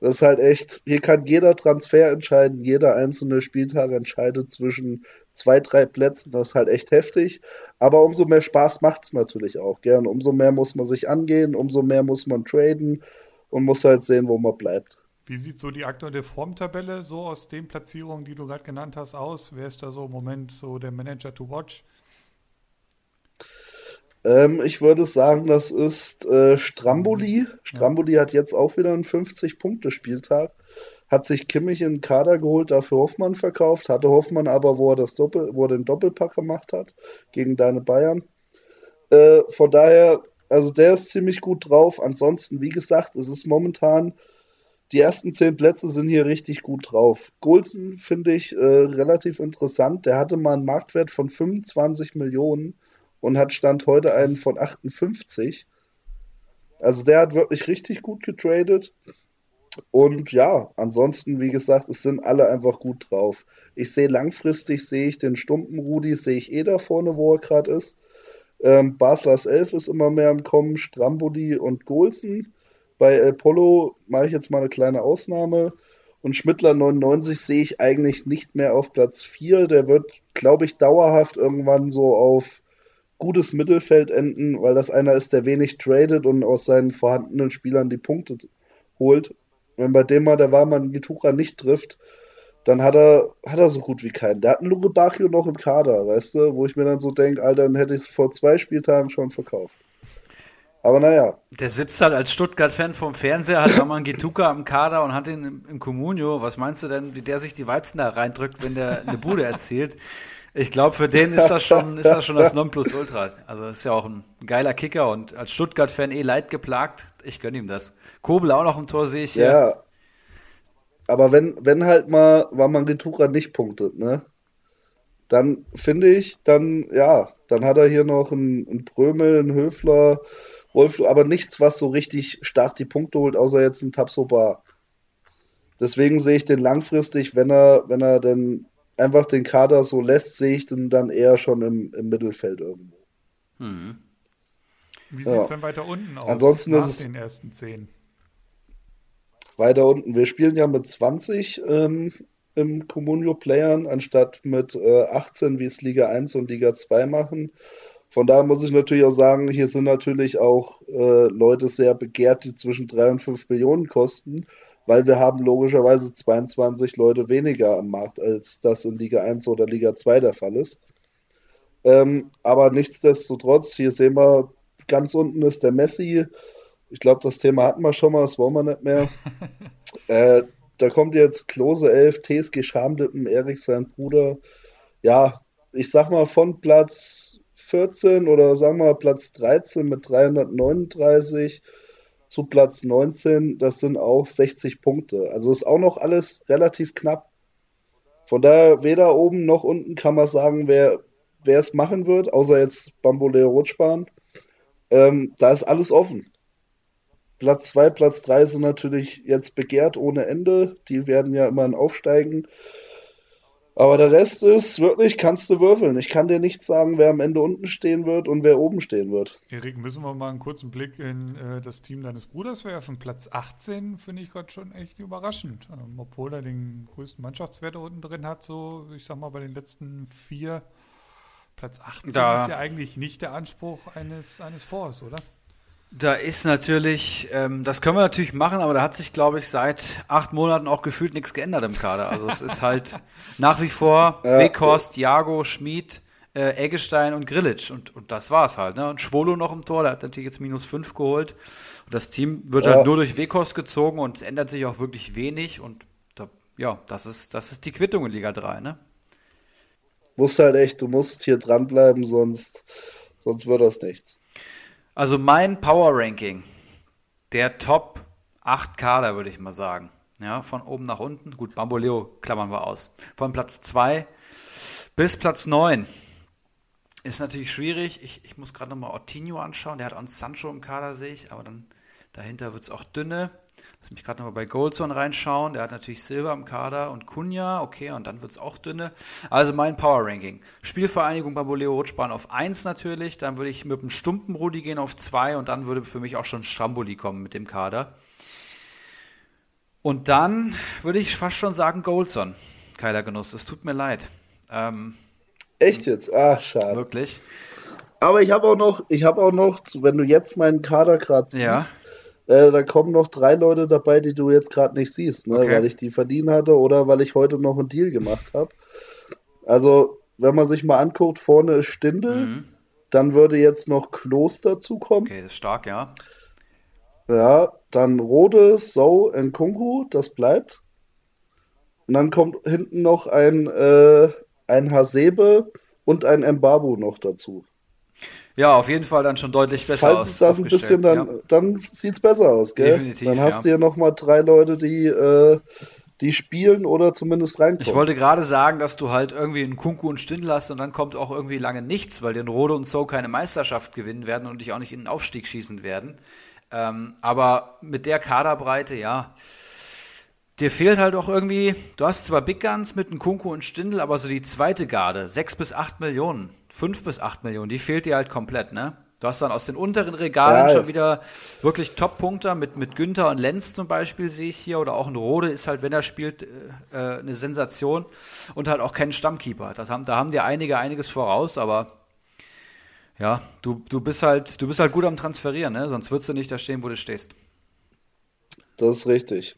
Das ist halt echt, hier kann jeder Transfer entscheiden, jeder einzelne Spieltag entscheidet zwischen zwei, drei Plätzen, das ist halt echt heftig. Aber umso mehr Spaß macht es natürlich auch, gern. Umso mehr muss man sich angehen, umso mehr muss man traden und muss halt sehen, wo man bleibt. Wie sieht so die aktuelle Formtabelle so aus den Platzierungen, die du gerade genannt hast, aus? Wer ist da so im Moment so der Manager to watch? Ähm, ich würde sagen, das ist äh, Stramboli. Stramboli ja. hat jetzt auch wieder einen 50-Punkte-Spieltag. Hat sich Kimmich in den Kader geholt, dafür Hoffmann verkauft. Hatte Hoffmann aber, wo er, das Doppel, wo er den Doppelpack gemacht hat, gegen deine Bayern. Äh, von daher, also der ist ziemlich gut drauf. Ansonsten, wie gesagt, es ist momentan die ersten zehn Plätze sind hier richtig gut drauf. Golsen finde ich äh, relativ interessant. Der hatte mal einen Marktwert von 25 Millionen und hat Stand heute einen von 58. Also der hat wirklich richtig gut getradet. Und ja, ansonsten, wie gesagt, es sind alle einfach gut drauf. Ich sehe langfristig, sehe ich den Stumpen Rudi, sehe ich eh da vorne, wo er gerade ist. Ähm, Baslers 11 ist immer mehr am Kommen, Stramboli und Golsen. Bei Apollo mache ich jetzt mal eine kleine Ausnahme. Und Schmittler 99 sehe ich eigentlich nicht mehr auf Platz 4. Der wird, glaube ich, dauerhaft irgendwann so auf gutes Mittelfeld enden, weil das einer ist, der wenig tradet und aus seinen vorhandenen Spielern die Punkte holt. Wenn bei dem mal der Warmann Gitucha nicht trifft, dann hat er, hat er so gut wie keinen. Der hat einen Lurebachio noch im Kader, weißt du, wo ich mir dann so denke, Alter, dann hätte ich es vor zwei Spieltagen schon verkauft. Aber naja. Der sitzt halt als Stuttgart-Fan vom Fernseher, hat Warmann Gituka im Kader und hat ihn im, im Comunio. Was meinst du denn, wie der sich die Weizen da reindrückt, wenn der eine Bude erzielt? Ich glaube, für den ist das schon, ist das schon das Nonplusultra. Also ist ja auch ein geiler Kicker und als Stuttgart-Fan eh leid geplagt. Ich gönne ihm das. Kobel auch noch im Tor sehe ich hier. Ja. Aber wenn, wenn halt mal Wamanritura nicht punktet, ne? Dann finde ich, dann, ja, dann hat er hier noch einen, einen Prömel, einen Höfler, Wolf, aber nichts, was so richtig stark die Punkte holt, außer jetzt ein Tapsoba. Deswegen sehe ich den langfristig, wenn er, wenn er denn einfach den Kader so lässt, sehe ich den dann eher schon im, im Mittelfeld irgendwo. Hm. Wie sieht es ja. denn weiter unten aus? Ansonsten nach ist es den ersten zehn. Weiter unten. Wir spielen ja mit 20 ähm, im Comunio Playern, anstatt mit äh, 18, wie es Liga 1 und Liga 2 machen. Von daher muss ich natürlich auch sagen, hier sind natürlich auch äh, Leute sehr begehrt, die zwischen 3 und 5 Millionen kosten weil wir haben logischerweise 22 Leute weniger am Markt, als das in Liga 1 oder Liga 2 der Fall ist. Ähm, aber nichtsdestotrotz, hier sehen wir, ganz unten ist der Messi. Ich glaube, das Thema hatten wir schon mal, das wollen wir nicht mehr. äh, da kommt jetzt Klose 11, TSG Schamlippen, Erik sein Bruder. Ja, ich sag mal von Platz 14 oder sagen wir Platz 13 mit 339 zu Platz 19, das sind auch 60 Punkte. Also ist auch noch alles relativ knapp. Von daher, weder oben noch unten kann man sagen, wer, es machen wird, außer jetzt Bamboleo Rutschbahn. Ähm, da ist alles offen. Platz 2, Platz 3 sind natürlich jetzt begehrt ohne Ende. Die werden ja immer Aufsteigen. Aber der Rest ist wirklich, kannst du würfeln. Ich kann dir nicht sagen, wer am Ende unten stehen wird und wer oben stehen wird. Erik, müssen wir mal einen kurzen Blick in äh, das Team deines Bruders werfen. Platz 18 finde ich gerade schon echt überraschend. Ähm, obwohl er den größten Mannschaftswert unten drin hat, so, ich sag mal, bei den letzten vier. Platz 18 da. ist ja eigentlich nicht der Anspruch eines, eines Force, oder? Da ist natürlich, ähm, das können wir natürlich machen, aber da hat sich, glaube ich, seit acht Monaten auch gefühlt nichts geändert im Kader. Also es ist halt nach wie vor ja. Weghorst, Jago, Schmid, äh, Eggestein und Grillitsch. Und, und das war's halt. Ne? Und Schwolo noch im Tor, der hat natürlich jetzt minus fünf geholt. Und das Team wird ja. halt nur durch Weghorst gezogen und es ändert sich auch wirklich wenig. Und da, ja, das ist, das ist die Quittung in Liga 3, ne? Musst halt echt, du musst hier dranbleiben, sonst, sonst wird das nichts. Also mein Power Ranking, der Top 8 Kader, würde ich mal sagen. Ja, von oben nach unten. Gut, Bamboleo klammern wir aus. Von Platz 2 bis Platz 9. Ist natürlich schwierig. Ich, ich muss gerade nochmal Ortinho anschauen. Der hat auch Sancho im Kader, sehe ich. Aber dann dahinter wird es auch dünne. Lass mich gerade nochmal bei Goldson reinschauen. Der hat natürlich Silber im Kader und Kunja. Okay, und dann wird es auch dünne. Also mein Power Ranking. Spielvereinigung Bamboleo Rutschbahn auf 1 natürlich. Dann würde ich mit dem Stumpen Rudi gehen auf 2 und dann würde für mich auch schon Stramboli kommen mit dem Kader. Und dann würde ich fast schon sagen Goldson. Keiler Genuss. Es tut mir leid. Ähm, Echt jetzt? Ach, schade. Wirklich. Aber ich habe auch noch, ich habe auch noch, wenn du jetzt meinen Kader gerade siehst, ja. Äh, da kommen noch drei Leute dabei, die du jetzt gerade nicht siehst, ne? Okay. weil ich die verdient hatte oder weil ich heute noch einen Deal gemacht habe. Also, wenn man sich mal anguckt, vorne ist Stindel, mhm. dann würde jetzt noch Kloster zukommen. Okay, das ist stark, ja. Ja, dann Rode, So, Nkunku, das bleibt. Und dann kommt hinten noch ein, äh, ein Hasebe und ein Mbabu noch dazu. Ja, auf jeden Fall dann schon deutlich besser Falls aus. Es das ein bisschen, dann, ja. dann sieht es besser aus, gell? Definitiv, dann hast ja. du ja nochmal drei Leute, die, äh, die spielen oder zumindest reinkommen. Ich wollte gerade sagen, dass du halt irgendwie einen Kunku und Stindl hast und dann kommt auch irgendwie lange nichts, weil den Rode und So keine Meisterschaft gewinnen werden und dich auch nicht in den Aufstieg schießen werden. Ähm, aber mit der Kaderbreite, ja, dir fehlt halt auch irgendwie, du hast zwar Big Guns mit einem Kunku und Stindl, aber so die zweite Garde, sechs bis acht Millionen 5 bis 8 Millionen, die fehlt dir halt komplett, ne? Du hast dann aus den unteren Regalen ja, schon wieder wirklich Top-Punkter mit, mit Günther und Lenz zum Beispiel, sehe ich hier. Oder auch ein Rode ist halt, wenn er spielt, äh, äh, eine Sensation. Und halt auch keinen Stammkeeper. Das haben, da haben dir einige einiges voraus, aber ja, du, du bist halt, du bist halt gut am Transferieren, ne? Sonst würdest du nicht da stehen, wo du stehst. Das ist richtig.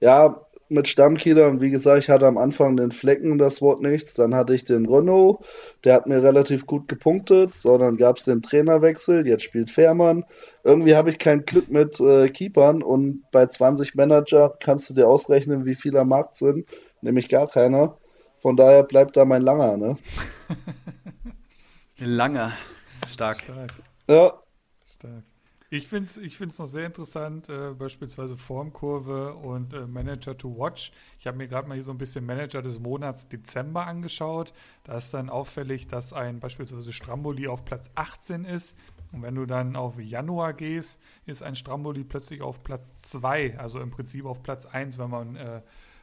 Ja, mit Stammkeeper und wie gesagt, ich hatte am Anfang den Flecken das Wort nichts, dann hatte ich den Renault, der hat mir relativ gut gepunktet, so dann gab es den Trainerwechsel, jetzt spielt Fährmann. Irgendwie habe ich kein Glück mit äh, Keepern und bei 20 Manager kannst du dir ausrechnen, wie viele am Markt sind, nämlich gar keiner. Von daher bleibt da mein Langer, ne? Langer, stark. stark. Ja. Stark. Ich finde es ich find's noch sehr interessant, äh, beispielsweise Formkurve und äh, Manager to Watch. Ich habe mir gerade mal hier so ein bisschen Manager des Monats Dezember angeschaut. Da ist dann auffällig, dass ein beispielsweise Stramboli auf Platz 18 ist. Und wenn du dann auf Januar gehst, ist ein Stramboli plötzlich auf Platz 2, also im Prinzip auf Platz 1, wenn man, äh,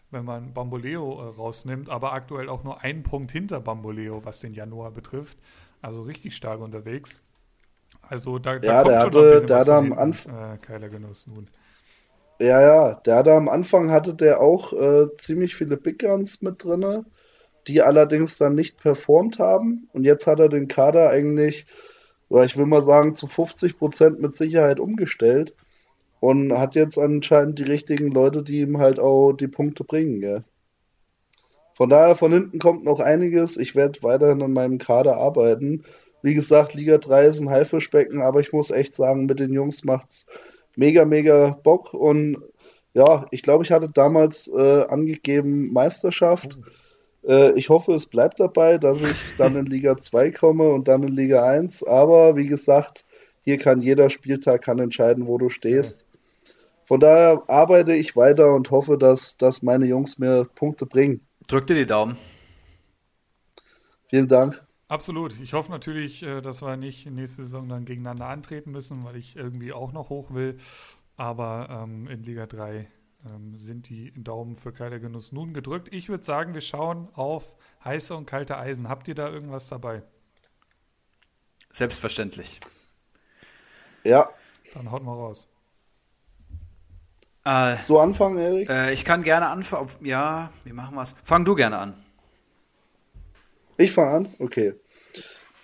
wenn man Bamboleo äh, rausnimmt, aber aktuell auch nur einen Punkt hinter Bamboleo, was den Januar betrifft. Also richtig stark unterwegs. Also da, da ja, kommt der schon hatte, der hatte am Anfang. Äh, Keiler Genuss nun. Ja, ja, der hatte am Anfang hatte der auch äh, ziemlich viele Big Guns mit drin, die allerdings dann nicht performt haben. Und jetzt hat er den Kader eigentlich, oder ich will mal sagen, zu 50 Prozent mit Sicherheit umgestellt und hat jetzt anscheinend die richtigen Leute, die ihm halt auch die Punkte bringen, gell. Von daher, von hinten kommt noch einiges. Ich werde weiterhin an meinem Kader arbeiten. Wie gesagt, Liga 3 ist ein Haifischbecken, aber ich muss echt sagen, mit den Jungs macht's mega, mega Bock. Und ja, ich glaube, ich hatte damals äh, angegeben Meisterschaft. Äh, ich hoffe, es bleibt dabei, dass ich dann in Liga 2 komme und dann in Liga 1. Aber wie gesagt, hier kann jeder Spieltag kann entscheiden, wo du stehst. Von daher arbeite ich weiter und hoffe, dass, dass meine Jungs mir Punkte bringen. Drück dir die Daumen. Vielen Dank. Absolut. Ich hoffe natürlich, äh, dass wir nicht nächste Saison dann gegeneinander antreten müssen, weil ich irgendwie auch noch hoch will. Aber ähm, in Liga 3 ähm, sind die Daumen für Kalter Genuss nun gedrückt. Ich würde sagen, wir schauen auf heiße und kalte Eisen. Habt ihr da irgendwas dabei? Selbstverständlich. Ja. Dann haut mal raus. Äh, du anfangen, Erik? Äh, ich kann gerne anfangen. Ja, wie machen wir es? Fang du gerne an. Ich fange an? Okay.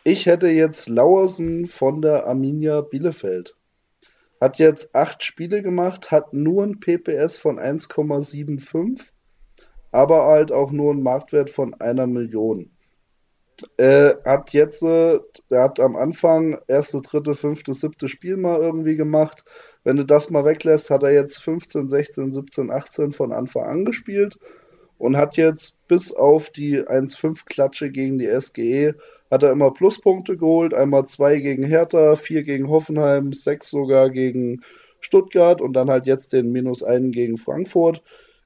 Ich hätte jetzt Lauersen von der Arminia Bielefeld. Hat jetzt acht Spiele gemacht, hat nur ein PPS von 1,75, aber halt auch nur einen Marktwert von einer Million. Äh, hat jetzt, er hat am Anfang erste, dritte, fünfte, siebte Spiel mal irgendwie gemacht. Wenn du das mal weglässt, hat er jetzt 15, 16, 17, 18 von Anfang an gespielt und hat jetzt bis auf die 1-5 Klatsche gegen die SGE hat er immer Pluspunkte geholt. Einmal zwei gegen Hertha, vier gegen Hoffenheim, sechs sogar gegen Stuttgart und dann halt jetzt den minus einen gegen Frankfurt.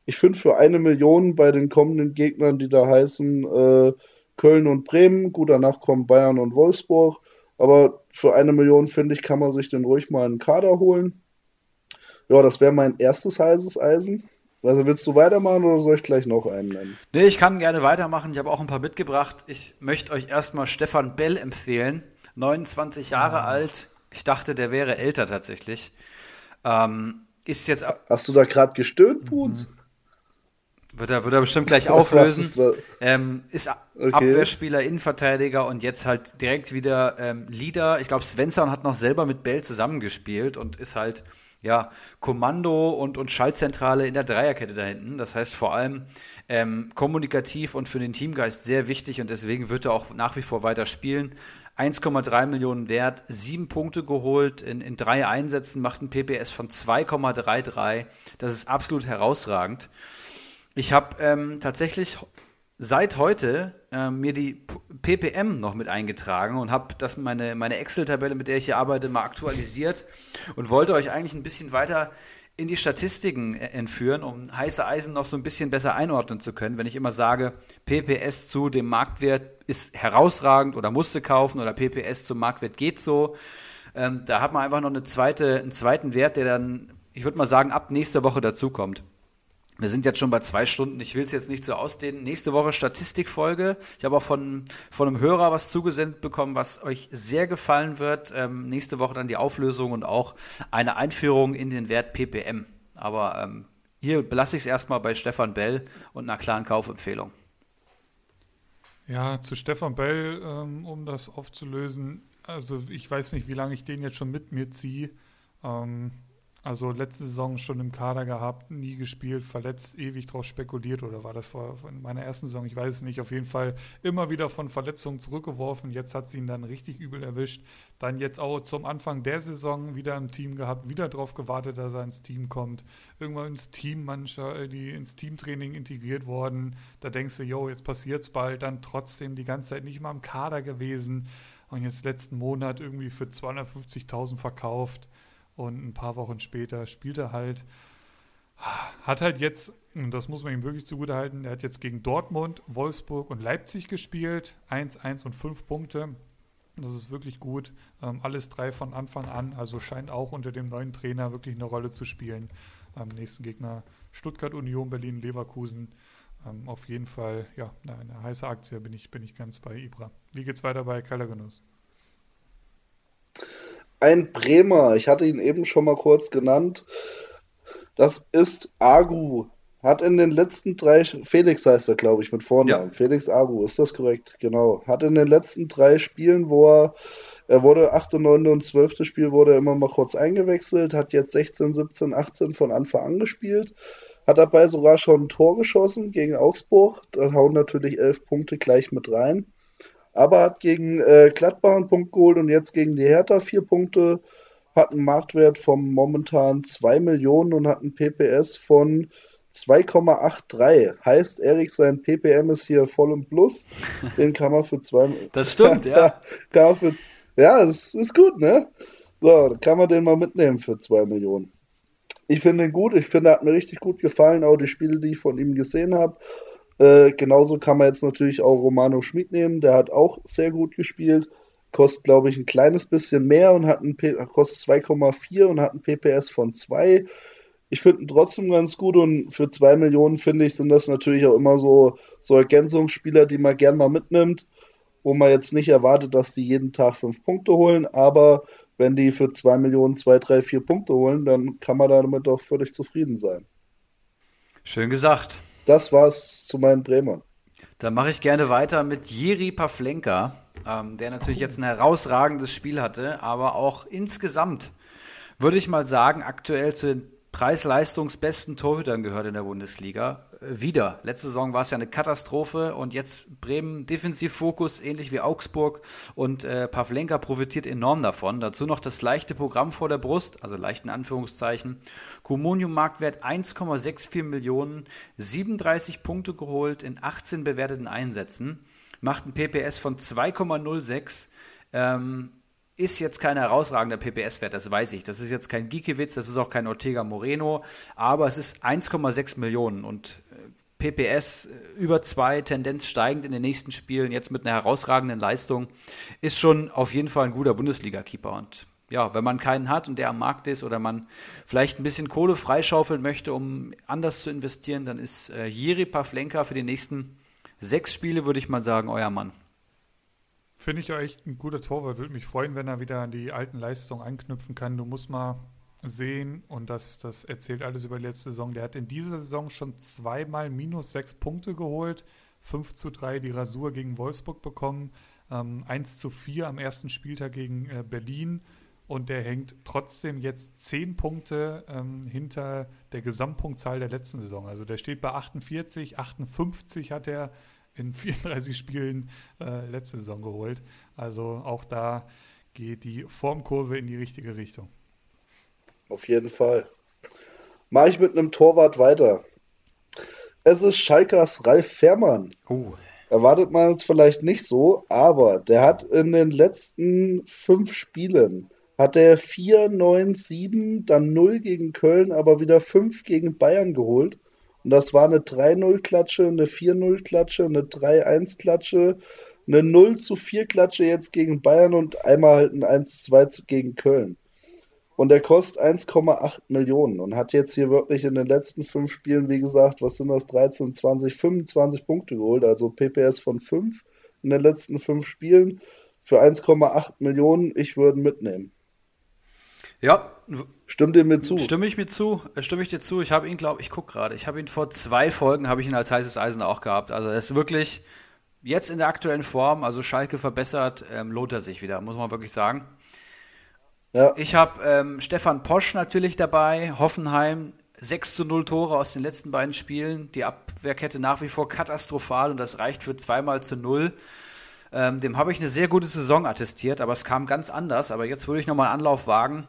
Ich finde für eine Million bei den kommenden Gegnern, die da heißen, äh, Köln und Bremen. Gut, danach kommen Bayern und Wolfsburg. Aber für eine Million, finde ich, kann man sich den ruhig mal einen Kader holen. Ja, das wäre mein erstes heißes Eisen. Also willst du weitermachen oder soll ich gleich noch einen nennen? Nee, ich kann gerne weitermachen. Ich habe auch ein paar mitgebracht. Ich möchte euch erstmal Stefan Bell empfehlen. 29 Jahre ah. alt. Ich dachte, der wäre älter tatsächlich. Ähm, ist jetzt. Hast du da gerade gestöhnt, Puns? Mhm. Wird er, wird er bestimmt gleich auflösen. Ähm, ist okay. Abwehrspieler, Innenverteidiger und jetzt halt direkt wieder ähm, Leader. Ich glaube, Svensson hat noch selber mit Bell zusammengespielt und ist halt ja Kommando und, und Schaltzentrale in der Dreierkette da hinten. Das heißt vor allem ähm, kommunikativ und für den Teamgeist sehr wichtig und deswegen wird er auch nach wie vor weiter spielen. 1,3 Millionen wert, sieben Punkte geholt in, in drei Einsätzen, macht ein PPS von 2,33. Das ist absolut herausragend. Ich habe ähm, tatsächlich seit heute äh, mir die PPM noch mit eingetragen und habe meine, meine Excel-Tabelle, mit der ich hier arbeite, mal aktualisiert und wollte euch eigentlich ein bisschen weiter in die Statistiken äh, entführen, um heiße Eisen noch so ein bisschen besser einordnen zu können. Wenn ich immer sage, PPS zu dem Marktwert ist herausragend oder musste kaufen oder PPS zum Marktwert geht so, ähm, da hat man einfach noch eine zweite, einen zweiten Wert, der dann, ich würde mal sagen, ab nächster Woche dazukommt. Wir sind jetzt schon bei zwei Stunden. Ich will es jetzt nicht so ausdehnen. Nächste Woche Statistikfolge. Ich habe auch von, von einem Hörer was zugesendet bekommen, was euch sehr gefallen wird. Ähm, nächste Woche dann die Auflösung und auch eine Einführung in den Wert PPM. Aber ähm, hier belasse ich es erstmal bei Stefan Bell und einer klaren Kaufempfehlung. Ja, zu Stefan Bell, ähm, um das aufzulösen. Also ich weiß nicht, wie lange ich den jetzt schon mit mir ziehe. Ähm, also letzte Saison schon im Kader gehabt, nie gespielt, verletzt, ewig drauf spekuliert oder war das vor in meiner ersten Saison? Ich weiß es nicht. Auf jeden Fall immer wieder von Verletzungen zurückgeworfen. Jetzt hat sie ihn dann richtig übel erwischt. Dann jetzt auch zum Anfang der Saison wieder im Team gehabt, wieder darauf gewartet, dass er ins Team kommt. Irgendwann ins Team, mancher, äh, die ins Teamtraining integriert worden. Da denkst du, yo, jetzt passiert's bald. Dann trotzdem die ganze Zeit nicht mal im Kader gewesen. Und jetzt letzten Monat irgendwie für 250.000 verkauft und ein paar Wochen später spielt er halt. Hat halt jetzt, und das muss man ihm wirklich zugutehalten, er hat jetzt gegen Dortmund, Wolfsburg und Leipzig gespielt. 1, 1 und 5 Punkte. Das ist wirklich gut. Ähm, alles drei von Anfang an. Also scheint auch unter dem neuen Trainer wirklich eine Rolle zu spielen. Am nächsten Gegner Stuttgart, Union, Berlin, Leverkusen. Ähm, auf jeden Fall, ja, eine, eine, heiße Aktie bin ich, bin ich ganz bei Ibra. Wie geht's weiter bei Kellergenuss? Ein Bremer, ich hatte ihn eben schon mal kurz genannt. Das ist Agu. Hat in den letzten drei, Felix heißt er, glaube ich, mit Vornamen. Ja. Felix Agu, ist das korrekt? Genau. Hat in den letzten drei Spielen, wo er, er wurde 8., 9. und 12. Spiel, wurde er immer mal kurz eingewechselt, hat jetzt 16, 17, 18 von Anfang an gespielt. Hat dabei sogar schon ein Tor geschossen gegen Augsburg. Da hauen natürlich elf Punkte gleich mit rein aber hat gegen äh, Gladbach einen Punkt geholt und jetzt gegen die Hertha vier Punkte, hat einen Marktwert von momentan 2 Millionen und hat einen PPS von 2,83. Heißt, Erik, sein PPM ist hier voll im Plus. Den kann man für zwei. Das stimmt, ja. kann man für, ja, das ist gut, ne? So, dann kann man den mal mitnehmen für 2 Millionen. Ich finde ihn gut. Ich finde, er hat mir richtig gut gefallen. Auch die Spiele, die ich von ihm gesehen habe. Äh, genauso kann man jetzt natürlich auch Romano Schmid nehmen. Der hat auch sehr gut gespielt. Kostet, glaube ich, ein kleines bisschen mehr und hat ein P kostet 2,4 und hat ein PPS von 2. Ich finde ihn trotzdem ganz gut und für 2 Millionen, finde ich, sind das natürlich auch immer so, so Ergänzungsspieler, die man gern mal mitnimmt, wo man jetzt nicht erwartet, dass die jeden Tag 5 Punkte holen, aber wenn die für 2 Millionen 2, 3, 4 Punkte holen, dann kann man damit doch völlig zufrieden sein. Schön gesagt. Das war's zu meinen Bremern. Dann mache ich gerne weiter mit Jiri Pavlenka, ähm, der natürlich jetzt ein herausragendes Spiel hatte, aber auch insgesamt würde ich mal sagen, aktuell zu den preis-leistungsbesten Torhütern gehört in der Bundesliga. Wieder. Letzte Saison war es ja eine Katastrophe und jetzt Bremen Defensivfokus, ähnlich wie Augsburg. Und äh, Pavlenka profitiert enorm davon. Dazu noch das leichte Programm vor der Brust, also leichten Anführungszeichen. Comunium Marktwert 1,64 Millionen, 37 Punkte geholt in 18 bewerteten Einsätzen, macht ein PPS von 2,06. Ähm, ist jetzt kein herausragender PPS-Wert, das weiß ich. Das ist jetzt kein Giekewitz, das ist auch kein Ortega Moreno, aber es ist 1,6 Millionen und PPS äh, über zwei, Tendenz steigend in den nächsten Spielen, jetzt mit einer herausragenden Leistung, ist schon auf jeden Fall ein guter Bundesliga-Keeper. Und ja, wenn man keinen hat und der am Markt ist oder man vielleicht ein bisschen Kohle freischaufeln möchte, um anders zu investieren, dann ist äh, Jiri Pavlenka für die nächsten sechs Spiele, würde ich mal sagen, euer Mann. Finde ich auch echt ein guter Torwart. Würde mich freuen, wenn er wieder an die alten Leistungen anknüpfen kann. Du musst mal sehen, und das, das erzählt alles über die letzte Saison, der hat in dieser Saison schon zweimal minus sechs Punkte geholt. 5 zu 3 die Rasur gegen Wolfsburg bekommen, ähm, 1 zu 4 am ersten Spieltag gegen äh, Berlin und der hängt trotzdem jetzt 10 Punkte ähm, hinter der Gesamtpunktzahl der letzten Saison. Also der steht bei 48, 58 hat er in 34 Spielen äh, letzte Saison geholt. Also auch da geht die Formkurve in die richtige Richtung. Auf jeden Fall. Mache ich mit einem Torwart weiter. Es ist Schalkers Ralf Fährmann. Uh. Erwartet man es vielleicht nicht so, aber der hat in den letzten fünf Spielen hat er 4, 9, 7, dann 0 gegen Köln, aber wieder 5 gegen Bayern geholt. Und das war eine 3-0-Klatsche, eine 4-0-Klatsche, eine 3-1-Klatsche, eine 0 zu 4 Klatsche jetzt gegen Bayern und einmal halt ein 1-2 gegen Köln. Und er kostet 1,8 Millionen und hat jetzt hier wirklich in den letzten fünf Spielen, wie gesagt, was sind das, 13, 20, 25 Punkte geholt, also PPS von 5 in den letzten fünf Spielen für 1,8 Millionen. Ich würde mitnehmen. Ja. Stimmt dir mir zu? Stimme ich mir zu? Äh, stimme ich dir zu? Ich habe ihn, glaube ich, gucke gerade. Ich habe ihn vor zwei Folgen, habe ich ihn als heißes Eisen auch gehabt. Also er ist wirklich jetzt in der aktuellen Form, also Schalke verbessert, ähm, lohnt er sich wieder, muss man wirklich sagen. Ja. Ich habe ähm, Stefan Posch natürlich dabei, Hoffenheim, 6 zu 0 Tore aus den letzten beiden Spielen. Die Abwehrkette nach wie vor katastrophal und das reicht für zweimal zu 0. Ähm, dem habe ich eine sehr gute Saison attestiert, aber es kam ganz anders. Aber jetzt würde ich nochmal Anlauf wagen.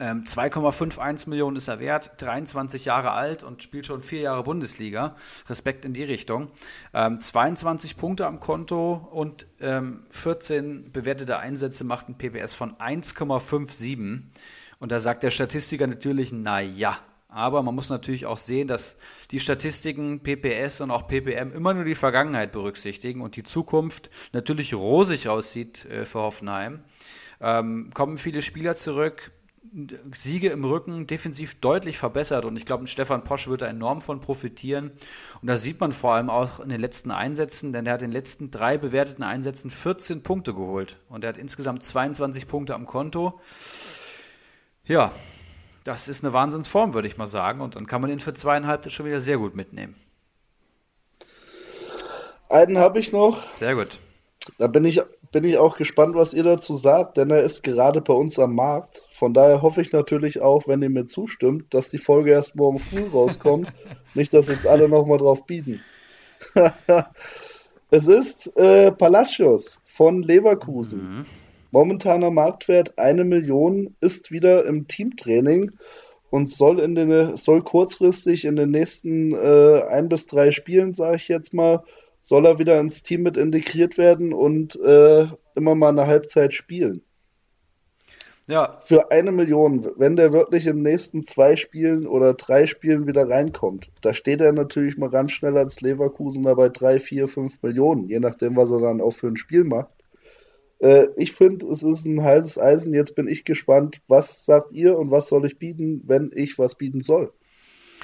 Ähm, 2,51 Millionen ist er wert, 23 Jahre alt und spielt schon vier Jahre Bundesliga. Respekt in die Richtung. Ähm, 22 Punkte am Konto und ähm, 14 bewertete Einsätze macht ein PPS von 1,57. Und da sagt der Statistiker natürlich, na ja. Aber man muss natürlich auch sehen, dass die Statistiken PPS und auch PPM immer nur die Vergangenheit berücksichtigen und die Zukunft natürlich rosig aussieht äh, für Hoffenheim. Ähm, kommen viele Spieler zurück, Siege im Rücken defensiv deutlich verbessert und ich glaube, Stefan Posch wird da enorm von profitieren. Und da sieht man vor allem auch in den letzten Einsätzen, denn er hat in den letzten drei bewerteten Einsätzen 14 Punkte geholt und er hat insgesamt 22 Punkte am Konto. Ja, das ist eine Wahnsinnsform, würde ich mal sagen. Und dann kann man ihn für zweieinhalb schon wieder sehr gut mitnehmen. Einen habe ich noch. Sehr gut. Da bin ich bin ich auch gespannt, was ihr dazu sagt, denn er ist gerade bei uns am Markt. Von daher hoffe ich natürlich auch, wenn ihr mir zustimmt, dass die Folge erst morgen früh rauskommt. Nicht, dass jetzt alle nochmal drauf bieten. es ist äh, Palacios von Leverkusen. Mhm. Momentaner Marktwert eine Million, ist wieder im Teamtraining und soll in den, soll kurzfristig in den nächsten äh, ein bis drei Spielen, sage ich jetzt mal, soll er wieder ins Team mit integriert werden und äh, immer mal eine Halbzeit spielen. Ja. Für eine Million, wenn der wirklich in den nächsten zwei Spielen oder drei Spielen wieder reinkommt, da steht er natürlich mal ganz schnell als Leverkusener bei drei, vier, fünf Millionen, je nachdem, was er dann auch für ein Spiel macht. Äh, ich finde, es ist ein heißes Eisen. Jetzt bin ich gespannt, was sagt ihr und was soll ich bieten, wenn ich was bieten soll.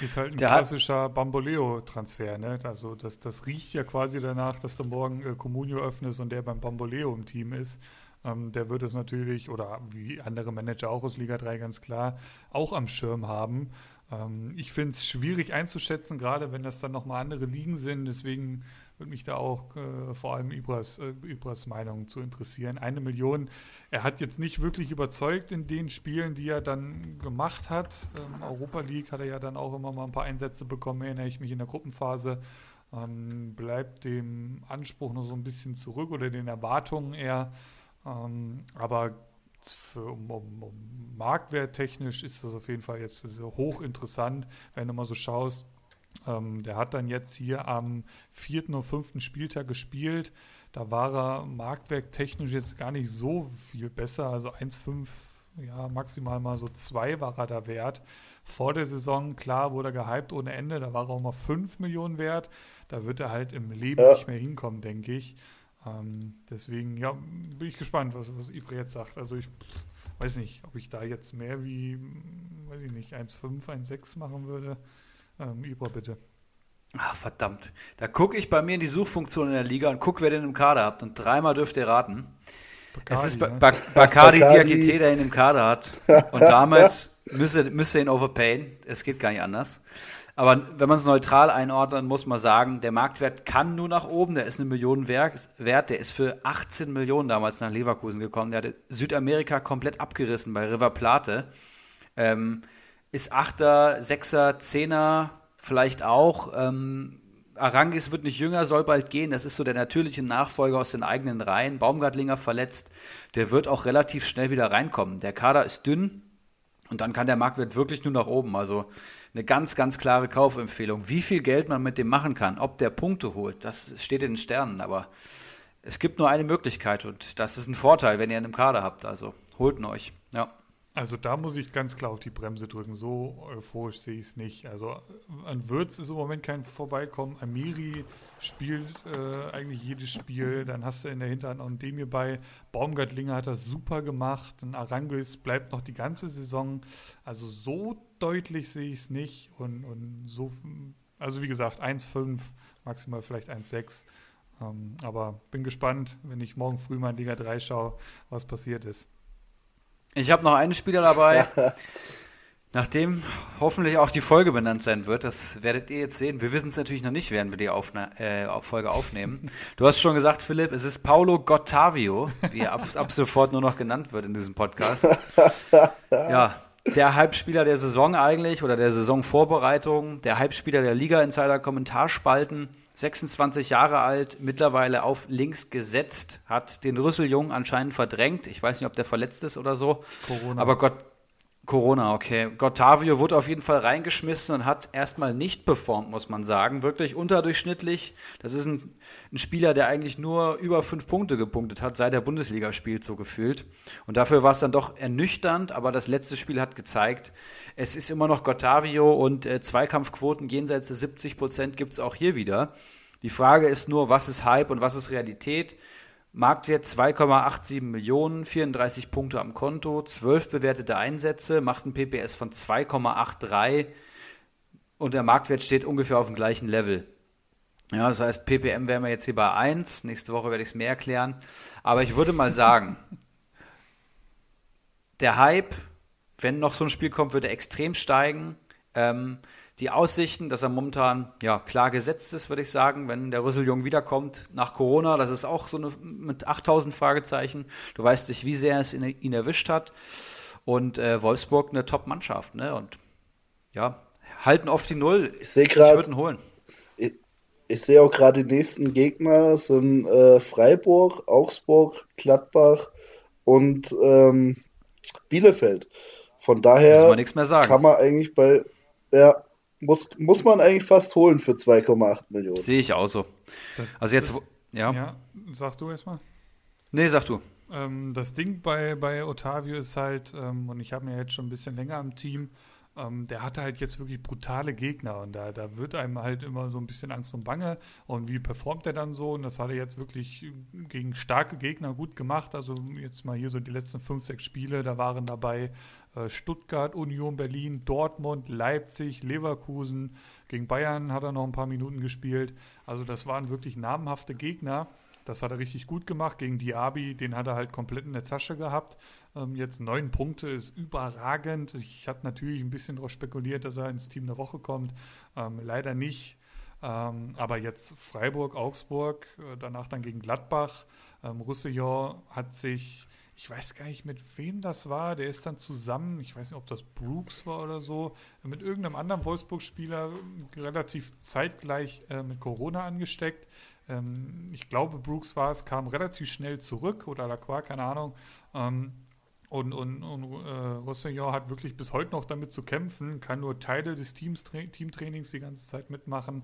Ist halt ein Der klassischer Bamboleo-Transfer, ne? Also das, das riecht ja quasi danach, dass du morgen äh, Comunio öffnest und der beim Bamboleo im Team ist. Ähm, der wird es natürlich, oder wie andere Manager auch aus Liga 3 ganz klar, auch am Schirm haben. Ähm, ich finde es schwierig einzuschätzen, gerade wenn das dann nochmal andere Ligen sind. Deswegen würde mich da auch äh, vor allem Ibras, äh, Ibras Meinung zu interessieren. Eine Million, er hat jetzt nicht wirklich überzeugt in den Spielen, die er dann gemacht hat. Ähm, Europa League hat er ja dann auch immer mal ein paar Einsätze bekommen, erinnere ich mich in der Gruppenphase. Ähm, bleibt dem Anspruch noch so ein bisschen zurück oder den Erwartungen eher. Ähm, aber für, um, um, um marktwerttechnisch ist das auf jeden Fall jetzt hochinteressant, wenn du mal so schaust, ähm, der hat dann jetzt hier am vierten und fünften Spieltag gespielt. Da war er marktwerktechnisch jetzt gar nicht so viel besser. Also 1,5, ja, maximal mal so 2 war er da wert. Vor der Saison, klar, wurde er gehypt ohne Ende. Da war er auch mal 5 Millionen wert. Da wird er halt im Leben ja. nicht mehr hinkommen, denke ich. Ähm, deswegen, ja, bin ich gespannt, was, was Ibra jetzt sagt. Also ich weiß nicht, ob ich da jetzt mehr wie, weiß ich nicht, 1,5, 1,6 machen würde. Ähm, Ibra, bitte. Ach, verdammt. Da gucke ich bei mir in die Suchfunktion in der Liga und gucke, wer den im Kader hat. Und dreimal dürft ihr raten. Bacardi, es ist ba ne? ba Bacardi, Diakite, der ihn im Kader hat. Und damit müsste, müsste ihn overpayen. Es geht gar nicht anders. Aber wenn man es neutral einordnet, muss man sagen, der Marktwert kann nur nach oben. Der ist eine Million wert. Der ist für 18 Millionen damals nach Leverkusen gekommen. Der hat Südamerika komplett abgerissen bei River Plate. Ähm, ist Achter, Sechser, Zehner vielleicht auch. Ähm, Arangis wird nicht jünger, soll bald gehen. Das ist so der natürliche Nachfolger aus den eigenen Reihen. Baumgartlinger verletzt. Der wird auch relativ schnell wieder reinkommen. Der Kader ist dünn und dann kann der Marktwert wirklich nur nach oben. Also eine ganz, ganz klare Kaufempfehlung. Wie viel Geld man mit dem machen kann, ob der Punkte holt, das steht in den Sternen. Aber es gibt nur eine Möglichkeit und das ist ein Vorteil, wenn ihr einen im Kader habt. Also holt ihn euch. Ja. Also da muss ich ganz klar auf die Bremse drücken. So euphorisch sehe ich es nicht. Also an Würz ist im Moment kein Vorbeikommen. Amiri spielt äh, eigentlich jedes Spiel. Dann hast du in der Hinterhand auch einen Demir bei. Baumgartlinger hat das super gemacht. Ein Arangis bleibt noch die ganze Saison. Also so deutlich sehe ich es nicht. Und, und so, also wie gesagt, 1,5, maximal vielleicht 1,6. Ähm, aber bin gespannt, wenn ich morgen früh mal in Liga 3 schaue, was passiert ist. Ich habe noch einen Spieler dabei, nachdem hoffentlich auch die Folge benannt sein wird. Das werdet ihr jetzt sehen. Wir wissen es natürlich noch nicht, während wir die Aufna äh, Folge aufnehmen. Du hast schon gesagt, Philipp, es ist Paulo Gottavio, wie er ab, ab sofort nur noch genannt wird in diesem Podcast. Ja, der Halbspieler der Saison eigentlich oder der Saisonvorbereitung, der Halbspieler der Liga-Insider-Kommentarspalten. 26 Jahre alt, mittlerweile auf links gesetzt, hat den Rüsseljungen anscheinend verdrängt. Ich weiß nicht, ob der verletzt ist oder so. Corona. Aber Gott, Corona, okay. Gottavio wurde auf jeden Fall reingeschmissen und hat erstmal nicht performt, muss man sagen. Wirklich unterdurchschnittlich. Das ist ein, ein, Spieler, der eigentlich nur über fünf Punkte gepunktet hat, seit der Bundesliga spielt, so gefühlt. Und dafür war es dann doch ernüchternd, aber das letzte Spiel hat gezeigt, es ist immer noch Gottavio und äh, Zweikampfquoten jenseits der 70 Prozent gibt es auch hier wieder. Die Frage ist nur, was ist Hype und was ist Realität? Marktwert 2,87 Millionen, 34 Punkte am Konto, 12 bewertete Einsätze, macht ein PPS von 2,83 und der Marktwert steht ungefähr auf dem gleichen Level. Ja, das heißt, PPM wären wir jetzt hier bei 1. Nächste Woche werde ich es mehr erklären. Aber ich würde mal sagen, der Hype, wenn noch so ein Spiel kommt, würde extrem steigen. Ähm, die Aussichten, dass er momentan ja klar gesetzt ist, würde ich sagen, wenn der Rüsseljung wiederkommt nach Corona, das ist auch so eine, mit 8000 Fragezeichen. Du weißt nicht, wie sehr es ihn, erwischt hat. Und äh, Wolfsburg eine Top-Mannschaft, ne? Und ja, halten oft die Null. Ich sehe gerade. Ich würde ihn holen. Ich, ich sehe auch gerade die nächsten Gegner sind äh, Freiburg, Augsburg, Gladbach und ähm, Bielefeld. Von daher man kann man eigentlich bei ja, muss, muss man eigentlich fast holen für 2,8 Millionen. Sehe ich auch so. Das, also jetzt, das, ja. Ja, sag du erstmal. Nee, sag du. Ähm, das Ding bei, bei Otavio ist halt, ähm, und ich habe mir jetzt schon ein bisschen länger im Team, ähm, der hatte halt jetzt wirklich brutale Gegner und da, da wird einem halt immer so ein bisschen Angst und Bange. Und wie performt er dann so? Und das hat er jetzt wirklich gegen starke Gegner gut gemacht. Also jetzt mal hier so die letzten fünf, sechs Spiele, da waren dabei Stuttgart, Union Berlin, Dortmund, Leipzig, Leverkusen. Gegen Bayern hat er noch ein paar Minuten gespielt. Also das waren wirklich namhafte Gegner. Das hat er richtig gut gemacht gegen Diaby. Den hat er halt komplett in der Tasche gehabt. Ähm, jetzt neun Punkte ist überragend. Ich hatte natürlich ein bisschen darauf spekuliert, dass er ins Team der Woche kommt. Ähm, leider nicht. Ähm, aber jetzt Freiburg, Augsburg, äh, danach dann gegen Gladbach. Roussillon hat sich, ich weiß gar nicht, mit wem das war. Der ist dann zusammen, ich weiß nicht, ob das Brooks war oder so, mit irgendeinem anderen Wolfsburg-Spieler relativ zeitgleich äh, mit Corona angesteckt. Ähm, ich glaube, Brooks war es, kam relativ schnell zurück oder Lacroix, keine Ahnung. Ähm, und, und, und äh, Rossellon hat wirklich bis heute noch damit zu kämpfen, kann nur Teile des Teams, Teamtrainings die ganze Zeit mitmachen.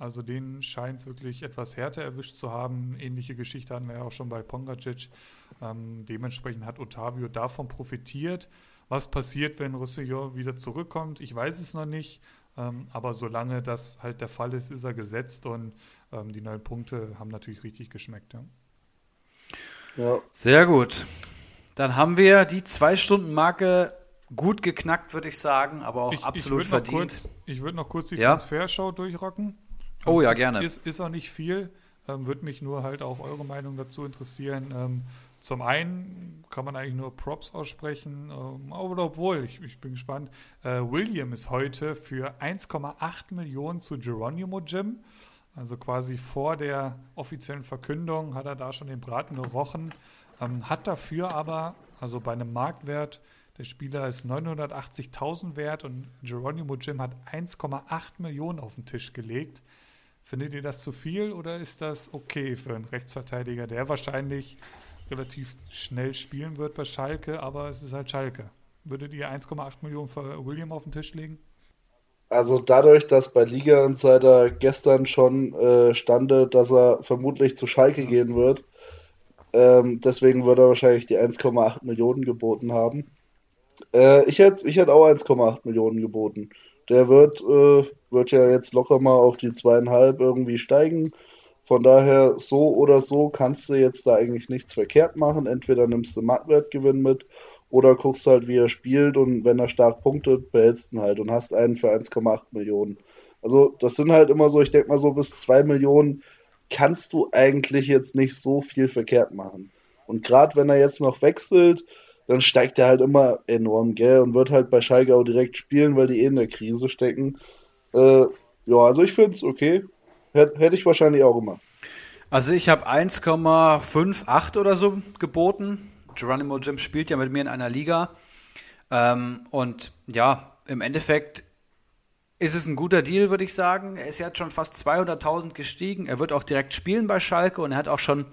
Also denen scheint es wirklich etwas härter erwischt zu haben. Ähnliche Geschichte hatten wir ja auch schon bei Pongacic. Ähm, dementsprechend hat Otavio davon profitiert. Was passiert, wenn Rossellon wieder zurückkommt? Ich weiß es noch nicht. Ähm, aber solange das halt der Fall ist, ist er gesetzt und ähm, die neun Punkte haben natürlich richtig geschmeckt. Ja. ja. Sehr gut. Dann haben wir die Zwei-Stunden-Marke gut geknackt, würde ich sagen, aber auch ich, absolut ich verdient. Kurz, ich würde noch kurz die ja? Transferschau durchrocken. Oh ja, gerne. Ist, ist auch nicht viel. Ähm, würde mich nur halt auch eure Meinung dazu interessieren. Ähm, zum einen kann man eigentlich nur Props aussprechen, ähm, aber obwohl, ich, ich bin gespannt. Äh, William ist heute für 1,8 Millionen zu Geronimo Gym. Also quasi vor der offiziellen Verkündung hat er da schon den Braten gerochen. Ähm, hat dafür aber, also bei einem Marktwert, der Spieler ist 980.000 wert und Geronimo Jim hat 1,8 Millionen auf den Tisch gelegt. Findet ihr das zu viel oder ist das okay für einen Rechtsverteidiger, der wahrscheinlich relativ schnell spielen wird bei Schalke, aber es ist halt Schalke. Würdet ihr 1,8 Millionen für William auf den Tisch legen? Also dadurch, dass bei Liga Insider gestern schon äh, stande, dass er vermutlich zu Schalke gehen wird, ähm, deswegen würde er wahrscheinlich die 1,8 Millionen geboten haben. Äh, ich hätte ich hätt auch 1,8 Millionen geboten. Der wird, äh, wird ja jetzt locker mal auf die zweieinhalb irgendwie steigen. Von daher, so oder so kannst du jetzt da eigentlich nichts verkehrt machen. Entweder nimmst du Marktwertgewinn mit oder guckst halt, wie er spielt und wenn er stark punktet, behältst du ihn halt und hast einen für 1,8 Millionen. Also das sind halt immer so, ich denke mal so bis 2 Millionen kannst du eigentlich jetzt nicht so viel verkehrt machen. Und gerade wenn er jetzt noch wechselt, dann steigt er halt immer enorm, gell, und wird halt bei Schalke auch direkt spielen, weil die eh in der Krise stecken. Äh, ja, also ich finde es okay. Hätte ich wahrscheinlich auch gemacht. Also ich habe 1,58 oder so geboten. Geronimo Jim spielt ja mit mir in einer Liga. Ähm, und ja, im Endeffekt ist es ein guter Deal, würde ich sagen. Er ist jetzt schon fast 200.000 gestiegen. Er wird auch direkt spielen bei Schalke und er hat auch schon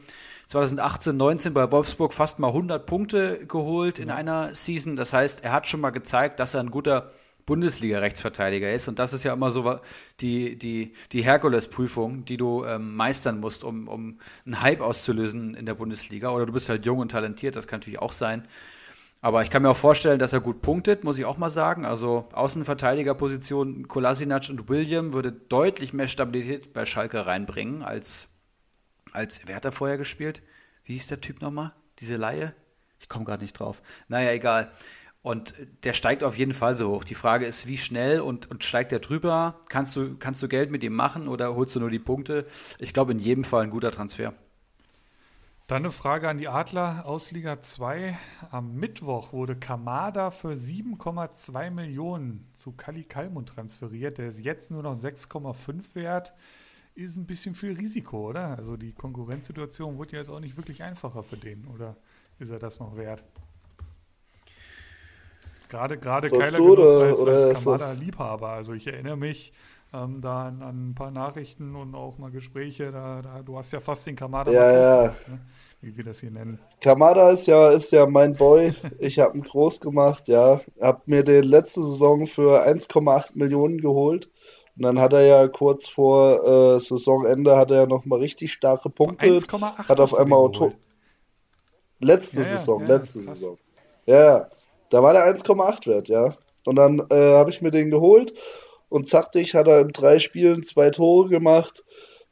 2018, 19 bei Wolfsburg fast mal 100 Punkte geholt in einer Season. Das heißt, er hat schon mal gezeigt, dass er ein guter Bundesliga-Rechtsverteidiger ist. Und das ist ja immer so die, die, die Herkules-Prüfung, die du ähm, meistern musst, um, um einen Hype auszulösen in der Bundesliga. Oder du bist halt jung und talentiert, das kann natürlich auch sein. Aber ich kann mir auch vorstellen, dass er gut punktet, muss ich auch mal sagen. Also Außenverteidigerposition Kolasinac und William würde deutlich mehr Stabilität bei Schalke reinbringen als, als wer hat er vorher gespielt? Wie hieß der Typ nochmal? Diese Laie? Ich komme gerade nicht drauf. Naja, egal. Und der steigt auf jeden Fall so hoch. Die Frage ist, wie schnell und, und steigt er drüber? Kannst du, kannst du Geld mit ihm machen oder holst du nur die Punkte? Ich glaube, in jedem Fall ein guter Transfer. Dann eine Frage an die Adler aus Liga 2. Am Mittwoch wurde Kamada für 7,2 Millionen zu Kali Kalmund transferiert. Der ist jetzt nur noch 6,5 wert. Ist ein bisschen viel Risiko, oder? Also die Konkurrenzsituation wurde ja jetzt auch nicht wirklich einfacher für den, oder ist er das noch wert? Gerade, gerade Keiler Genuss als, als Kamada-Liebhaber. Also ich erinnere mich ähm, da an, an, ein paar Nachrichten und auch mal Gespräche. Da, da du hast ja fast den Kamada. Ja, ja. ne? Wie wir das hier nennen. Kamada ist ja, ist ja mein Boy. Ich habe ihn groß gemacht, ja. Hab mir den letzte Saison für 1,8 Millionen geholt. Und dann hat er ja kurz vor äh, Saisonende hat er noch mal richtig starke Punkte. 1,8 hat auf einmal Auto Letzte ja, Saison, ja, letzte krass. Saison. Ja, da war der 1,8 wert, ja. Und dann äh, habe ich mir den geholt und zacktig hat er in drei Spielen zwei Tore gemacht,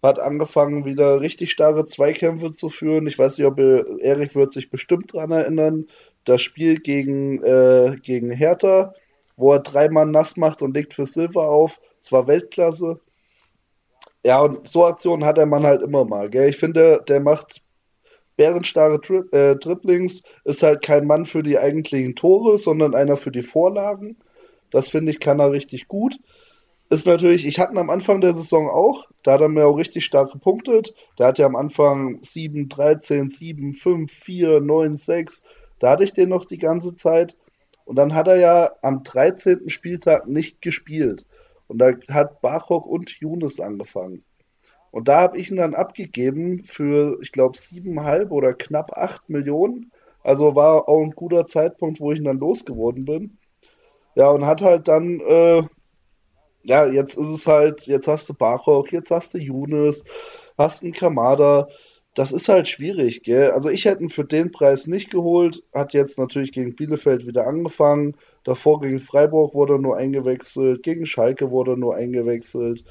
hat angefangen wieder richtig starke Zweikämpfe zu führen. Ich weiß nicht, ob Erik wird sich bestimmt daran erinnern. Das Spiel gegen, äh, gegen Hertha, wo er drei Mann nass macht und legt für Silver auf. Es war Weltklasse. Ja, und so Aktionen hat der Mann halt immer mal. Gell? Ich finde, der macht bärenstarre Tri äh, Dribblings, ist halt kein Mann für die eigentlichen Tore, sondern einer für die Vorlagen. Das finde ich, kann er richtig gut. Ist natürlich, ich hatte ihn am Anfang der Saison auch, da hat er mir auch richtig stark gepunktet. Der hat ja am Anfang 7, 13, 7, 5, 4, 9, 6. Da hatte ich den noch die ganze Zeit. Und dann hat er ja am 13. Spieltag nicht gespielt. Und da hat Bachok und Younes angefangen. Und da habe ich ihn dann abgegeben für, ich glaube, siebeneinhalb oder knapp acht Millionen. Also war auch ein guter Zeitpunkt, wo ich ihn dann losgeworden bin. Ja, und hat halt dann, äh, ja, jetzt ist es halt, jetzt hast du Bachok, jetzt hast du Younes, hast einen Kamada. Das ist halt schwierig, gell? Also ich hätte ihn für den Preis nicht geholt, hat jetzt natürlich gegen Bielefeld wieder angefangen. Davor gegen Freiburg wurde er nur eingewechselt, gegen Schalke wurde er nur eingewechselt.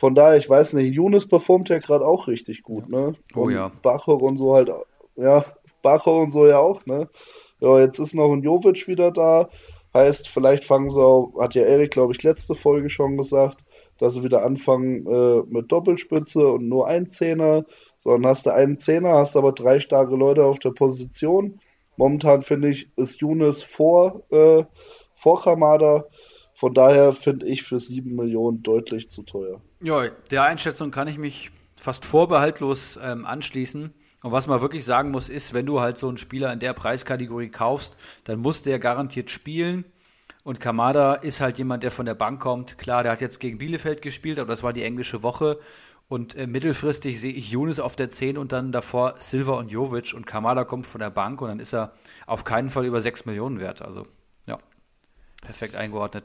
Von daher, ich weiß nicht, Younes performt ja gerade auch richtig gut, ne? Oh und ja. Bachok und so halt, ja, Bachok und so ja auch, ne? Ja, jetzt ist noch ein Jovic wieder da. Heißt, vielleicht fangen sie auch, hat ja Erik, glaube ich, letzte Folge schon gesagt, dass sie wieder anfangen äh, mit Doppelspitze und nur ein Zehner, sondern hast du einen Zehner, hast aber drei starke Leute auf der Position. Momentan finde ich, ist Younes vor, äh, vor Kamada. Von daher finde ich für 7 Millionen deutlich zu teuer. Ja, der Einschätzung kann ich mich fast vorbehaltlos ähm, anschließen. Und was man wirklich sagen muss, ist, wenn du halt so einen Spieler in der Preiskategorie kaufst, dann muss der garantiert spielen. Und Kamada ist halt jemand, der von der Bank kommt. Klar, der hat jetzt gegen Bielefeld gespielt, aber das war die englische Woche. Und äh, mittelfristig sehe ich Younes auf der 10 und dann davor Silva und Jovic. Und Kamada kommt von der Bank und dann ist er auf keinen Fall über 6 Millionen wert. Also, ja, perfekt eingeordnet.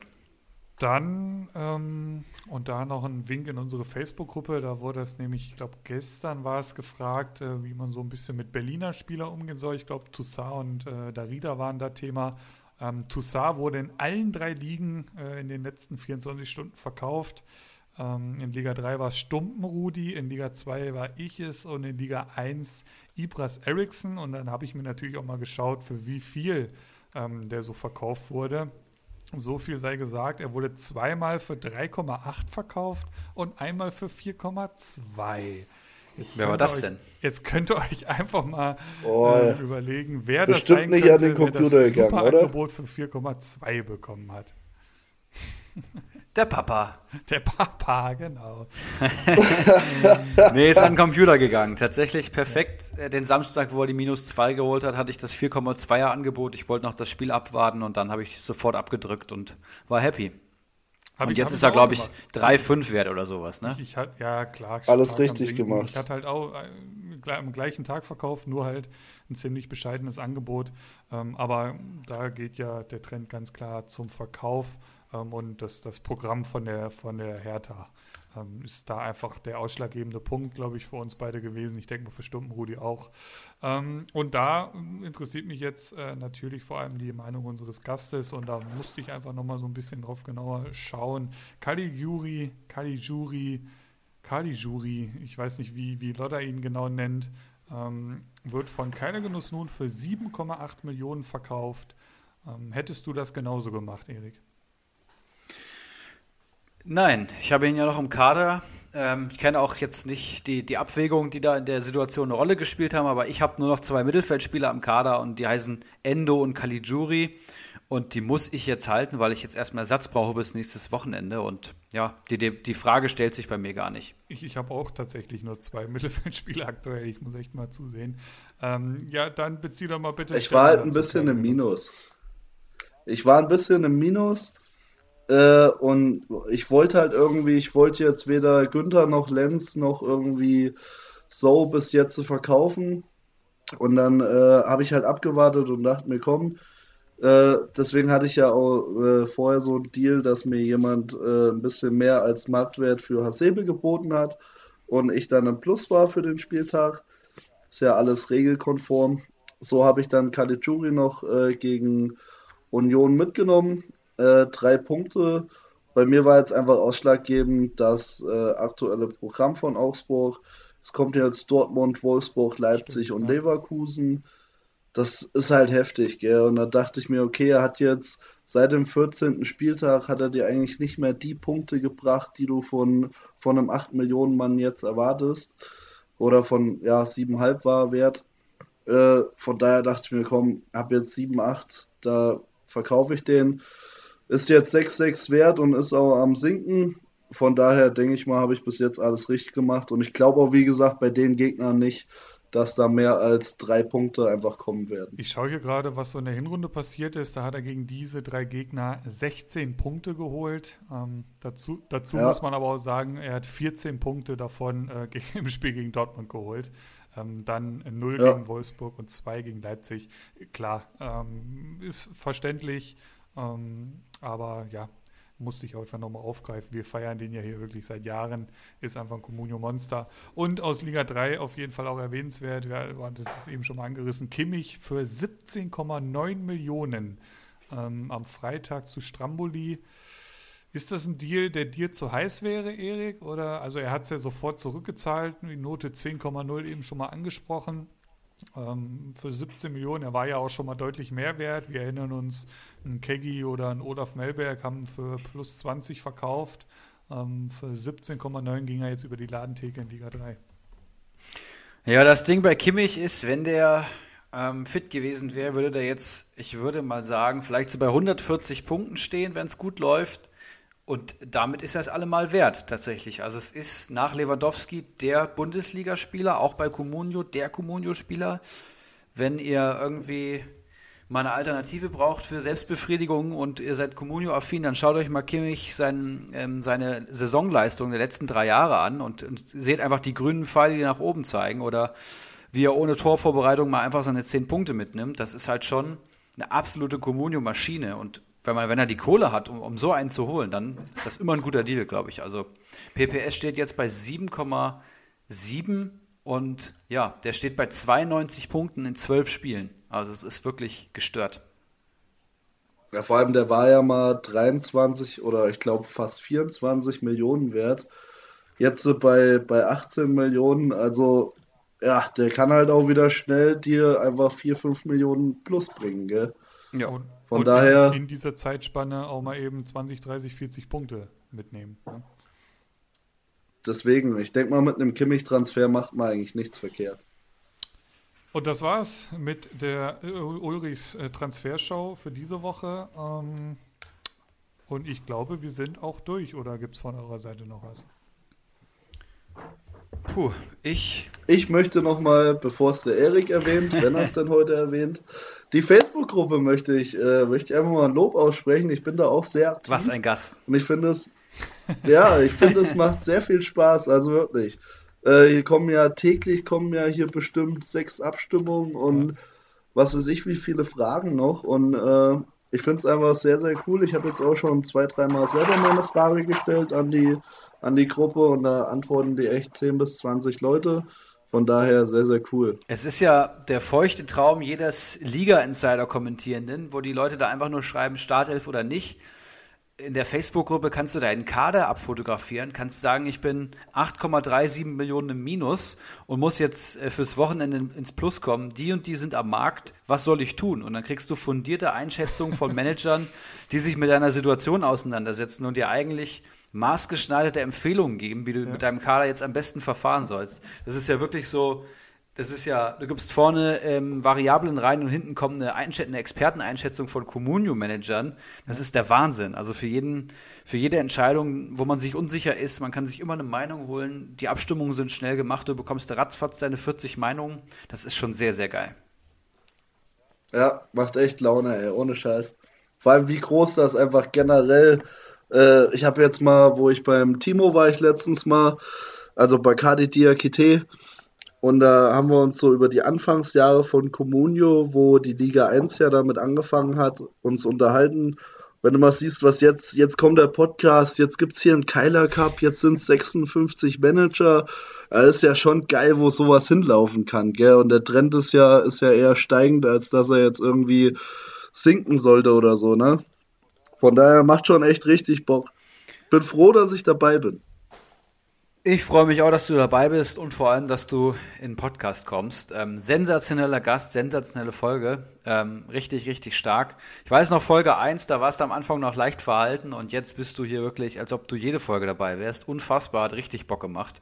Dann, ähm, und da noch ein Wink in unsere Facebook-Gruppe, da wurde es nämlich, ich glaube, gestern war es gefragt, äh, wie man so ein bisschen mit Berliner Spieler umgehen soll. Ich glaube, Toussaint und äh, Darida waren da Thema. Ähm, Toussaint wurde in allen drei Ligen äh, in den letzten 24 Stunden verkauft. Ähm, in Liga 3 war es Stumpen-Rudi, in Liga 2 war ich es und in Liga 1 Ibras Eriksson. Und dann habe ich mir natürlich auch mal geschaut, für wie viel ähm, der so verkauft wurde. So viel sei gesagt, er wurde zweimal für 3,8 verkauft und einmal für 4,2. Jetzt wer war das euch, denn? Jetzt könnt ihr euch einfach mal oh, äh, überlegen, wer das sein nicht könnte, an den Computer wer das gegangen, super oder? Angebot für 4,2 bekommen hat. Der Papa. Der Papa, genau. nee, ist an den Computer gegangen. Tatsächlich perfekt. Äh, den Samstag, wo er die minus 2 geholt hat, hatte ich das 4,2er Angebot. Ich wollte noch das Spiel abwarten und dann habe ich sofort abgedrückt und war happy. Hab und ich, jetzt ist er, glaube ich, 3,5 wert oder sowas, ne? Ich, ich hat, ja, klar. Alles richtig gemacht. Ich hatte halt auch äh, am gleichen Tag verkauft, nur halt ein ziemlich bescheidenes Angebot. Ähm, aber da geht ja der Trend ganz klar zum Verkauf. Ähm, und das, das Programm von der, von der Hertha ähm, ist da einfach der ausschlaggebende Punkt, glaube ich, für uns beide gewesen. Ich denke mal für Stumpenrudi auch. Ähm, und da interessiert mich jetzt äh, natürlich vor allem die Meinung unseres Gastes und da musste ich einfach nochmal so ein bisschen drauf genauer schauen. Kali Juri, Kali Juri, Kali Juri, ich weiß nicht, wie, wie Lodder ihn genau nennt, ähm, wird von Keiner Genuss nun für 7,8 Millionen verkauft. Ähm, hättest du das genauso gemacht, Erik? Nein, ich habe ihn ja noch im Kader. Ähm, ich kenne auch jetzt nicht die, die Abwägungen, die da in der Situation eine Rolle gespielt haben, aber ich habe nur noch zwei Mittelfeldspieler im Kader und die heißen Endo und Caligiuri. Und die muss ich jetzt halten, weil ich jetzt erstmal Ersatz brauche bis nächstes Wochenende. Und ja, die, die, die Frage stellt sich bei mir gar nicht. Ich, ich habe auch tatsächlich nur zwei Mittelfeldspieler aktuell. Ich muss echt mal zusehen. Ähm, ja, dann bezieh doch mal bitte. Ich war halt ein bisschen im Minus. Ich war ein bisschen im Minus. Äh, und ich wollte halt irgendwie, ich wollte jetzt weder Günther noch Lenz noch irgendwie so bis jetzt zu verkaufen. Und dann äh, habe ich halt abgewartet und dachte mir, komm, äh, deswegen hatte ich ja auch äh, vorher so einen Deal, dass mir jemand äh, ein bisschen mehr als Marktwert für Hasebe geboten hat und ich dann ein Plus war für den Spieltag. Ist ja alles regelkonform. so habe ich dann Caligiuri noch äh, gegen Union mitgenommen. Äh, drei Punkte. Bei mir war jetzt einfach ausschlaggebend das aktuelle Programm von Augsburg. Es kommt jetzt Dortmund, Wolfsburg, Leipzig Stimmt, und ja. Leverkusen. Das ist halt heftig, gell? Und da dachte ich mir, okay, er hat jetzt seit dem 14. Spieltag hat er dir eigentlich nicht mehr die Punkte gebracht, die du von, von einem 8 Millionen Mann jetzt erwartest. Oder von, ja, 7,5 war wert. Äh, von daher dachte ich mir, komm, hab jetzt 7, 8, da verkaufe ich den. Ist jetzt 6,6 wert und ist auch am Sinken. Von daher denke ich mal, habe ich bis jetzt alles richtig gemacht. Und ich glaube auch, wie gesagt, bei den Gegnern nicht, dass da mehr als drei Punkte einfach kommen werden. Ich schaue hier gerade, was so in der Hinrunde passiert ist. Da hat er gegen diese drei Gegner 16 Punkte geholt. Ähm, dazu dazu ja. muss man aber auch sagen, er hat 14 Punkte davon äh, im Spiel gegen Dortmund geholt. Ähm, dann 0 ja. gegen Wolfsburg und 2 gegen Leipzig. Klar, ähm, ist verständlich, ähm, aber ja, musste ich einfach nochmal aufgreifen. Wir feiern den ja hier wirklich seit Jahren. Ist einfach ein Comunio-Monster. Und aus Liga 3 auf jeden Fall auch erwähnenswert, ja, das ist eben schon mal angerissen, Kimmich für 17,9 Millionen ähm, am Freitag zu Stramboli. Ist das ein Deal, der dir zu heiß wäre, Erik? Oder also er hat es ja sofort zurückgezahlt, die Note 10,0 eben schon mal angesprochen. Ähm, für 17 Millionen, er war ja auch schon mal deutlich mehr wert. Wir erinnern uns, ein Keggy oder ein Olaf Melberg haben für plus 20 verkauft. Ähm, für 17,9 ging er jetzt über die Ladentheke in Liga 3. Ja, das Ding bei Kimmich ist, wenn der ähm, fit gewesen wäre, würde der jetzt, ich würde mal sagen, vielleicht so bei 140 Punkten stehen, wenn es gut läuft. Und damit ist das allemal wert, tatsächlich. Also es ist nach Lewandowski der Bundesligaspieler, auch bei Comunio der Comunio-Spieler. Wenn ihr irgendwie mal eine Alternative braucht für Selbstbefriedigung und ihr seid Comunio-affin, dann schaut euch mal Kimmich sein, ähm, seine Saisonleistung der letzten drei Jahre an und, und, seht einfach die grünen Pfeile, die nach oben zeigen oder wie er ohne Torvorbereitung mal einfach seine zehn Punkte mitnimmt. Das ist halt schon eine absolute Comunio-Maschine und wenn, man, wenn er die Kohle hat, um, um so einen zu holen, dann ist das immer ein guter Deal, glaube ich. Also PPS steht jetzt bei 7,7 und ja, der steht bei 92 Punkten in 12 Spielen. Also es ist wirklich gestört. Ja, vor allem der war ja mal 23 oder ich glaube fast 24 Millionen wert. Jetzt bei, bei 18 Millionen, also ja, der kann halt auch wieder schnell dir einfach 4, 5 Millionen plus bringen, gell? Ja, und von und daher. In, in, dieser Zeitspanne auch mal eben 20, 30, 40 Punkte mitnehmen. Ne? Deswegen, ich denke mal, mit einem Kimmich-Transfer macht man eigentlich nichts verkehrt. Und das war's mit der Ulrichs äh, Transfershow für diese Woche. Ähm, und ich glaube, wir sind auch durch. Oder gibt es von eurer Seite noch was? Puh, ich. Ich möchte nochmal, bevor es der Erik erwähnt, wenn er es denn heute erwähnt, die Facebook-Gruppe möchte ich, äh, möchte ich einfach mal ein Lob aussprechen. Ich bin da auch sehr aktiv. Was ein Gast. Und ich finde es, ja, ich finde es macht sehr viel Spaß, also wirklich. Äh, hier kommen ja täglich kommen ja hier bestimmt sechs Abstimmungen und ja. was weiß ich, wie viele Fragen noch. Und äh, ich finde es einfach sehr, sehr cool. Ich habe jetzt auch schon zwei, dreimal selber mal eine Frage gestellt an die, an die Gruppe und da antworten die echt 10 bis 20 Leute. Von daher sehr, sehr cool. Es ist ja der feuchte Traum jedes Liga-Insider-Kommentierenden, wo die Leute da einfach nur schreiben, Startelf oder nicht. In der Facebook-Gruppe kannst du deinen Kader abfotografieren, kannst sagen, ich bin 8,37 Millionen im Minus und muss jetzt äh, fürs Wochenende ins Plus kommen. Die und die sind am Markt. Was soll ich tun? Und dann kriegst du fundierte Einschätzungen von Managern, die sich mit deiner Situation auseinandersetzen und dir eigentlich maßgeschneiderte Empfehlungen geben, wie du ja. mit deinem Kader jetzt am besten verfahren sollst. Das ist ja wirklich so, das ist ja, du gibst vorne ähm, Variablen rein und hinten kommt eine, eine Experteneinschätzung von Communio-Managern. Das ist der Wahnsinn. Also für jeden, für jede Entscheidung, wo man sich unsicher ist, man kann sich immer eine Meinung holen. Die Abstimmungen sind schnell gemacht, du bekommst ratzfatz deine 40 Meinungen. Das ist schon sehr, sehr geil. Ja, macht echt Laune, ey, ohne Scheiß. Vor allem, wie groß das einfach generell äh, ich habe jetzt mal, wo ich beim Timo war ich letztens mal, also bei Kadi Diakite, und da haben wir uns so über die Anfangsjahre von Comunio, wo die Liga 1 ja damit angefangen hat, uns unterhalten. Wenn du mal siehst, was jetzt, jetzt kommt der Podcast, jetzt gibt es hier einen Keiler Cup, jetzt sind es 56 Manager. Das ist ja schon geil, wo sowas hinlaufen kann, gell? Und der Trend ist ja, ist ja eher steigend, als dass er jetzt irgendwie sinken sollte oder so, ne? Von daher macht schon echt richtig Bock. Bin froh, dass ich dabei bin. Ich freue mich auch, dass du dabei bist und vor allem, dass du in den Podcast kommst. Ähm, sensationeller Gast, sensationelle Folge. Ähm, richtig, richtig stark. Ich weiß noch, Folge 1, da warst du am Anfang noch leicht verhalten und jetzt bist du hier wirklich, als ob du jede Folge dabei wärst. Unfassbar, hat richtig Bock gemacht.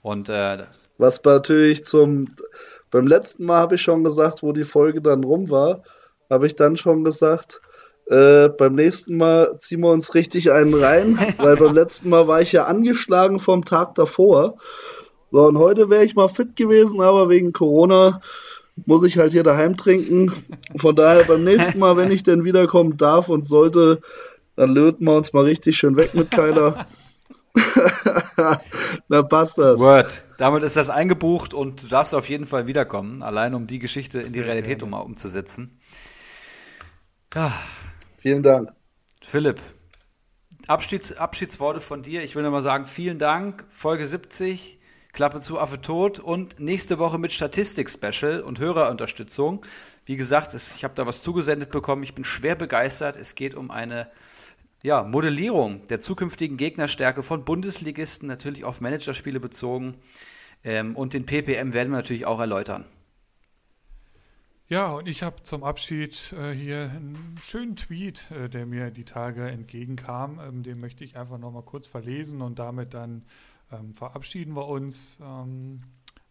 Und äh, was natürlich zum beim letzten Mal habe ich schon gesagt, wo die Folge dann rum war, habe ich dann schon gesagt, äh, beim nächsten Mal ziehen wir uns richtig einen rein, weil beim letzten Mal war ich ja angeschlagen vom Tag davor. So, und heute wäre ich mal fit gewesen, aber wegen Corona muss ich halt hier daheim trinken. Von daher beim nächsten Mal, wenn ich denn wiederkommen darf und sollte, dann löten wir uns mal richtig schön weg mit Kyler. Na passt das. Word. Damit ist das eingebucht und du darfst auf jeden Fall wiederkommen, allein um die Geschichte in die Realität um, umzusetzen. Ah. Vielen Dank. Philipp, Abschieds, Abschiedsworte von dir. Ich will nochmal sagen, vielen Dank. Folge 70, Klappe zu, Affe tot und nächste Woche mit Statistik-Special und Hörerunterstützung. Wie gesagt, es, ich habe da was zugesendet bekommen. Ich bin schwer begeistert. Es geht um eine ja, Modellierung der zukünftigen Gegnerstärke von Bundesligisten, natürlich auf Managerspiele bezogen. Ähm, und den PPM werden wir natürlich auch erläutern. Ja, und ich habe zum Abschied äh, hier einen schönen Tweet, äh, der mir die Tage entgegenkam. Ähm, den möchte ich einfach nochmal kurz verlesen und damit dann ähm, verabschieden wir uns. Ähm,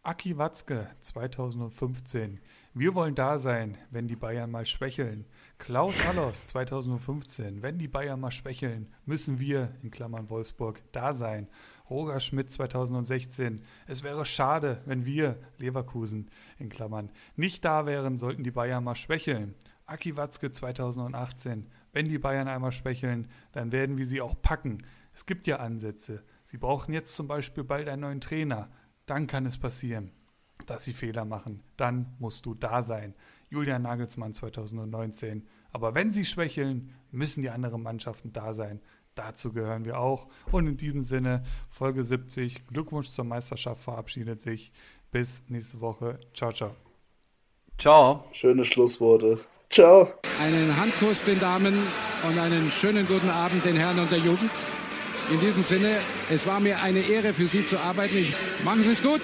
Aki Watzke 2015. Wir wollen da sein, wenn die Bayern mal schwächeln. Klaus Hallos 2015. Wenn die Bayern mal schwächeln, müssen wir, in Klammern Wolfsburg, da sein. Roger Schmidt 2016. Es wäre schade, wenn wir, Leverkusen in Klammern, nicht da wären, sollten die Bayern mal schwächeln. Aki Watzke 2018. Wenn die Bayern einmal schwächeln, dann werden wir sie auch packen. Es gibt ja Ansätze. Sie brauchen jetzt zum Beispiel bald einen neuen Trainer. Dann kann es passieren, dass sie Fehler machen. Dann musst du da sein. Julian Nagelsmann 2019. Aber wenn sie schwächeln, müssen die anderen Mannschaften da sein. Dazu gehören wir auch. Und in diesem Sinne, Folge 70, Glückwunsch zur Meisterschaft verabschiedet sich. Bis nächste Woche. Ciao, ciao. Ciao. Schöne Schlussworte. Ciao. Einen Handkuss den Damen und einen schönen guten Abend den Herren und der Jugend. In diesem Sinne, es war mir eine Ehre für Sie zu arbeiten. Ich, machen Sie es gut.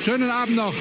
Schönen Abend noch.